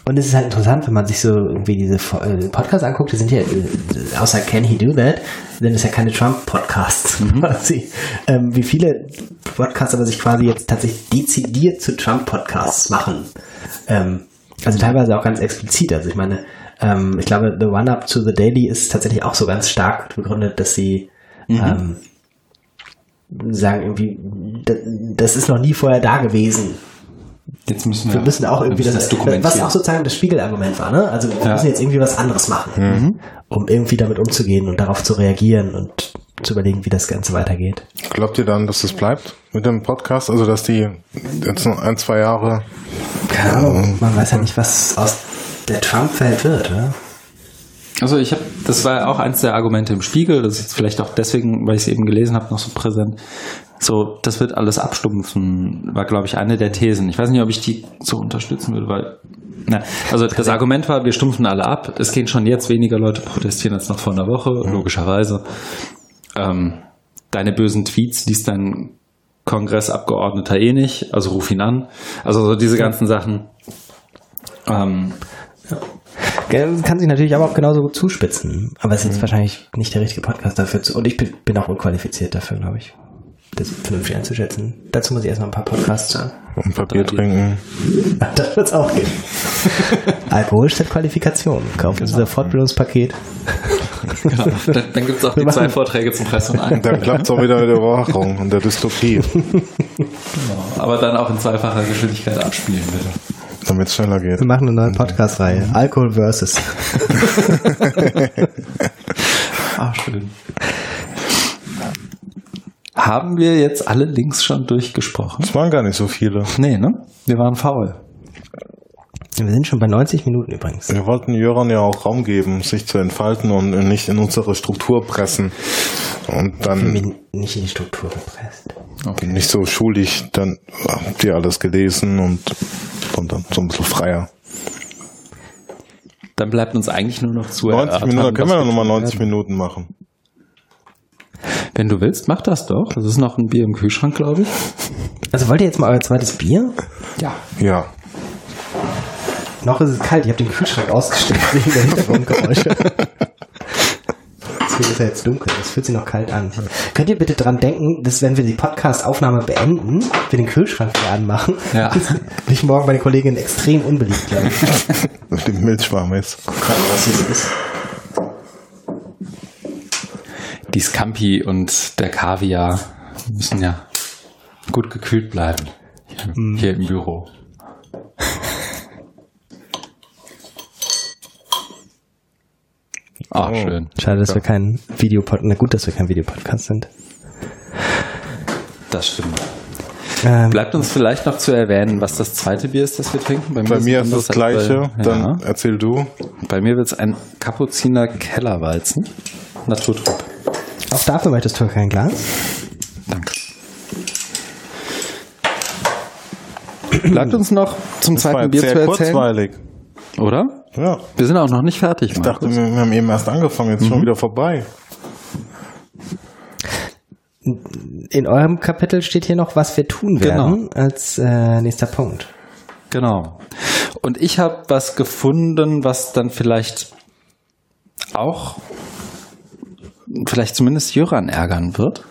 Und es ist halt interessant, wenn man sich so irgendwie diese äh, Podcasts anguckt, die sind ja, äh, außer Can He Do That, sind es ja keine Trump-Podcasts mhm. quasi. Ähm, wie viele Podcasts aber sich quasi jetzt tatsächlich dezidiert zu Trump-Podcasts machen. Ähm, also teilweise auch ganz explizit. Also ich meine, ähm, ich glaube, The One Up to the Daily ist tatsächlich auch so ganz stark begründet, dass sie mhm. ähm, sagen irgendwie, das ist noch nie vorher da gewesen. Jetzt müssen wir, wir müssen auch irgendwie müssen das, das was auch sozusagen das Spiegelargument war, ne? Also wir ja. müssen jetzt irgendwie was anderes machen, mhm. um irgendwie damit umzugehen und darauf zu reagieren und zu überlegen, wie das Ganze weitergeht. Glaubt ihr dann, dass es bleibt mit dem Podcast? Also dass die jetzt noch ein, zwei Jahre. Keine Ahnung, äh, man weiß ja nicht, was aus der Trump-Welt wird, oder? Also ich habe, das war auch eins der Argumente im Spiegel, das ist jetzt vielleicht auch deswegen, weil ich es eben gelesen habe, noch so präsent. So, das wird alles abstumpfen, war, glaube ich, eine der Thesen. Ich weiß nicht, ob ich die so unterstützen würde, weil, na, also das Argument war, wir stumpfen alle ab. Es gehen schon jetzt weniger Leute protestieren als noch vor einer Woche, mhm. logischerweise. Ähm, deine bösen Tweets liest dein Kongressabgeordneter eh nicht, also ruf ihn an. Also so diese ganzen Sachen. Ähm, ja. Kann sich natürlich aber auch genauso gut zuspitzen. Aber es ist jetzt mhm. wahrscheinlich nicht der richtige Podcast dafür. Zu, und ich bin, bin auch unqualifiziert dafür, glaube ich das vernünftig einzuschätzen. Dazu muss ich erstmal ein paar Podcasts hören. Und Papier trinken. das wird es auch gehen. Alkohol statt Qualifikation. Kaufen Sie genau. das Fortbildungspaket. genau. Dann, dann gibt es auch Wir die zwei Vorträge zum Preis von einem. Dann klappt es auch wieder mit der Überwachung und der Dystopie. Genau. Aber dann auch in zweifacher Geschwindigkeit abspielen, bitte. Damit es schneller geht. Wir machen eine neue Podcast-Reihe. Alkohol versus. Ach, schön. Haben wir jetzt alle Links schon durchgesprochen? Es waren gar nicht so viele. Nee, ne? Wir waren faul. Wir sind schon bei 90 Minuten übrigens. Wir wollten Jöran ja auch Raum geben, sich zu entfalten und nicht in unsere Struktur pressen. Und dann. Ich bin nicht in die Struktur gepresst. Okay. Nicht so schulisch, dann habt ihr alles gelesen und, und dann so ein bisschen freier. Dann bleibt uns eigentlich nur noch zu 90 Minuten, dann können wir noch mal 90 Minuten machen. Wenn du willst, mach das doch. Das ist noch ein Bier im Kühlschrank, glaube ich. Also wollt ihr jetzt mal euer zweites Bier? Ja. Ja. Noch ist es kalt. Ich habe den Kühlschrank ausgestellt wegen der Hintergrundgeräusche. Deswegen ist ja jetzt dunkel. Es fühlt sich noch kalt an. Könnt ihr bitte dran denken, dass wenn wir die Podcast-Aufnahme beenden, wir den Kühlschrank wieder anmachen? Ja. ich morgen meine Kollegin extrem unbeliebt, glaube ich. Mit dem Milchschwarm ist. Guck mal, was hier ist die Scampi und der Kaviar müssen ja gut gekühlt bleiben hier, mhm. hier im Büro. Ah, oh, schön. Schade, dass ja. wir kein Videopodcast, na gut, dass wir kein Videopodcast sind. Das stimmt. Ähm, Bleibt uns vielleicht noch zu erwähnen, was das zweite Bier ist, das wir trinken. Bei mir, bei mir ist das gleiche, bei, dann ja. erzähl du. Bei mir wird es ein Kapuziner Kellerwalzen, Naturtrüb. Auch dafür möchtest du kein Glas? Danke. Bleibt uns noch zum das zweiten Bier zu erzählen. kurzweilig. Oder? Ja. Wir sind auch noch nicht fertig. Ich Markus. dachte, wir, wir haben eben erst angefangen, jetzt mhm. schon wieder vorbei. In eurem Kapitel steht hier noch, was wir tun werden, genau. als äh, nächster Punkt. Genau. Und ich habe was gefunden, was dann vielleicht auch vielleicht zumindest Jöran ärgern wird,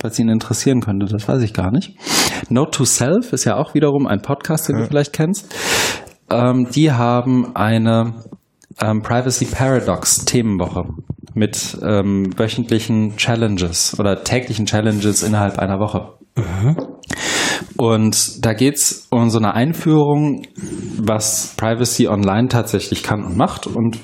falls ihn interessieren könnte, das weiß ich gar nicht. Note to Self ist ja auch wiederum ein Podcast, den ja. du vielleicht kennst. Ähm, die haben eine ähm, Privacy Paradox Themenwoche mit ähm, wöchentlichen Challenges oder täglichen Challenges innerhalb einer Woche. Mhm. Und da geht's um so eine Einführung, was Privacy Online tatsächlich kann und macht und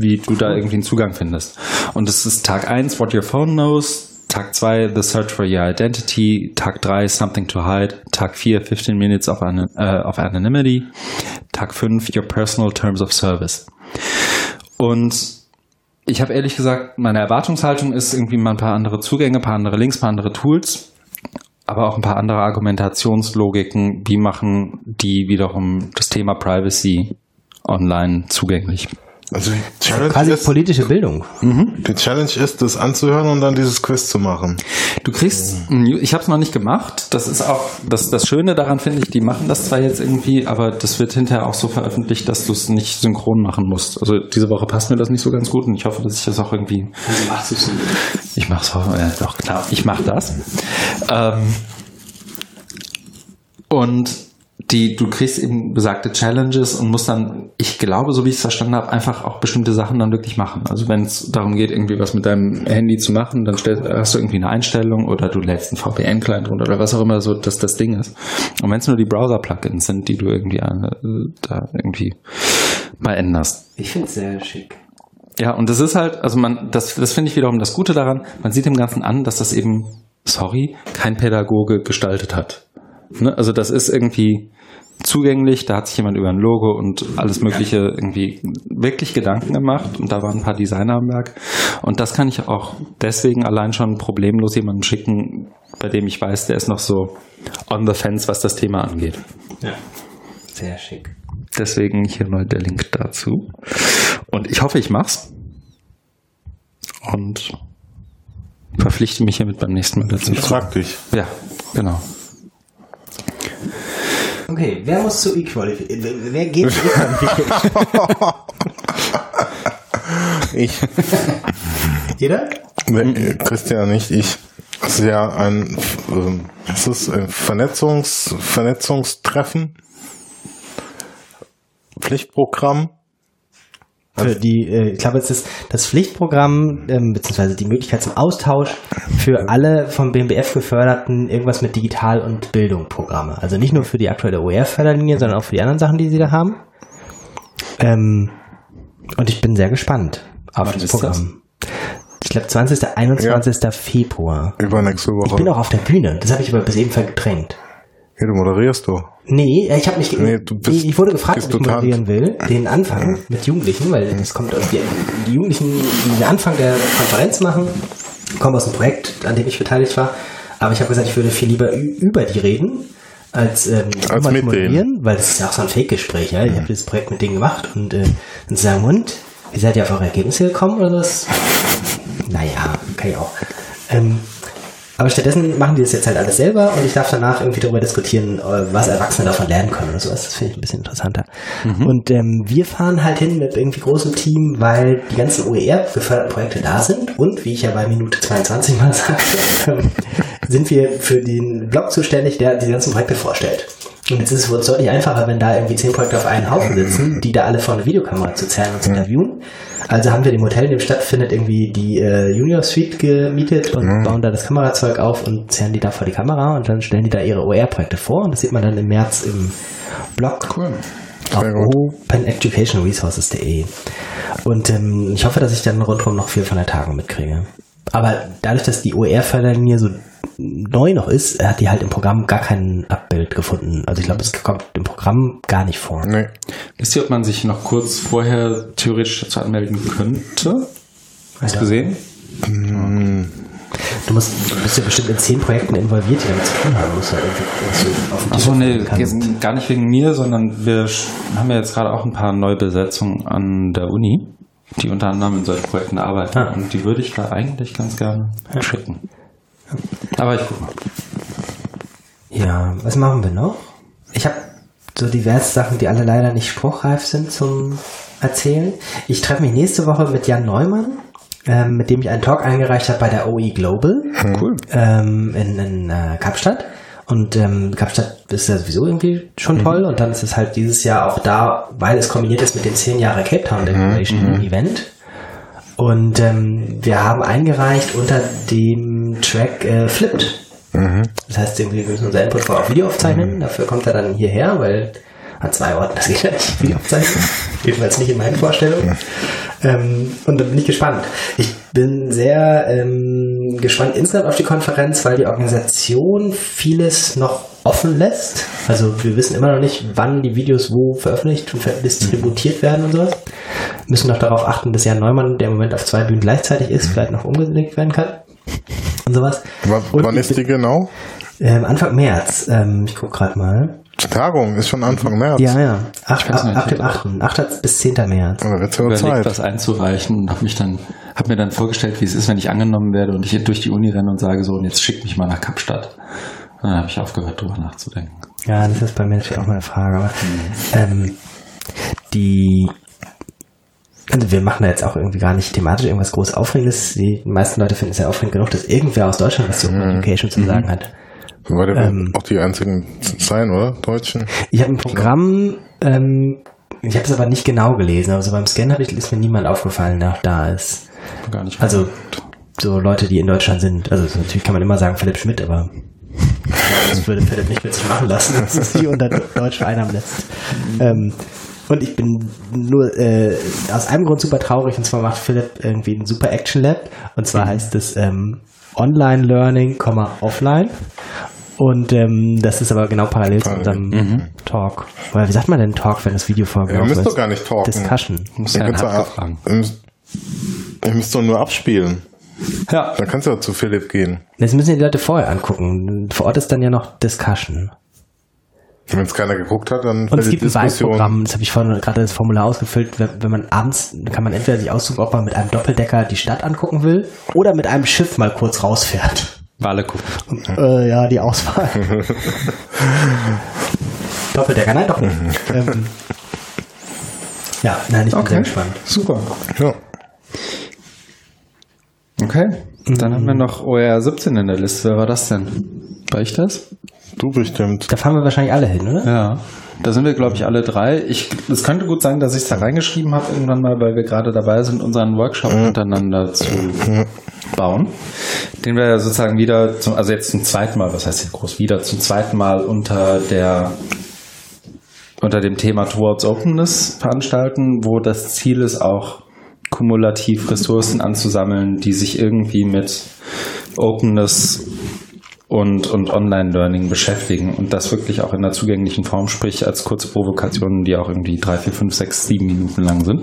wie du da irgendwie einen Zugang findest. Und es ist Tag 1, What Your Phone Knows, Tag 2, The Search for Your Identity, Tag 3, Something to Hide, Tag 4, 15 Minutes of, an, äh, of Anonymity, Tag 5, Your Personal Terms of Service. Und ich habe ehrlich gesagt, meine Erwartungshaltung ist irgendwie mal ein paar andere Zugänge, ein paar andere Links, ein paar andere Tools, aber auch ein paar andere Argumentationslogiken, wie machen die wiederum das Thema Privacy online zugänglich. Also die Challenge, Quasi ist, politische Bildung. die Challenge ist, das anzuhören und dann dieses Quiz zu machen. Du kriegst, New- ich habe es noch nicht gemacht. Das ist auch das, das Schöne daran finde ich. Die machen das zwar jetzt irgendwie, aber das wird hinterher auch so veröffentlicht, dass du es nicht synchron machen musst. Also diese Woche passt mir das nicht so ganz gut und ich hoffe, dass ich das auch irgendwie. Ich mache es äh, doch klar. Ich mache das. Ähm, und die, du kriegst eben besagte Challenges und musst dann, ich glaube, so wie ich es verstanden habe, einfach auch bestimmte Sachen dann wirklich machen. Also wenn es darum geht, irgendwie was mit deinem Handy zu machen, dann stellst, hast du irgendwie eine Einstellung oder du lädst einen VPN-Client runter oder was auch immer so dass das Ding ist. Und wenn es nur die Browser-Plugins sind, die du irgendwie äh, da irgendwie mal änderst. Ich finde es sehr schick. Ja, und das ist halt, also man, das, das finde ich wiederum das Gute daran, man sieht dem Ganzen an, dass das eben, sorry, kein Pädagoge gestaltet hat. Ne? Also das ist irgendwie zugänglich, da hat sich jemand über ein Logo und alles Mögliche irgendwie wirklich Gedanken gemacht und da waren ein paar Designer am Werk. Und das kann ich auch deswegen allein schon problemlos jemandem schicken, bei dem ich weiß, der ist noch so on the fence, was das Thema angeht. Ja. Sehr schick. Deswegen hier mal der Link dazu. Und ich hoffe, ich mach's. Und verpflichte mich hiermit beim nächsten Mal dazu. Ich frag dich. Ja, genau. Okay, wer muss zu E-Qualification? Wer wer geht zu E-Qualification? Ich. Jeder? Nee, Christian, nicht ich. Das ist ja ein, ähm, das ist ein Vernetzungs, Vernetzungstreffen. Pflichtprogramm. Für die, äh, ich glaube, es ist das Pflichtprogramm, ähm, beziehungsweise die Möglichkeit zum Austausch für alle vom BMBF geförderten irgendwas mit Digital- und Bildung Programme. Also nicht nur für die aktuelle OER-Förderlinie, sondern auch für die anderen Sachen, die sie da haben. Ähm, und ich bin sehr gespannt auf Wann das Programm. Ich glaube, 20. 21. Februar. Übernächste Ich Woche. bin auch auf der Bühne. Das habe ich aber bis eben verdrängt. Ja, du moderierst du. Nee, äh, ich habe mich. Nee, bist- ich, wurde gefragt, ob ich moderieren will. Den Anfang mit Jugendlichen, weil das kommt aus die, die Jugendlichen, die den Anfang der Konferenz machen, kommen aus einem Projekt, an dem ich beteiligt war. Aber ich habe gesagt, ich würde viel lieber über die reden, als, ähm, Als mit moderieren, weil das ist ja auch so ein Fake-Gespräch. Ja? Ich habe dieses Projekt mit denen gemacht und äh, sagen, und, wie seid ihr auf eure Ergebnisse gekommen oder was? Naja, kann ich auch. Ähm, aber stattdessen machen die das jetzt halt alles selber und ich darf danach irgendwie darüber diskutieren, äh, was Erwachsene davon lernen können oder sowas. Das finde ich ein bisschen interessanter. Und ähm, wir fahren halt hin mit irgendwie großem Team, weil die ganzen OER-geförderten Projekte da sind und, wie ich ja bei Minute 22 mal sagte, ähm, sind wir für den Blog zuständig, der die ganzen Projekte vorstellt. Und jetzt ist es uns deutlich einfacher, wenn da irgendwie zehn Projekte auf einen Haufen sitzen, die da alle vor eine Videokamera zu zerren und zu interviewen. Also haben wir dem Hotel, in dem stattfindet, irgendwie die äh, Junior Suite gemietet und bauen da das Kamerazeug auf und zerren die da vor die Kamera und dann stellen die da ihre OER-Projekte vor und das sieht man dann im März im Blog Cool. auf openeducationresources.de. Und ähm, ich hoffe, dass ich dann rundherum noch viel von der Tagung mitkriege. Aber dadurch, dass die OER-Förderlinie so neu noch ist, hat die halt im Programm gar kein Abbild gefunden. Also ich glaube, es kommt im Programm gar nicht vor. Nee. Wisst ihr, ob man sich noch kurz vorher theoretisch dazu anmelden könnte? Hast du Ja. gesehen? Du, musst, du bist ja bestimmt in zehn Projekten involviert, die damit zu tun haben. Musst Achso, nee, gar nicht wegen mir, sondern wir haben ja jetzt gerade auch ein paar Neubesetzungen an der Uni, die unter anderem in solchen Projekten arbeiten. Ah. Und die würde ich da eigentlich ganz gerne schicken. Aber ich guck mal. Ja, was machen wir noch? Ich habe so diverse Sachen, die alle leider nicht spruchreif sind zum Erzählen. Ich treffe mich nächste Woche mit Jan Neumann, ähm, mit dem ich einen Talk eingereicht habe bei der OE Global Cool. ähm, in, in äh, Kapstadt. Und ähm, Kapstadt ist ja sowieso irgendwie schon toll. Und dann ist es halt dieses Jahr auch da, weil es kombiniert ist mit dem 10 Jahre Cape Town Declaration Event. Und ähm, wir haben eingereicht unter dem Track äh, Flipped. Das heißt, wir müssen unser Input vorher auf Video aufzeichnen. Dafür kommt er dann hierher, weil an zwei Orten, das geht ja nicht, Video aufzeichnen. Jedenfalls nicht in meinen Vorstellungen. Ähm, und da bin ich gespannt. Ich bin sehr ähm, gespannt insgesamt auf die Konferenz, weil die Organisation vieles noch offen lässt. Also wir wissen immer noch nicht, wann die Videos wo veröffentlicht und distributiert werden und sowas. müssen noch darauf achten, dass Jan Neumann, der im Moment auf zwei Bühnen gleichzeitig ist, vielleicht noch umgelegt werden kann. Und sowas. W Und wann ist die genau? Ähm, Anfang März. Ähm, ich gucke gerade mal. Die Tagung ist schon Anfang März. Ja, ja. Ach, weiß ab, nicht, ab dem wie- 8. 8. bis 10. März. Aber ja überlegt, Zeit. was einzureichen und habe mich dann, habe mir dann vorgestellt, wie es ist, wenn ich angenommen werde und ich hier durch die Uni renne und sage so, und jetzt schick mich mal nach Kapstadt. Und dann habe ich aufgehört, drüber nachzudenken. Ja, das ist bei mir natürlich auch mal eine Frage. Aber, ähm, die, also wir machen da jetzt auch irgendwie gar nicht thematisch irgendwas groß Aufregendes. Die meisten Leute finden es ja aufregend genug, dass irgendwer aus Deutschland was zu Open Education zu sagen hat. Weil wir Ähm. auch die einzigen sein, oder? Deutschen. Ich habe ein Programm, ähm, ich habe es aber nicht genau gelesen, aber so beim Scan habe ich, ist mir niemand aufgefallen, der auch da ist. Gar nicht. Also so Leute, die in Deutschland sind. Also so, natürlich kann man immer sagen Philipp Schmidt, aber das würde Philipp nicht mit sich machen lassen. Das ist die unter Deutsch Einnahmen lässt. Ähm, und ich bin nur äh, aus einem Grund super traurig, und zwar macht Philipp irgendwie ein super Action Lab. Und zwar heißt es ähm, Online Learning, Offline. Und ähm, das ist aber genau parallel zu unserem Talk. Oder wie sagt man denn Talk, wenn das Video Ihr vorgelaufen müsst ist? doch gar nicht talken. Discussion. Muss Ihr ja einen fragen. ihr müsst, ihr müsst doch nur abspielen. Ja, Dann kannst du ja zu Philipp gehen. Das müssen die Leute vorher angucken. Vor Ort ist dann ja noch Discussion. Wenn es keiner geguckt hat, dann Und es gibt ein. Wahlprogramm, das habe ich vorhin gerade das Formular ausgefüllt, wenn, wenn man abends, kann man entweder sich aussuchen, ob man mit einem Doppeldecker die Stadt angucken will oder mit einem Schiff mal kurz rausfährt. Wale gucken. Äh, ja, die Auswahl. Doppeldecker, nein, doch nicht. ähm, ja, nein, ich bin sehr gespannt. Super. Ja. Okay. Dann haben wir noch OR 17 in der Liste. Wer war das denn? War ich das? Du bestimmt. Da fahren wir wahrscheinlich alle hin, oder? Ja. Da sind wir, glaube ich, alle drei. Ich, es könnte gut sein, dass ich es da reingeschrieben habe irgendwann mal, weil wir gerade dabei sind, unseren Workshop miteinander zu bauen. Den wir sozusagen wieder, zum, also jetzt zum zweiten Mal, was heißt jetzt groß wieder, zum zweiten Mal unter der unter dem Thema Towards Openness veranstalten, wo das Ziel ist, auch kumulativ Ressourcen anzusammeln, die sich irgendwie mit Openness und, und Online-Learning beschäftigen und das wirklich auch in einer zugänglichen Form, sprich als kurze Provokationen, die auch irgendwie drei, vier, fünf, sechs, sieben Minuten lang sind.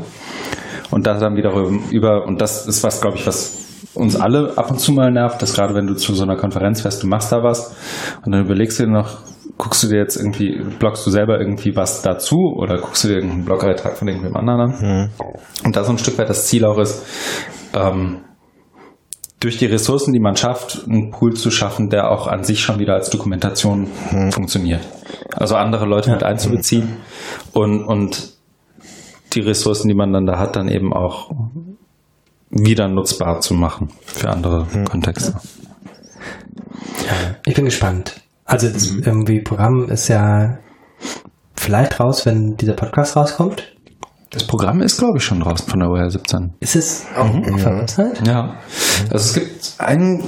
Und das dann wiederum über, und das ist was, glaube ich, was uns alle ab und zu mal nervt, dass gerade wenn du zu so einer Konferenz fährst, du machst da was und dann überlegst du dir noch, guckst du dir jetzt irgendwie, bloggst du selber irgendwie was dazu oder guckst du dir irgendeinen Blogbeitrag von irgendwem anderen an? Und da so ein Stück weit das Ziel auch ist, ähm, durch die Ressourcen, die man schafft, einen Pool zu schaffen, der auch an sich schon wieder als Dokumentation funktioniert. Also andere Leute mit einzubeziehen und, und die Ressourcen, die man dann da hat, dann eben auch wieder nutzbar zu machen für andere Kontexte. Ich bin gespannt. Also das Mhm. irgendwie Programm ist ja vielleicht raus, wenn dieser Podcast rauskommt. Das Programm ist, glaube ich, schon draußen von der OR 17. Ist es auch auf der Website? Ja. Also es gibt ein,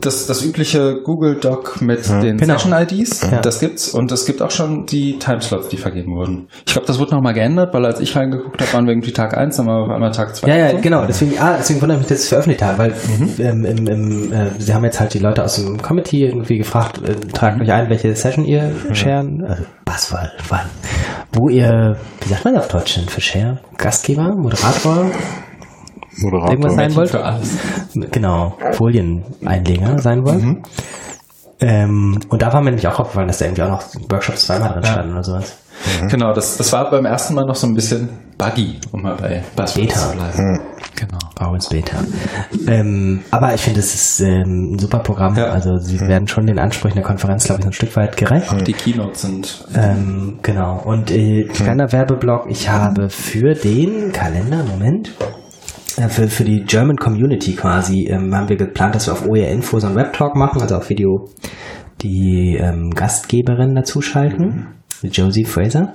das, das übliche Google Doc mit den Genau. Session IDs. Ja. Das gibt's. Und es gibt auch schon die Timeslots, die vergeben wurden. Ich glaube, das wurde nochmal geändert, weil als ich reingeguckt habe, waren wir irgendwie Tag 1, dann waren wir auf einmal Tag 2. Ja, ja, genau. Deswegen, ah, deswegen wundere ich mich, dass sie es veröffentlicht haben, weil ähm, im, im, äh, sie haben jetzt halt die Leute aus dem Committee irgendwie gefragt, äh, tragt euch ein, welche Session ihr sharen, also Passwahl, wann, wo ihr, wie sagt man auf Deutsch denn für Share? Gastgeber, Moderator, Moderator. irgendwas sein wollt? für alles. Genau, Folieneinleger sein wollt. Mhm. Ähm, und da war mir nämlich auch aufgefallen, dass da irgendwie auch noch Workshops zweimal drin standen oder sowas. Genau, das, das war beim ersten Mal noch so ein bisschen buggy, um mal bei Buzzwords Beta. zu bleiben. Genau. War uns Beta. Ähm, aber ich finde, es ist ähm, ein super Programm. Ja. Also sie werden schon den Ansprüchen der Konferenz, glaube ich, so ein Stück weit gerecht. Die Keynotes sind Ähm, genau. Und äh, kleiner Werbeblock, ich habe für den Kalender, Moment, für, für die German Community quasi, ähm, haben wir geplant, dass wir auf OER Info so einen Webtalk machen, also auf Video die ähm, Gastgeberin dazuschalten, die Josie Fraser.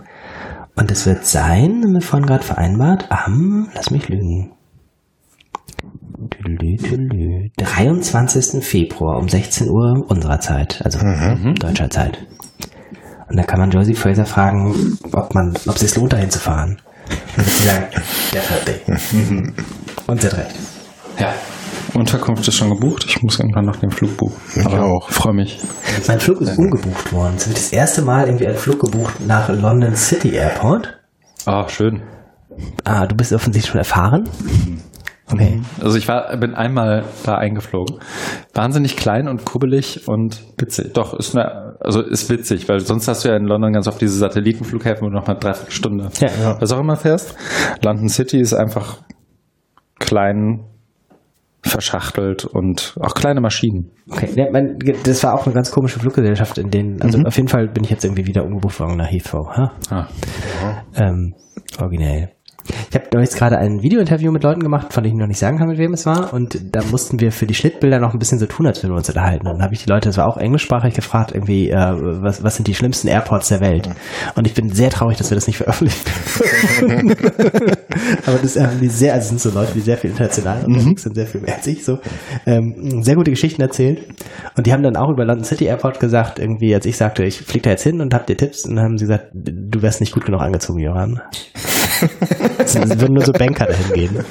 Und das wird sein, haben wir vorhin gerade vereinbart, am, lass mich lügen, Tüdelü, tüdelü, 23. Februar um 16 Uhr unserer Zeit, also deutscher Zeit. Und da kann man Josie Fraser fragen, ob man, ob es sich lohnt, dahin zu fahren. Wird sie sagen, definitely. Und sie hat recht. Ja. Unterkunft ist schon gebucht. Ich muss irgendwann noch den Flug buchen. Ich auch. Freue mich. Mein Flug ist umgebucht worden. Es wird das erste Mal irgendwie ein Flug gebucht nach London City Airport. Ah, schön. Ah, du bist offensichtlich schon erfahren. Okay. Also ich war, bin einmal da eingeflogen. Wahnsinnig klein und kubbelig und witzig. Doch, ist eine, also ist witzig, weil sonst hast du ja in London ganz oft diese Satellitenflughäfen, wo du noch mal dreiviertel Stunde Ja, ja. was auch immer fährst. London City ist einfach klein, verschachtelt und auch kleine Maschinen. Okay, ja, mein, das war auch eine ganz komische Fluggesellschaft, in denen, also auf jeden Fall bin ich jetzt irgendwie wieder umgebucht worden nach Heathrow. Ha? Ah. Ähm, originell. Ich habe jetzt gerade ein Videointerview mit Leuten gemacht, von denen ich noch nicht sagen kann, mit wem es war. Und da mussten wir für die Schnittbilder noch ein bisschen so tun, als würden wir uns unterhalten. Und dann habe ich die Leute, das war auch englischsprachig, gefragt, irgendwie, äh, was, was sind die schlimmsten Airports der Welt? Und ich bin sehr traurig, dass wir das nicht veröffentlichen. Aber das haben die sehr, also sind so Leute, die sehr viel international unterwegs sind, sehr viel mehr als ich, so, ähm, sehr gute Geschichten erzählt. Und die haben dann auch über London City Airport gesagt, irgendwie, als ich sagte, ich fliege da jetzt hin und hab dir Tipps, und dann haben sie gesagt, du wärst nicht gut genug angezogen, Johann. Es würden nur so Banker dahin gehen.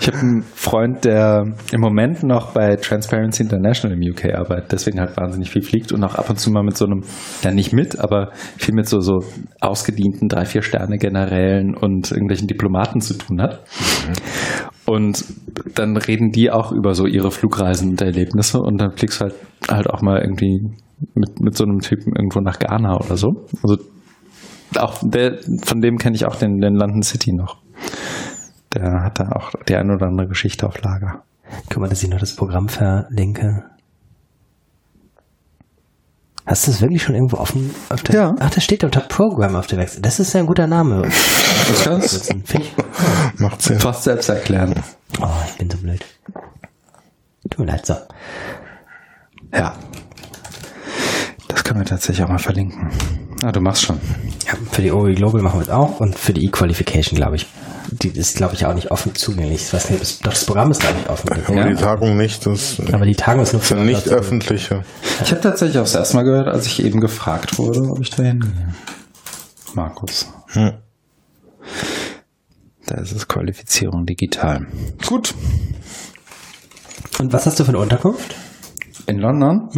Ich habe einen Freund, der im Moment noch bei Transparency International im UK arbeitet, deswegen halt wahnsinnig viel fliegt und auch ab und zu mal mit so einem, ja nicht mit, aber viel mit so, so ausgedienten drei, vier Sterne Generälen und irgendwelchen Diplomaten zu tun hat. Und dann reden die auch über so ihre Flugreisen und Erlebnisse und dann fliegst du halt, halt auch mal irgendwie mit, mit so einem Typen irgendwo nach Ghana oder so. Also auch der, von dem kenne ich auch den, den London City noch. Der hat da auch die eine oder andere Geschichte auf Lager. Guck mal, dass ich noch das Programm verlinke. Hast du das wirklich schon irgendwo offen? Auf der, Ja. Ach, da steht unter Program auf der Website. Das ist ja ein guter Name. Das? Finde ich. Macht Sinn. Fast selbst erklären. Oh, ich bin so blöd. Tut mir leid, so. Ja. Das können wir tatsächlich auch mal verlinken. Ah, du machst schon. Ja, für die OE Global machen wir es auch und für die E-Qualification, glaube ich. Die ist, glaube ich, auch nicht offen zugänglich. Ich weiß nicht, das, doch das Programm ist, glaube ich, offen. Aber Ja. die Tagung nicht, das Aber die Tagung ist nur für nicht öffentliche. Ich habe tatsächlich auch das erste Mal gehört, als ich eben gefragt wurde, ob ich da hingehe. Markus. Hm. Da ist es Qualifizierung digital. Gut. Und was hast du für eine Unterkunft? In London.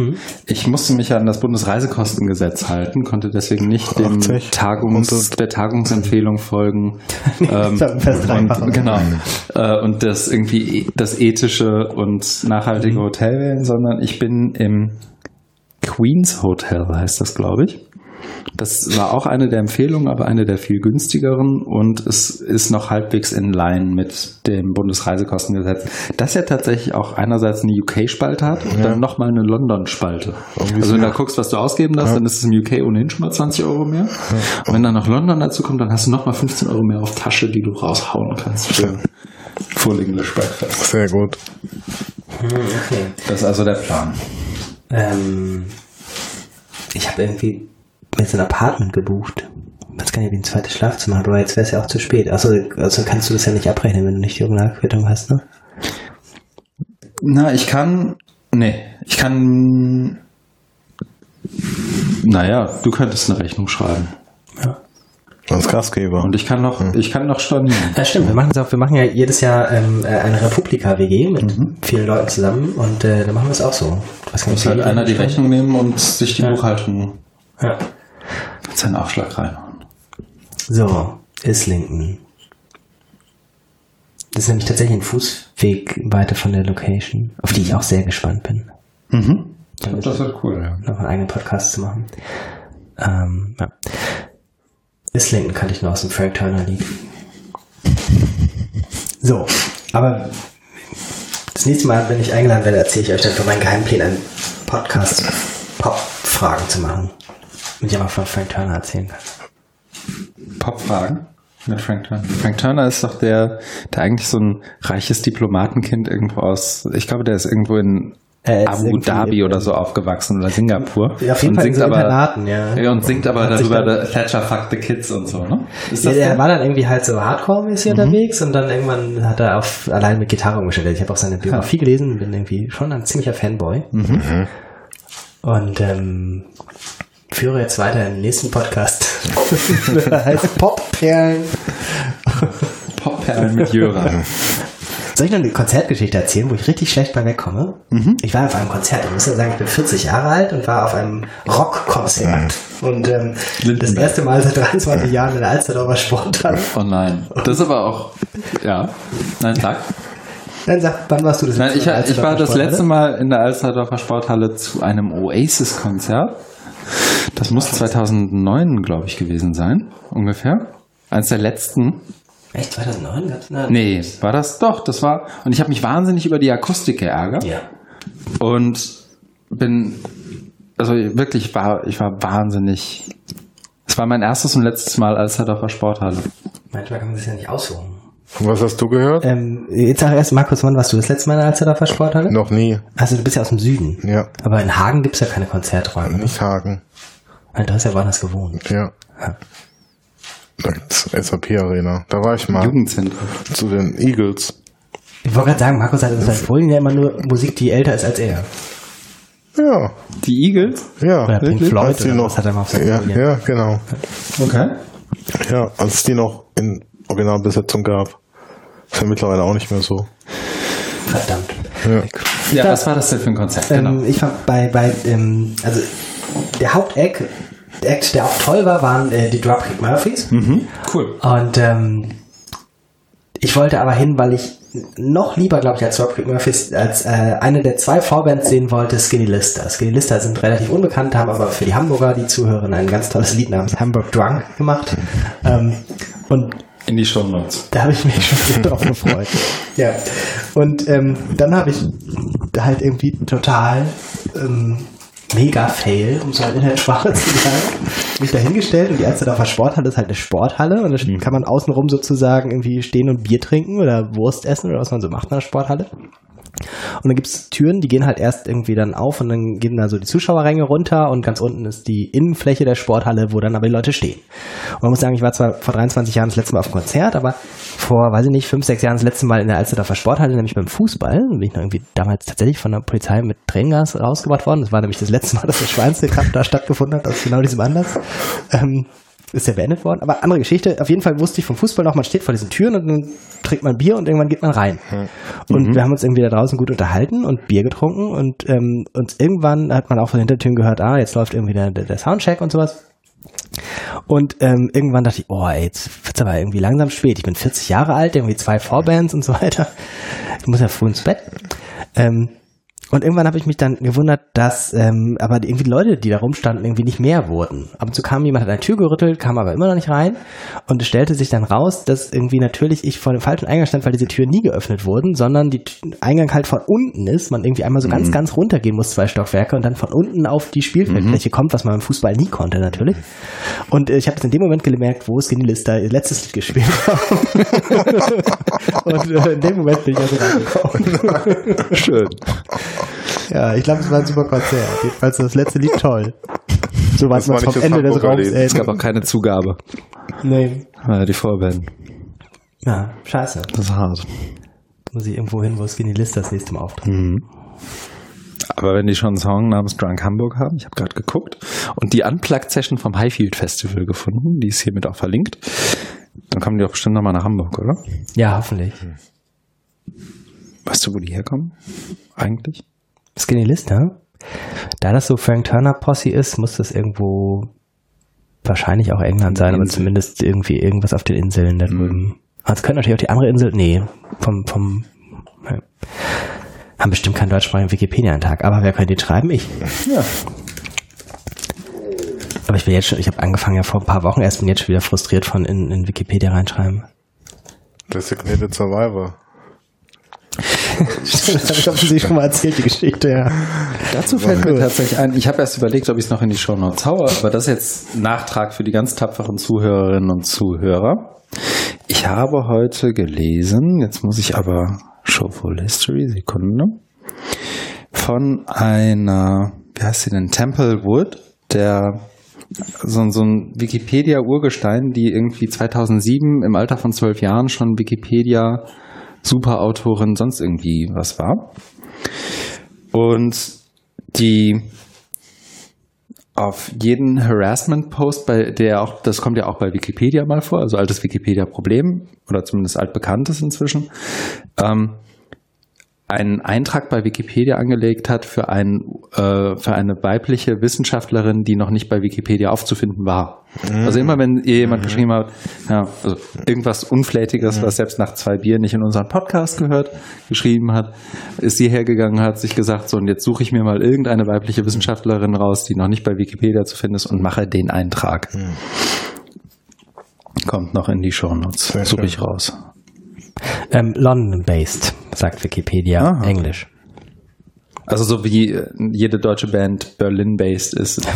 Ich musste mich ja an das Bundesreisekostengesetz halten, konnte deswegen nicht dem 80. Tagungs, der Tagungsempfehlung folgen. ähm, und, genau. Äh, und das irgendwie e- das ethische und nachhaltige Hotel wählen, sondern ich bin im Queens Hotel, heißt das, glaube ich. Das war auch eine der Empfehlungen, aber eine der viel günstigeren und es ist noch halbwegs in line mit dem Bundesreisekostengesetz. Das ja tatsächlich auch einerseits eine UK-Spalte hat und dann nochmal eine London-Spalte. Also wenn du da guckst, was du ausgeben darfst, dann ist es im UK ohnehin schon mal 20 Euro mehr. Und wenn dann noch London dazu kommt, dann hast du nochmal 15 Euro mehr auf Tasche, die du raushauen kannst für English Breakfast. Sehr gut. Okay. Das ist also der Plan. Ähm, ich habe irgendwie mir so ein Apartment gebucht. Jetzt kann ich wie ein zweites Schlafzimmer, aber jetzt wäre es ja auch zu spät. Achso, also kannst du das ja nicht abrechnen, wenn du nicht die Originalquittung hast, ne? Na, ich kann. Nee, ich kann. Naja, du könntest eine Rechnung schreiben. Als Gastgeber. Und ich kann noch, ich kann noch stornieren. Ja, stimmt. Wir machen es auch. Wir machen ja jedes Jahr ähm, äh, eine Republika-WG mit vielen Leuten zusammen und äh, dann machen wir es auch so. Was Muss halt einer die Rechnung nehmen und sich die Ja. Buchhaltung Ja. Seinen Aufschlag reinhauen. So, Islington. Das ist nämlich tatsächlich ein Fußweg weiter von der Location, auf die ich auch sehr gespannt bin. Mhm. Das wird cool, ja. noch einen eigenen Podcast zu machen. Ähm, ja. Islington kannte ich nur aus dem Frank Turner Lied. So, aber das nächste Mal, wenn ich eingeladen werde, erzähle ich euch dann von meinen Geheimplänen, einen Podcast Pop-Fragen zu machen. Aber von Frank Turner erzählen kann. Popfragen mit Frank Turner. Frank Turner ist doch der, der eigentlich so ein reiches Diplomatenkind irgendwo aus, ich glaube, der ist irgendwo in ist Abu Dhabi oder so aufgewachsen oder Singapur. Ja, auf jeden und Fall in singt so aber, Internaten, ja. ja. Und singt aber Hat darüber dann- Thatcher fuck the kids und so, ne? Ist Ja, das der der? war dann irgendwie halt so Hardcore-mäßig unterwegs und dann irgendwann hat er auf allein mit Gitarre umgestellt. Ich habe auch seine Biografie gelesen, bin irgendwie schon ein ziemlicher Fanboy. Und ähm, führe jetzt weiter im nächsten Podcast. Der heißt Popperlen. Popperlen mit Jöran. Soll ich noch eine Konzertgeschichte erzählen, wo ich richtig schlecht bei wegkomme? Mhm. Ich war auf einem Konzert, ich muss ja sagen, ich bin 40 Jahre alt und war auf einem Rockkonzert. Und ähm, das erste Mal seit 23 Jahren in der Alsterdorfer Sporthalle. Oh nein. Das ist aber auch. Ja. Nein, sag. Dann sag, wann warst du das letzte ich, Mal in der ich war das letzte Mal in der Alsterdorfer Sporthalle zu einem Oasis-Konzert. Das muss 2009, glaube ich, gewesen sein, ungefähr. Eins der letzten. Echt, 2009? Gab's eine? Nee, war das doch, das war. Und ich habe mich wahnsinnig über die Akustik geärgert. Ja. Und bin, also wirklich war, ich war wahnsinnig. Es war mein erstes und letztes Mal Alsterdorfer Sporthalle. Manchmal kann man sich ja nicht aussuchen. Was hast du gehört? Ähm, jetzt sag erst, Markus, wann warst du das letzte Mal in der Alsterdorfer Sporthalle? Noch nie. Also du bist ja aus dem Süden. Ja. Aber in Hagen gibt's ja keine Konzerträume. Nicht Hagen. Alter, du hast ja woanders gewohnt. Ja. Ja. SAP Arena. Da war ich mal. Jugendzentrum. Zu den Eagles. Ich wollte gerade sagen, Markus hat in seinen Folien ja immer nur Musik, die älter ist als er. Ja. Die Eagles? Ja. Oder Pink Als Floyd die oder noch, was hat er mal auf ja, ja, genau. Okay. Ja, als es die noch in Originalbesetzung gab. Ist ja mittlerweile auch nicht mehr so. Verdammt. Ja. Ja, was war das denn für ein Konzert? Genau. Ähm, ich fand bei, bei ähm, also der Haupteck, der Act, der auch toll war, waren äh, die Dropkick Murphys. Mhm. Cool. Und ähm, ich wollte aber hin, weil ich noch lieber, glaube ich, als Dropkick Murphys als äh, eine der zwei Vorbands sehen wollte, Skinny Lister. Skinny Lister sind relativ unbekannt, haben aber für die Hamburger, die zuhören, ein ganz tolles Lied namens Hamburg Drunk gemacht. Ähm, und In die Show Notes. da habe ich mich schon sehr drauf gefreut. Ja. Und ähm, dann habe ich halt irgendwie total ähm, mega fail, um es halt in der Sprache zu sagen, mich da hingestellt und die Alsterdorfer Sporthalle ist halt eine Sporthalle und da kann man außenrum sozusagen irgendwie stehen und Bier trinken oder Wurst essen oder was man so macht in der Sporthalle. Und dann gibt's Türen, die gehen halt erst irgendwie dann auf und dann gehen da so die Zuschauerränge runter und ganz unten ist die Innenfläche der Sporthalle, wo dann aber die Leute stehen. Und man muss sagen, ich war zwar vor 23 Jahren das letzte Mal auf dem Konzert, aber vor, weiß ich nicht, fünf, sechs Jahren das letzte Mal in der Alsterdorfer Sporthalle, nämlich beim Fußball. Bin ich noch irgendwie damals tatsächlich von der Polizei mit Tränengas rausgebracht worden. Das war nämlich das letzte Mal, dass der Schweinstillkampf da stattgefunden hat, aus genau diesem Anlass. Ähm, ist ja beendet worden. Aber andere Geschichte. Auf jeden Fall wusste ich vom Fußball noch, man steht vor diesen Türen und dann trinkt man Bier und irgendwann geht man rein. Und wir haben uns irgendwie da draußen gut unterhalten und Bier getrunken und ähm, uns irgendwann hat man auch von den Hintertüren gehört, ah, jetzt läuft irgendwie der, der, der Soundcheck und sowas. Und ähm, irgendwann dachte ich, oh, ey, jetzt wird's aber irgendwie langsam spät. Ich bin 40 Jahre alt, irgendwie zwei Vorbands und so weiter. Ich muss ja früh ins Bett. Ähm, und irgendwann habe ich mich dann gewundert, dass ähm, aber irgendwie die Leute, die da rumstanden, irgendwie nicht mehr wurden. Ab und zu kam jemand, hat eine Tür gerüttelt, kam aber immer noch nicht rein. Und es stellte sich dann raus, dass irgendwie natürlich ich vor dem falschen Eingang stand, weil diese Türen nie geöffnet wurden, sondern die Eingang halt von unten ist. Man irgendwie einmal so ganz, ganz runtergehen muss, zwei Stockwerke, und dann von unten auf die Spielfeldfläche kommt, was man beim Fußball nie konnte natürlich. Und äh, ich habe das in dem Moment gemerkt, wo Skinny Lister ihr letztes Lied gespielt haben. und äh, in dem Moment bin ich also reingekommen. Schön. Ja, ich glaube, es war ein super Konzert. Jedenfalls das letzte Lied toll. So war man vom nicht das Ende des Raums Es gab auch keine Zugabe. Nee. Äh, die Vorband. Ja, scheiße. Das ist hart. Muss ich irgendwo hin, wo Skinny List das nächste Mal auftritt. Aber wenn die schon einen Song namens Drunk Hamburg haben, ich habe gerade geguckt und die Unplugged-Session vom Highfield Festival gefunden, die ist hiermit auch verlinkt, dann kommen die auch bestimmt nochmal nach Hamburg, oder? Ja, hoffentlich. Weißt du, wo die herkommen? Eigentlich? Skinny List, ne? Da das so Frank Turner Posse ist, muss das irgendwo wahrscheinlich auch England sein, aber zumindest irgendwie irgendwas auf den Inseln da drüben. Also es könnte natürlich auch die andere Insel, nee, vom, vom, ja. haben bestimmt keinen deutschsprachigen Wikipedia-Eintrag, aber wer könnte den schreiben? Ich. Ja. Aber ich bin jetzt schon, ich habe angefangen ja vor ein paar Wochen erst, bin jetzt schon wieder frustriert von in, in Wikipedia reinschreiben. Designated Survivor. Das habe ich offensichtlich schon mal erzählt, die Geschichte, ja. Dazu fällt mir tatsächlich ein, ich habe erst überlegt, ob ich es noch in die Show Notes haue, aber das ist jetzt Nachtrag für die ganz tapferen Zuhörerinnen und Zuhörer. Ich habe heute gelesen, jetzt muss ich aber Show Full History, Sekunde, von einer, wie heißt sie denn, Temple Wood, der so, so ein Wikipedia-Urgestein, die irgendwie 2007 im Alter von zwölf Jahren schon Wikipedia Superautorin sonst irgendwie was war. Und die auf jeden Harassment-Post, bei der auch, das kommt ja auch bei Wikipedia mal vor, also altes Wikipedia-Problem oder zumindest altbekanntes inzwischen, ähm, einen Eintrag bei Wikipedia angelegt hat für, ein, äh, für eine weibliche Wissenschaftlerin, die noch nicht bei Wikipedia aufzufinden war. Mhm. Also immer wenn ihr jemand mhm. geschrieben hat, ja, also irgendwas Unflätiges, mhm. was selbst nach zwei Bier nicht in unseren Podcast gehört, geschrieben hat, ist sie hergegangen, hat sich gesagt, so und jetzt suche ich mir mal irgendeine weibliche Wissenschaftlerin raus, die noch nicht bei Wikipedia zu finden ist und mache den Eintrag. Mhm. Kommt noch in die Shownotes. Suche ich raus. Ähm, London-based, sagt Wikipedia, Aha. Englisch. Also so wie äh, jede deutsche Band Berlin-based ist.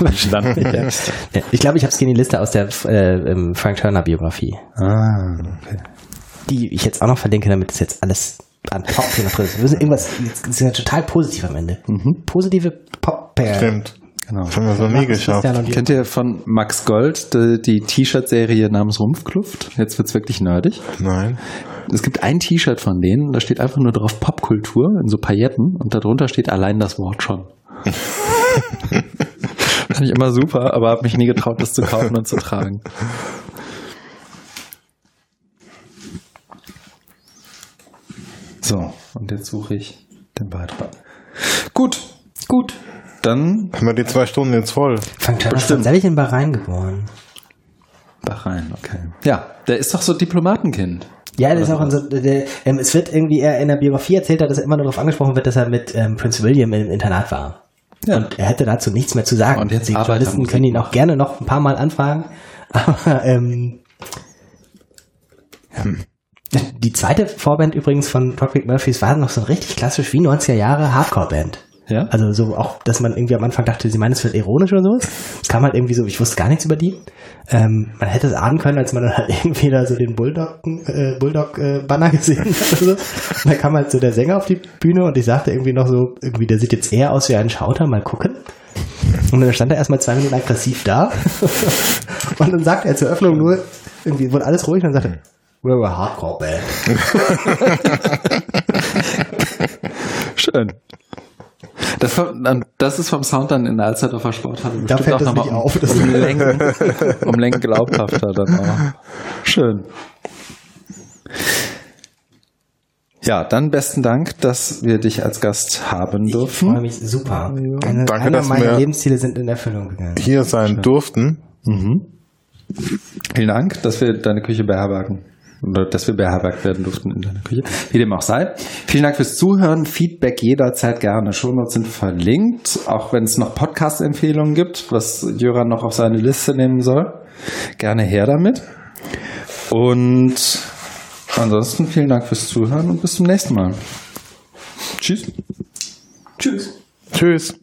ich glaube, ich habe es in die Liste aus der äh, Frank Turner Biografie. Ah, okay. Die ich jetzt auch noch verlinke, damit es jetzt alles an Pop drin ist. Wir müssen irgendwas, das ist ja total positiv am Ende. Mhm. Positive Pop. Stimmt. Genau. Das haben wir so nie geschafft. Kennt ihr von Max Gold die, T-Shirt-Serie namens Rumpfkluft? Jetzt wird's wirklich nerdig. Nein. Es gibt ein T-Shirt von denen, da steht einfach nur drauf Popkultur in so Pailletten und darunter steht allein das Wort schon. Fand ich immer super, aber habe mich nie getraut, das zu kaufen und zu tragen. So, und jetzt suche ich den Beitrag. Gut, gut. Dann haben wir die zwei Stunden jetzt voll. Fangt an, ist tatsächlich in Bahrain geboren. Bahrain, okay. Ja, der ist doch so Diplomatenkind. Ja, das ist auch so, der, ähm, es wird irgendwie, er in der Biografie erzählt hat, dass er immer nur darauf angesprochen wird, dass er mit ähm, Prince William im Internat war. Ja. Und er hätte dazu nichts mehr zu sagen. Und jetzt die Journalisten können ihn auch gerne noch ein paar Mal anfragen. Aber ähm, hm. die zweite Vorband übrigens von Roderick Murphys war noch so richtig klassisch wie 90er Jahre Hardcore-Band. Ja? Also so auch, dass man irgendwie am Anfang dachte, sie meinen es wird ironisch oder sowas. Es kam halt irgendwie so, ich wusste gar nichts über die. Ähm, man hätte es ahnen können, als man dann halt irgendwie da so den Bulldog, äh, Bulldog-Banner äh, gesehen hat oder so. Und dann kam halt so der Sänger auf die Bühne und ich sagte irgendwie noch so, irgendwie, der sieht jetzt eher aus wie ein Schauter, mal gucken. Und dann stand er erstmal zwei Minuten aggressiv da. und dann sagte er zur Öffnung nur, irgendwie wurde alles ruhig und dann sagte, we're a hardcore band. Schön. Das, das ist vom Sound dann in der Alsterdorfer Sporthalle da fällt auch nochmal auf, das um Längen, um Längen glaubhafter dann auch. Schön. Ja, dann besten Dank, dass wir dich als Gast haben durften. Ich freue mich super. Eine, Danke, einer meiner Lebensziele sind in Erfüllung gegangen. Hier sein Schön. durften. Mhm. Vielen Dank, dass wir deine Küche beherbergen oder dass wir beherbergt werden durften in deiner Küche. Wie dem auch sei. Vielen Dank fürs Zuhören. Feedback jederzeit gerne. Shownotes sind verlinkt, auch wenn es noch Podcast-Empfehlungen gibt, was Jöran noch auf seine Liste nehmen soll. Gerne her damit. Und ansonsten vielen Dank fürs Zuhören und bis zum nächsten Mal. Tschüss. Tschüss. Tschüss.